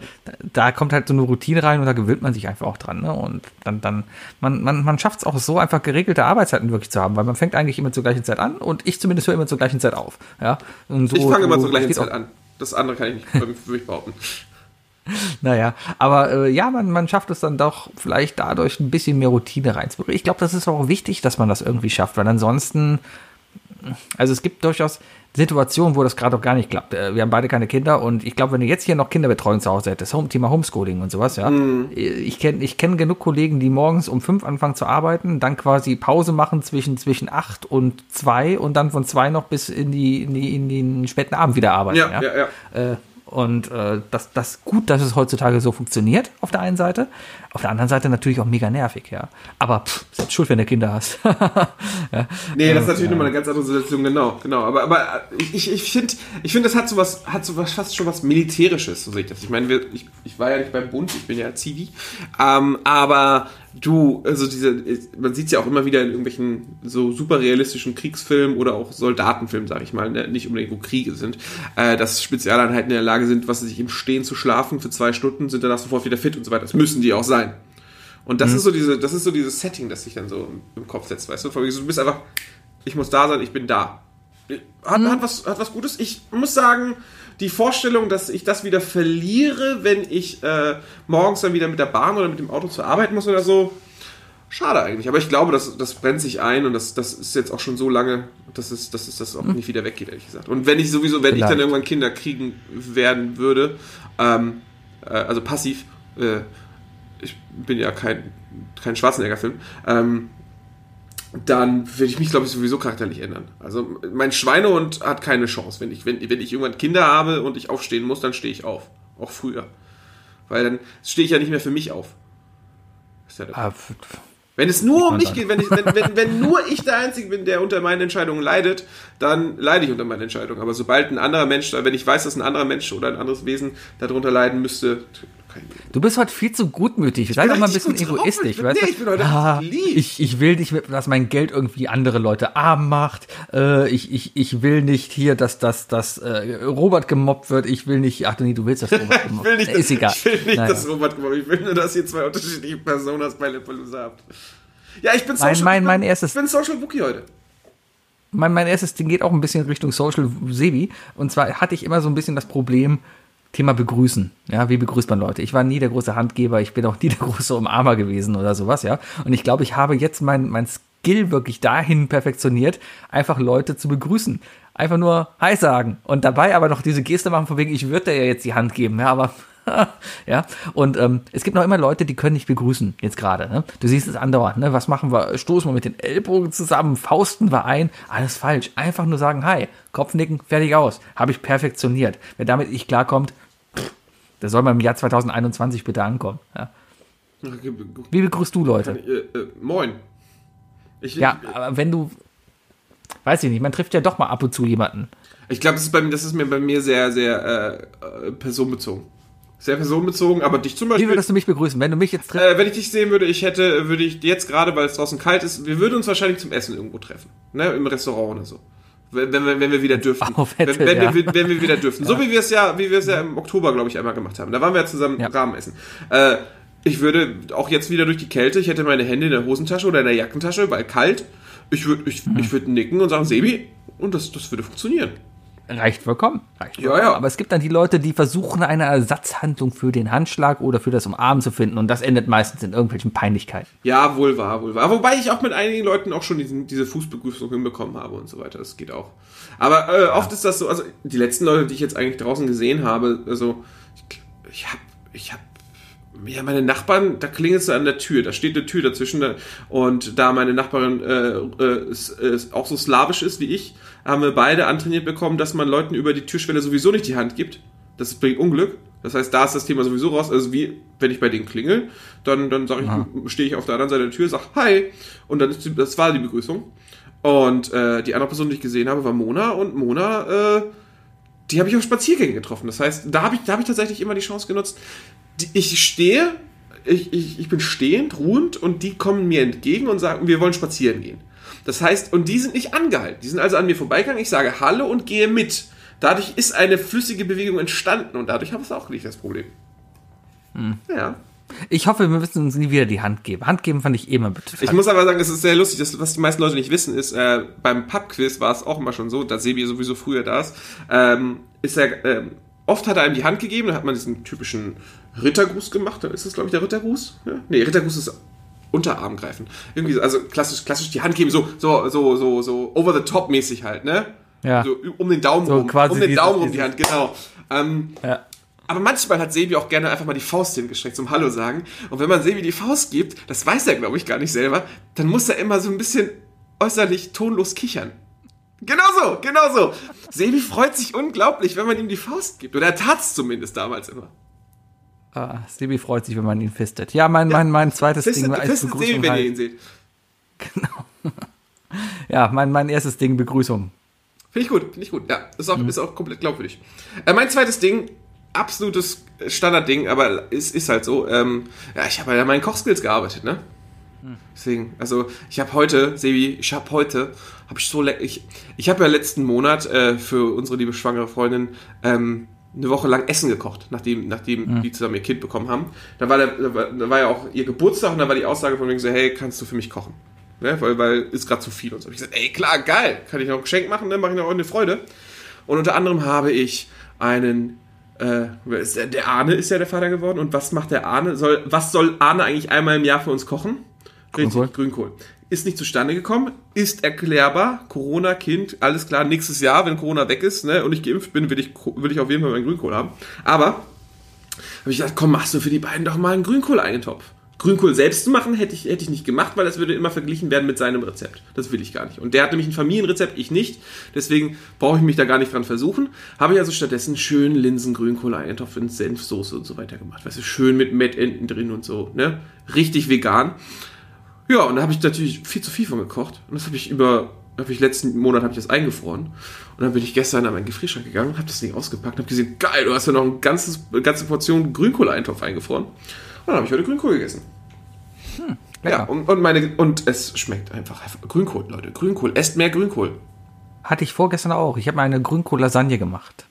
da kommt halt so eine Routine rein und da gewöhnt man sich einfach auch dran. Ne? Und dann dann man man man schafft es auch so einfach geregelte Arbeitszeiten wirklich zu haben, weil man fängt eigentlich immer zur gleichen Zeit an und ich zumindest höre immer zur gleichen Zeit auf. Ja. Und so, Ich fange immer zur gleichen Zeit an. Das andere kann ich nicht für mich behaupten. Naja, aber äh, ja, man, man schafft es dann doch vielleicht dadurch ein bisschen mehr Routine reinzubringen. Ich glaube, das ist auch wichtig, dass man das irgendwie schafft, weil ansonsten, also es gibt durchaus Situationen, wo das gerade auch gar nicht klappt. Äh, Wir haben beide keine Kinder und ich glaube, wenn du jetzt hier noch Kinderbetreuung zu Hause hättest, Home, Thema Homeschooling und sowas, ja. Ich kenne ich kenn genug Kollegen, die morgens um fünf anfangen zu arbeiten, dann quasi Pause machen zwischen, zwischen acht und zwei und dann von zwei noch bis in die, in die, in den späten Abend wieder arbeiten. Ja, ja, ja. Äh, und äh, das, das gut, dass es heutzutage so funktioniert, auf der einen Seite. Auf der anderen Seite natürlich auch mega nervig, ja. Aber pff, selbst schuld, wenn du Kinder hast. ja. Nee, das ist natürlich nochmal eine ganz andere Situation, genau, genau. Aber, aber ich, ich finde, ich finde, das hat sowas, hat sowas fast schon was Militärisches, so sehe ich das. Ich meine, ich, ich war ja nicht beim Bund, ich bin ja Zivi. Ähm, aber du, also diese, man sieht es ja auch immer wieder in irgendwelchen so super realistischen Kriegsfilmen oder auch Soldatenfilmen, sage ich mal, ne? nicht unbedingt wo Kriege sind, äh, dass Spezialeinheiten in der Lage sind, was sie sich im Stehen zu schlafen für zwei Stunden, sind danach sofort wieder fit und so weiter. Das müssen die auch sein. Und das ist so diese, das ist so dieses Setting, das sich dann so im, Kopf setzt, weißt du? Du bist einfach, ich muss da sein, ich bin da. Hat, hat, was, hat was Gutes. Ich muss sagen, die Vorstellung, dass ich das wieder verliere, wenn ich äh, morgens dann wieder mit der Bahn oder mit dem Auto zur Arbeit muss oder so, schade eigentlich. Aber ich glaube, das, das brennt sich ein und das, das ist jetzt auch schon so lange, dass es, dass es das auch nicht wieder weggeht, ehrlich gesagt. Und wenn ich sowieso, wenn ich dann Vielleicht. irgendwann Kinder kriegen werden würde, ähm, äh, also passiv, äh, ich bin ja kein, kein Schwarzenegger-Film, ähm, dann würde ich mich, glaube ich, sowieso charakterlich ändern. Also mein Schweinehund hat keine Chance. Wenn ich, wenn, wenn ich irgendwann Kinder habe und ich aufstehen muss, dann stehe ich auf. Auch früher. Weil dann stehe ich ja nicht mehr für mich auf. Ja Ah, wenn es nur um mich dann. geht, wenn, ich, wenn, wenn, wenn nur ich der Einzige bin, der unter meinen Entscheidungen leidet, dann leide ich unter meinen Entscheidungen. Aber sobald ein anderer Mensch, wenn ich weiß, dass ein anderer Mensch oder ein anderes Wesen darunter leiden müsste, Du bist heute viel zu gutmütig. Sei doch mal ein bisschen drauf. egoistisch. Ich- weißt nee, du? ich bin heute ah, lieb. ich, ich will nicht, dass mein Geld irgendwie andere Leute arm macht. Äh, ich, ich, ich will nicht hier, dass, dass, dass äh, Robert gemobbt wird. Ich will nicht, ach nee, du willst, dass Robert gemobbt Ich will nicht, wird. Ist egal. Ich will nicht, Naja. dass Robert gemobbt Ich will nur, dass ihr zwei unterschiedliche Personas bei Lepalooza habt. Ja, ich bin Mein- Social, mein- mein erstes- ich bin Social Bookie heute. mein, mein erstes Ding geht auch ein bisschen Richtung Social Sebi. Und zwar hatte ich immer so ein bisschen das Problem, Thema begrüßen. Ja, wie begrüßt man Leute? Ich war nie der große Handgeber, ich bin auch nie der große Umarmer gewesen oder sowas, ja. Und ich glaube, ich habe jetzt mein, mein Skill wirklich dahin perfektioniert, einfach Leute zu begrüßen. Einfach nur Hi sagen und dabei aber noch diese Geste machen, von wegen, ich würde dir ja jetzt die Hand geben, ja, aber ja, und ähm, es gibt noch immer Leute, die können nicht begrüßen, jetzt gerade. Ne? Du siehst es andauernd, ne? Was machen wir? Stoßen wir mit den Ellbogen zusammen, fausten wir ein, alles falsch. Einfach nur sagen, hi, Kopfnicken, fertig aus. Habe ich perfektioniert. Wer damit nicht klarkommt, der soll mal im Jahr 2021 bitte ankommen. Ja. Wie begrüßt du Leute? Äh, äh, moin. Ich, Ja, aber wenn du, weiß ich nicht, man trifft ja doch mal ab und zu jemanden. Ich glaube, das, ist bei mir- das ist mir bei mir sehr, sehr äh, äh, personenbezogen. Sehr personenbezogen, aber dich zum Wie Beispiel. würdest du mich begrüßen, wenn du mich jetzt triffst? Äh, wenn ich dich sehen würde, ich hätte, würde ich jetzt gerade, weil es draußen kalt ist, wir würden uns wahrscheinlich zum Essen irgendwo treffen. Ne? Im Restaurant oder so. Wenn, wenn, wir, wenn wir wieder dürften. Auf wenn, Wette, wenn, ja. wir, wenn wir wieder dürften. So wie wir es ja, wie wir es ja im Oktober, glaube ich, einmal gemacht haben. Da waren wir ja zusammen Ja. Rahmen essen. Äh, ich würde auch jetzt wieder durch die Kälte, ich hätte meine Hände in der Hosentasche oder in der Jackentasche, weil kalt. Ich würde ich, Mhm. ich würd nicken und sagen, Sebi, und das, das würde funktionieren. Reicht vollkommen. Reicht Ja, vollkommen. ja. Aber es gibt dann die Leute, die versuchen, eine Ersatzhandlung für den Handschlag oder für das Umarmen zu finden. Und das endet meistens in irgendwelchen Peinlichkeiten. Ja, wohl wahr, wohl wahr. Wobei ich auch mit einigen Leuten auch schon diesen, diese Fußbegrüßung hinbekommen habe und so weiter. Das geht auch. Aber äh, oft ist das so, also die letzten Leute, die ich jetzt eigentlich draußen gesehen habe, also ich, ich habe, ich habe, ja, meine Nachbarn, da klingelt es an der Tür, da steht eine Tür dazwischen da, und da meine Nachbarin äh, äh, ist, ist auch so slawisch ist wie ich, haben wir beide antrainiert bekommen, dass man Leuten über die Türschwelle sowieso nicht die Hand gibt. Das bringt Unglück. Das heißt, da ist das Thema sowieso raus. Also wie, wenn ich bei denen klingel, dann, dann sage ich, stehe ich auf der anderen Seite der Tür, sag Hi. Und dann ist die, das war die Begrüßung. Und äh, die andere Person, die ich gesehen habe, war Mona. Und Mona, äh, die habe ich auf Spaziergängen getroffen. Das heißt, da habe ich, da hab ich tatsächlich immer die Chance genutzt. Die, ich stehe, ich, ich, ich bin stehend, ruhend und die kommen mir entgegen und sagen, wir wollen spazieren gehen. Das heißt, und die sind nicht angehalten. Die sind also an mir vorbeigegangen. Ich sage Hallo und gehe mit. Dadurch ist eine flüssige Bewegung entstanden und dadurch habe ich auch nicht das Problem. Ja. Ich hoffe, wir müssen uns nie wieder die Hand geben. Hand geben fand ich eh immer bitte. Ich muss aber sagen, es ist sehr lustig. Das, was die meisten Leute nicht wissen, ist, äh, beim Pub-Quiz war es auch immer schon so, da Sebi sowieso früher da ist, ähm, ist er, ähm, oft hat er einem die Hand gegeben, dann hat man diesen typischen Rittergruß gemacht. Dann ist das, glaube ich, der Rittergruß? Ja? Nee, Rittergruß ist Unterarm greifen. Irgendwie, so, also klassisch, klassisch die Hand geben, so, so, so, so, so over the top mäßig halt, ne? Ja. So um den Daumen So rum. quasi um den Daumen rum die Hand, genau. Ähm, ja. aber manchmal hat Sebi auch gerne einfach mal die Faust hingestreckt zum Hallo sagen. Und wenn man Sebi die Faust gibt, das weiß er, glaube ich, gar nicht selber, dann muss er immer so ein bisschen äußerlich tonlos kichern. Genau so, genau so. Sebi freut sich unglaublich, wenn man ihm die Faust gibt. Oder er tat's zumindest damals immer. Ah, Sebi freut sich, wenn man ihn fistet. Ja, mein, mein, mein zweites Fistet, Ding als fistet Begrüßung. Sebi, wenn ihr Halt, ihn seht. ja, mein, mein erstes Ding Begrüßung. Finde ich gut, finde ich gut. Ja, ist auch, ist auch komplett glaubwürdig. Äh, mein zweites Ding, absolutes Standardding, aber ist, ist halt so. Ähm, ja, ich habe ja meinen Kochskills gearbeitet, ne? Deswegen, also ich habe heute, Sebi, ich habe heute, habe ich so lecker, ich, ich habe ja letzten Monat äh, für unsere liebe schwangere Freundin ähm, eine Woche lang Essen gekocht, nachdem, nachdem die zusammen ihr Kind bekommen haben. Da war, der, da, war, ja auch ihr Geburtstag und da war die Aussage von mir so, hey, kannst du für mich kochen? Ne? Weil, weil ist gerade zu viel und so. Hab Ich gesagt, ey, klar, geil, kann ich noch ein Geschenk machen, dann mache ich noch eine Freude. Und unter anderem habe ich einen äh, der, der Arne ist ja der Vater geworden. Und was macht der Arne? Soll, was soll Arne eigentlich einmal im Jahr für uns kochen? Richtig, Grünkohl. Ist nicht zustande gekommen, ist erklärbar. Corona, Kind, alles klar, nächstes Jahr, wenn Corona weg ist ne, und ich geimpft bin, will ich, will ich auf jeden Fall meinen Grünkohl haben. Aber habe ich gesagt, komm, machst du für die beiden doch mal einen Grünkohl-Eintopf. Grünkohl selbst zu machen, hätte ich, hätte ich nicht gemacht, weil das würde immer verglichen werden mit seinem Rezept. Das will ich gar nicht. Und der hat nämlich ein Familienrezept, ich nicht. Deswegen brauche ich mich da gar nicht dran versuchen. Habe ich also stattdessen schön Linsen-Grünkohl-Eintopf in Senfsoße und so weiter gemacht. Weißt du, schön mit Mettenten drin und so, ne? Richtig vegan. Ja, und da habe ich natürlich viel zu viel von gekocht. Und das habe ich über habe ich letzten Monat habe ich das eingefroren und dann bin ich gestern an meinen Gefrierschrank gegangen, habe das Ding ausgepackt, habe gesehen, geil, du hast ja noch ein ganzes, eine ganze Portion Grünkohl-Eintopf eingefroren. Und dann habe ich heute Grünkohl gegessen. lecker. Ja, und, und meine und es schmeckt einfach, Grünkohl, Leute, Grünkohl, esst mehr Grünkohl. Hatte ich vorgestern auch. Ich habe mal eine Grünkohl-Lasagne gemacht.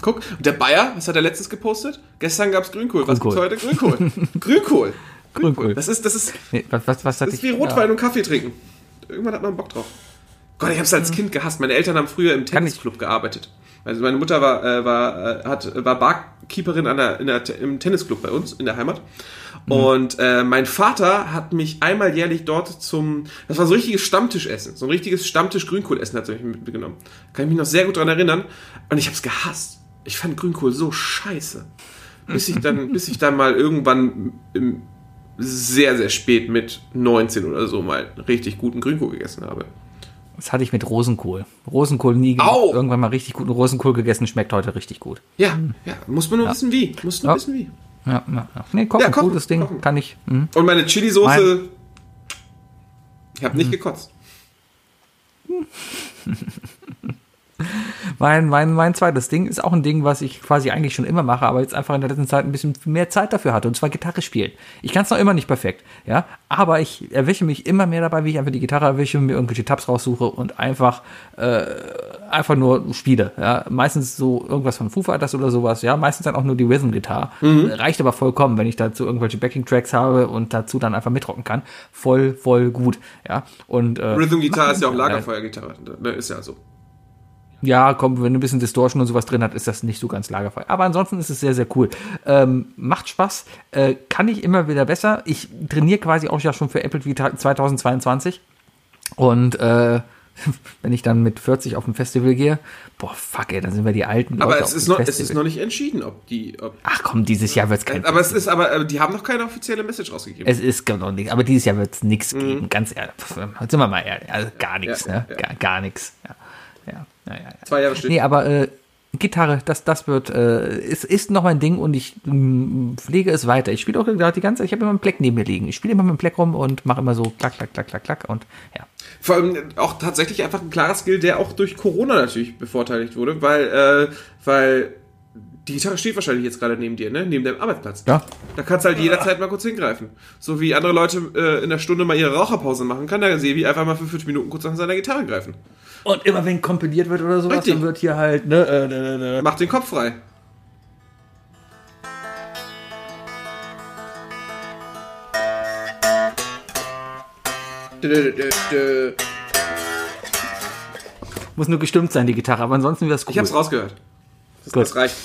Guck, und der Bayer, was hat er letztens gepostet? Gestern gab's Grünkohl. Was Grünkohl. gibt's heute? Grünkohl. Grünkohl. Grünkohl. Das ist, das ist, Nee, was, was, was das ist wie Rotwein und Kaffee trinken. Irgendwann hat man Bock drauf. Gott, ich hab's als Kind gehasst. Meine Eltern haben früher im Tennisclub gearbeitet. Also meine Mutter war, äh, war, äh, hat, war Barkeeperin an der, der, im Tennisclub bei uns in der Heimat. Und äh, mein Vater hat mich einmal jährlich dort zum, das war so ein richtiges Stammtischessen, so ein richtiges Stammtisch-Grünkohlessen hat er mich mitgenommen. Kann ich mich noch sehr gut dran erinnern. Und ich hab's gehasst. Ich fand Grünkohl so scheiße. Bis ich dann, bis ich dann mal irgendwann im, sehr, sehr spät mit 19 oder so mal einen richtig guten Grünkohl gegessen habe. Das hatte ich mit Rosenkohl. Rosenkohl nie ge- Au! irgendwann mal richtig guten Rosenkohl gegessen, schmeckt heute richtig gut. Ja, ja, muss man nur wissen wie. Muss nur Ja. wissen wie. Ja, ja, ja. Nee, kochen, Ja, kochen, gutes Ding, kochen. kann ich. Hm. Und meine Chili-Soße, ich habe Mhm. nicht gekotzt. Mein, mein, mein zweites Ding ist auch ein Ding, was ich quasi eigentlich schon immer mache, aber jetzt einfach in der letzten Zeit ein bisschen mehr Zeit dafür hatte, und zwar Gitarre spielen. Ich kann es noch immer nicht perfekt, ja, aber ich erwische mich immer mehr dabei, wie ich einfach die Gitarre erwische, mir irgendwelche Tabs raussuche und einfach, äh, einfach nur spiele, ja. Meistens so irgendwas von Foo Fighters oder sowas, ja, meistens dann auch nur die Rhythm-Gitarre. Reicht aber vollkommen, wenn ich dazu irgendwelche Backing-Tracks habe und dazu dann einfach mitrocken kann. Voll, voll gut, ja. Und, äh, Rhythm-Gitarre ist ja auch äh, Lagerfeuergitarre. Ne, Ist ja so. Ja, komm, wenn du ein bisschen Distortion und sowas drin hat, ist das nicht so ganz lagerfrei. Aber ansonsten ist es sehr, sehr cool. Ähm, macht Spaß, äh, kann ich immer wieder besser. Ich trainiere quasi auch ja schon für Apple Vita 2022. Und äh, wenn ich dann mit 40 auf ein Festival gehe, boah, fuck, ey, dann sind wir die alten Aber Leute es auf ist, noch, es ist noch nicht entschieden, ob die. Ob, Ach komm, dieses Jahr wird's kein aber es ist aber, äh, die haben noch keine offizielle Message rausgegeben. Es ist noch nichts, aber dieses Jahr wird's nichts geben, ganz ehrlich. Sind wir mal ehrlich, also gar nichts, Mhm. Ja, ne? ja. Gar, gar nichts. Ja, ja, ja. Zwei Jahre steht. Nee, aber äh, Gitarre, das, das wird, äh, ist, ist noch mein Ding und ich mm, pflege es weiter. Ich spiele auch gerade die ganze Zeit, ich habe immer einen Pleck neben mir liegen. Ich spiele immer mit dem Pleck rum und mache immer so klack, klack, klack, klack, klack und ja. Vor allem auch tatsächlich einfach ein klarer Skill, der auch durch Corona natürlich bevorteiligt wurde, weil, äh, weil die Gitarre steht wahrscheinlich jetzt gerade neben dir, ne? Neben deinem Arbeitsplatz. Ja. Da kannst du halt jederzeit mal kurz hingreifen. So wie andere Leute äh, in der Stunde mal ihre Raucherpause machen, kann der Sevi einfach mal für fünf Minuten kurz nach seiner Gitarre greifen. Und immer wenn kompiliert wird oder sowas, Richtig. dann wird hier halt, ne, äh, ne, ne, ne. Macht den Kopf frei. Dö, dö, dö, dö. muss nur gestimmt sein, die Gitarre, aber ansonsten wäre es cool. Ich hab's rausgehört. Das, Gut. das reicht.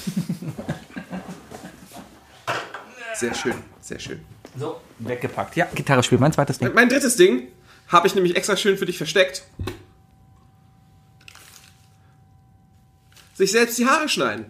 Sehr schön, sehr schön. So, weggepackt. Ja, Gitarre spielen, mein zweites Ding. Mein drittes Ding habe ich nämlich extra schön für dich versteckt. Sich selbst die Haare schneiden.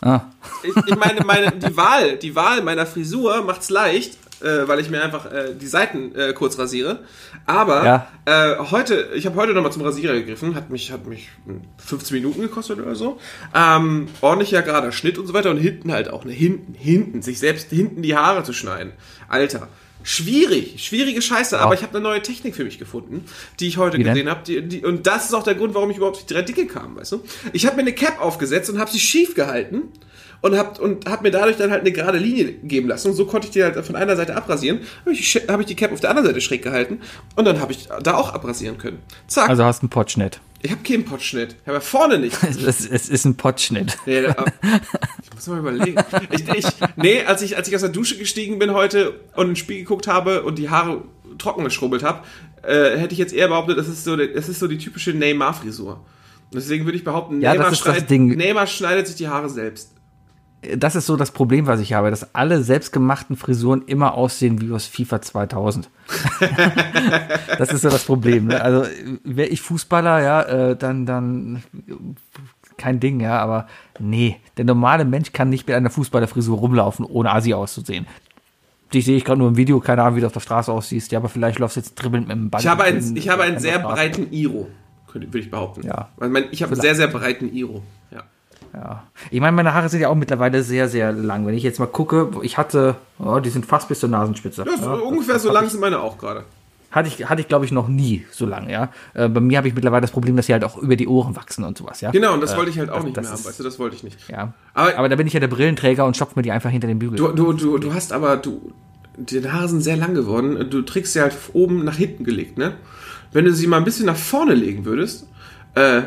Ah. Ich, ich meine, meine, die Wahl, die Wahl meiner Frisur macht's leicht, äh, weil ich mir einfach äh, die Seiten äh, kurz rasiere. Aber Ja. äh, heute, ich habe heute nochmal zum Rasierer gegriffen, hat mich, hat mich hm, 15 Minuten gekostet oder so. Ähm, ordentlicher gerader Schnitt und so weiter und hinten halt auch, ne, hinten, hinten, sich selbst hinten die Haare zu schneiden. Alter. Schwierig, schwierige Scheiße, aber ich habe eine neue Technik für mich gefunden, die ich heute Wie gesehen habe. Die, die, und das ist auch der Grund, warum ich überhaupt auf die drei Dicke kam, weißt du? Ich habe mir eine Cap aufgesetzt und habe sie schief gehalten und habe und hab mir dadurch dann halt eine gerade Linie geben lassen. Und so konnte ich die halt von einer Seite abrasieren. Habe ich, hab ich die Cap auf der anderen Seite schräg gehalten und dann habe ich da auch abrasieren können. Zack, Also hast einen Potschnitt. ich habe keinen Potschnitt. Ja vorne nicht. Es, ist ein Potschnitt. Nee, da, ich muss mal überlegen. Ich, ich, nee, als ich, als ich aus der Dusche gestiegen bin heute und ins Spiel geguckt habe und die Haare trocken geschrubbelt habe, äh, hätte ich jetzt eher behauptet, das ist so, die- das ist so die typische Neymar-Frisur. Deswegen würde ich behaupten, Ja, Neymar, das ist das schneid- Ding. Neymar schneidet sich die Haare selbst. Das ist so das Problem, was ich habe, dass alle selbstgemachten Frisuren immer aussehen wie aus FIFA 2000. das ist so das Problem. Ne? Also wäre ich Fußballer, ja, äh, dann, dann kein Ding, ja, aber nee, der normale Mensch kann nicht mit einer Fußballerfrisur rumlaufen, ohne Asi auszusehen. Dich sehe ich gerade nur im Video, keine Ahnung, wie du auf der Straße aussiehst. Ja, aber vielleicht läufst du jetzt dribbelnd mit dem Ball. Ich habe, ein, in- ich habe einen in sehr breiten Iro, würde ich behaupten. Ja. Weil mein, ich habe einen sehr, sehr breiten Iro. Ja. Ja. Ich meine, meine Haare sind ja auch mittlerweile sehr, sehr lang. Wenn ich jetzt mal gucke, ich hatte, oh, die sind fast bis zur Nasenspitze. Ja, so Ja, ungefähr das so hab lang sind meine auch gerade. Hatte ich, hatte ich glaube ich, noch nie so lange, ja. Äh, bei mir habe ich mittlerweile das Problem, dass sie halt auch über die Ohren wachsen und sowas, ja. Genau, und das Äh, wollte ich halt auch das- nicht das mehr haben, ist- weißt du, das wollte ich nicht. Ja. Aber- Aber, da bin ich ja der Brillenträger und stopfe mir die einfach hinter den Bügel. Du, du, du, du hast aber, du, deine Haare sind sehr lang geworden. Du trägst sie halt oben nach hinten gelegt, ne? Wenn du sie mal ein bisschen nach vorne legen würdest, äh,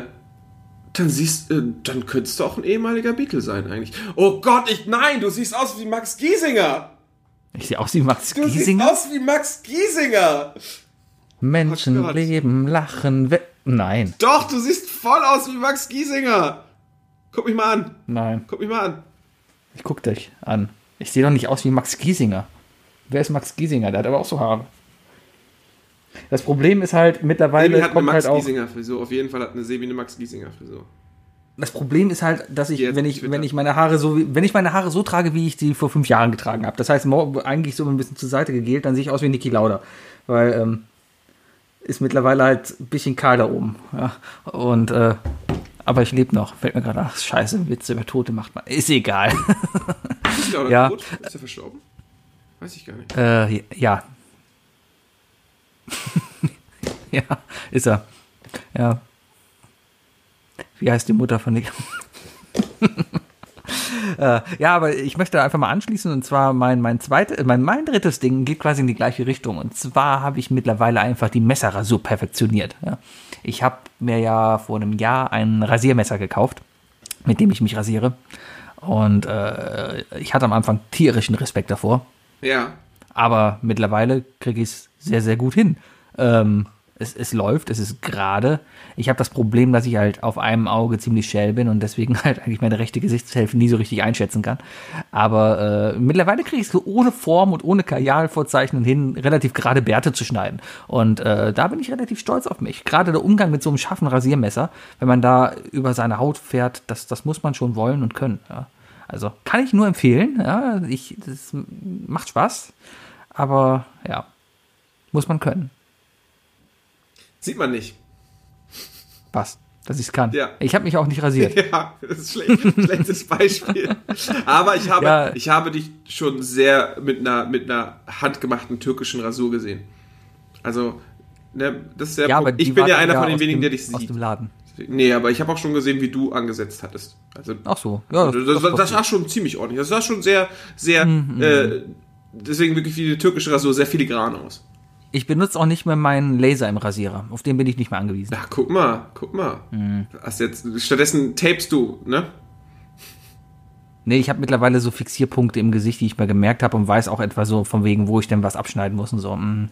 dann siehst, äh, dann könntest du auch ein ehemaliger Beatle sein eigentlich. Oh Gott, ich, nein, du siehst aus wie Max Giesinger. ich sehe aus wie Max Du Giesinger. siehst aus wie Max Giesinger. Menschen Oh leben, lachen, we Nein, Doch, du siehst voll aus wie Max Giesinger. Guck mich mal an. nein. Guck mich mal an. Ich guck dich an. Ich sehe doch nicht aus wie Max Giesinger. Wer ist Max Giesinger? Der hat aber auch so Haare. Das Problem ist halt, mittlerweile Sebi hat eine kommt Max halt auch. Giesinger Frisur. Auf jeden Fall hat eine Sebi eine Max Giesinger Frisur. Das Problem ist halt, dass ich, Jetzt wenn ich, Twitter. wenn ich meine Haare so, wenn ich meine Haare so trage, wie ich die vor fünf Jahren getragen habe. Das heißt, eigentlich so ein bisschen zur Seite gegelt, dann sehe ich aus wie Niki Lauda. Weil, ähm, ist mittlerweile halt ein bisschen kahl da oben. Ja. Und, äh, aber ich lebe noch. Fällt mir gerade, ach, scheiße, Witze über Tote macht man. Ist egal. Ist Ja. tot? Ist der verstorben? Weiß ich gar nicht. Äh, ja. ja, ist er. Ja. Wie heißt die Mutter von Nick? äh, ja, aber ich möchte einfach mal anschließen und zwar mein, mein zweites, mein, mein drittes Ding geht quasi in die gleiche Richtung und zwar habe ich mittlerweile einfach die Messerrasur perfektioniert. Ja. Ich habe mir ja vor einem Jahr ein Rasiermesser gekauft, mit dem ich mich rasiere und äh, ich hatte am Anfang tierischen Respekt davor, Ja. aber mittlerweile kriege ich es sehr, sehr gut hin. Ähm, es, es läuft, es ist gerade. Ich habe das Problem, dass ich halt auf einem Auge ziemlich schell bin und deswegen halt eigentlich meine rechte Gesichtshälfte nie so richtig einschätzen kann. Aber äh, mittlerweile kriege ich es so ohne Form und ohne Kajalvorzeichnen hin, relativ gerade Bärte zu schneiden. Und äh, da bin ich relativ stolz auf mich. Gerade der Umgang mit so einem scharfen Rasiermesser, wenn man da über seine Haut fährt, das, das muss man schon wollen und können. Ja. Also kann ich nur empfehlen. Ja, ich, das macht Spaß, aber ja, muss man können. Sieht man nicht. Was? Dass ich es kann. Ja. Ich habe mich auch nicht rasiert. Ja, das ist schlecht, schlechtes Beispiel. Aber ich habe, Ja. ich habe dich schon sehr mit einer, mit einer handgemachten türkischen Rasur gesehen. Also, ne, das ist der Ja. Ich bin war ja einer von den aus wenigen, dem, der dich Aus sieht. dem Laden. Nee, aber ich habe auch schon gesehen, wie du angesetzt hattest. Also, Ach so. Ja, das, das, das sah schon ziemlich ordentlich. Das sah schon sehr, sehr, Mhm, äh, deswegen wirklich wie die türkische Rasur, sehr filigran aus. Ich benutze auch nicht mehr meinen Laser im Rasierer. Auf den bin ich nicht mehr angewiesen. Ach, guck mal, guck mal. Mhm. Hast jetzt, stattdessen tapest du, ne? Nee, ich habe mittlerweile so Fixierpunkte im Gesicht, die ich mir gemerkt habe und weiß auch etwa so von wegen, wo ich denn was abschneiden muss und so. Mm,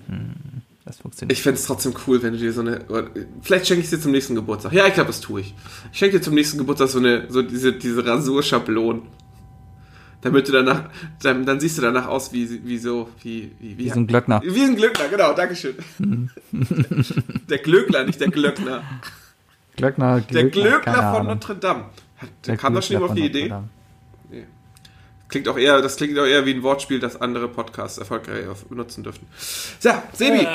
Das funktioniert. Ich fände es trotzdem cool, wenn du dir so eine. Vielleicht schenke ich es dir zum nächsten Geburtstag. Ja, ich glaube, das tue ich. Ich schenke dir zum nächsten Geburtstag so eine, so diese, diese Rasurschablonen. Damit du danach, dann, dann siehst du danach aus wie, wie so, wie, wie, Wie so ein Glöckner. Wie ein Glöckner, genau, Dankeschön. der Glöckner, nicht der Glöckner. Glöckner, Der keine Glöckner von Ahnung. Notre Dame. Hat, Der kam da schon Glöckner jemand auf die Idee? Dame. Klingt auch eher, das klingt auch eher wie ein Wortspiel, das andere Podcasts erfolgreich benutzen dürften. So, Sebi,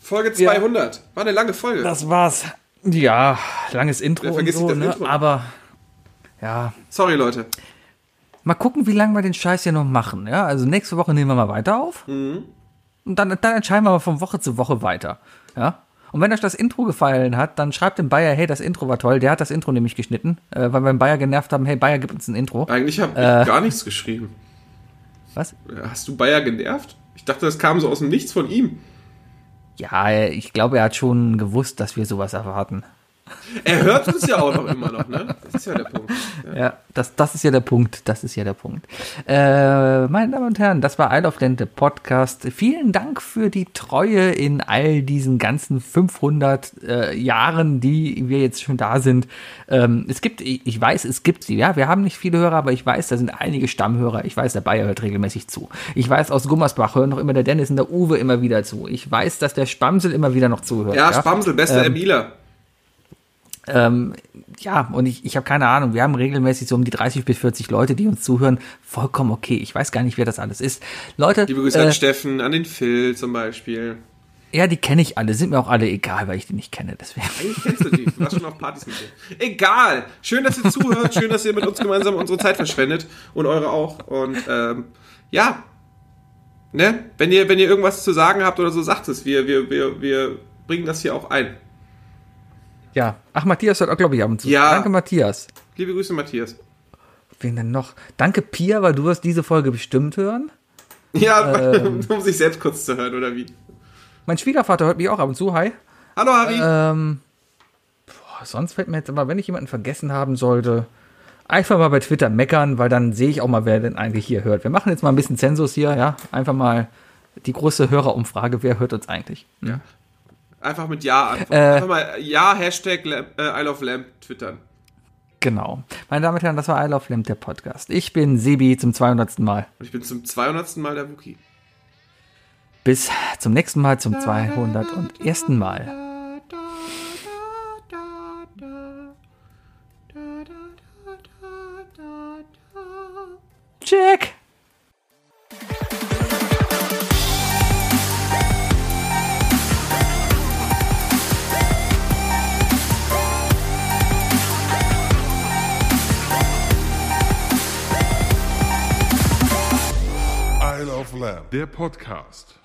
Folge 200. War eine lange Folge. Äh, Das war's. Ja, langes Intro Wer und vergisst so, nicht das ne? Intro? aber ja, Sorry, Leute. Mal gucken, wie lange wir den Scheiß hier noch machen. Ja, also nächste Woche nehmen wir mal weiter auf. Mhm. Und dann, dann entscheiden wir mal von Woche zu Woche weiter. Ja. Und wenn euch das Intro gefallen hat, dann schreibt dem Bayer, hey, das Intro war toll. Der hat das Intro nämlich geschnitten, äh, weil wir den Bayer genervt haben, hey, Bayer, gib uns ein Intro. Eigentlich habe Äh. ich gar nichts geschrieben. Was? Hast du Bayer genervt? Ich dachte, das kam so aus dem Nichts von ihm. Ja, ich glaube, er hat schon gewusst, dass wir sowas erwarten. Er hört uns ja auch noch immer noch, ne? Das ist ja der Punkt. Ja. Ja, das, das ist ja der Punkt. Das ist ja der Punkt. Äh, meine Damen und Herren, das war Isle of Land, der Podcast. Vielen Dank für die Treue in all diesen ganzen 500 äh, Jahren, die wir jetzt schon da sind. Ähm, es gibt, ich weiß, es gibt sie. Ja, wir haben nicht viele Hörer, aber ich weiß, da sind einige Stammhörer. Ich weiß, der Bayer hört regelmäßig zu. Ich weiß, aus Gummersbach hören noch immer der Dennis und der Uwe immer wieder zu. Ich weiß, dass der Spamsel immer wieder noch zuhört. Ja, Spamsel, bester Ähm, Emiler. Ähm, ja, und ich, ich habe keine Ahnung, wir haben regelmäßig so um die 30 bis 40 Leute, die uns zuhören. Vollkommen okay. Ich weiß gar nicht, wer das alles ist. Leute, Liebe Grüße äh, an Steffen, an den Phil zum Beispiel. ja, die kenne ich alle, sind mir auch alle egal, weil ich die nicht kenne. Deswegen. Eigentlich kennst du die. Du warst schon auf Partys mit denen. Egal. Schön, dass ihr zuhört. Schön, dass ihr mit uns gemeinsam unsere Zeit verschwendet. Und eure auch. Und ähm, ja, Ne? Wenn ihr, wenn ihr irgendwas zu sagen habt oder so, sagt es. Wir, wir, wir, wir bringen das hier auch ein. Ja. Ach, Matthias hört auch, glaube ich, ab und zu. Ja. Danke, Matthias. Liebe Grüße, Matthias. Wen denn noch? Danke, Pia, weil du wirst diese Folge bestimmt hören. Ja, Ähm. um sich selbst kurz zu hören, oder wie? Mein Schwiegervater hört mich auch ab und zu. Hi. Hallo, Harry. Ähm, boah, sonst fällt mir jetzt aber, wenn ich jemanden vergessen haben sollte, einfach mal bei Twitter meckern, weil dann sehe ich auch mal, wer denn eigentlich hier hört. Wir machen jetzt mal ein bisschen Zensus hier, ja. Einfach mal die große Hörerumfrage, wer hört uns eigentlich? Ja. Einfach mit Ja antworten. Äh. Einfach mal Ja, Hashtag Lamp, äh, I love Lamp twittern. Genau. Meine Damen und Herren, das war I Love Lamp, der Podcast. Ich bin Sebi zum 200. Mal. Und ich bin zum 200. Mal der Wookie. Bis zum nächsten Mal, zum 201. Mal. Check! Love. Der Podcast.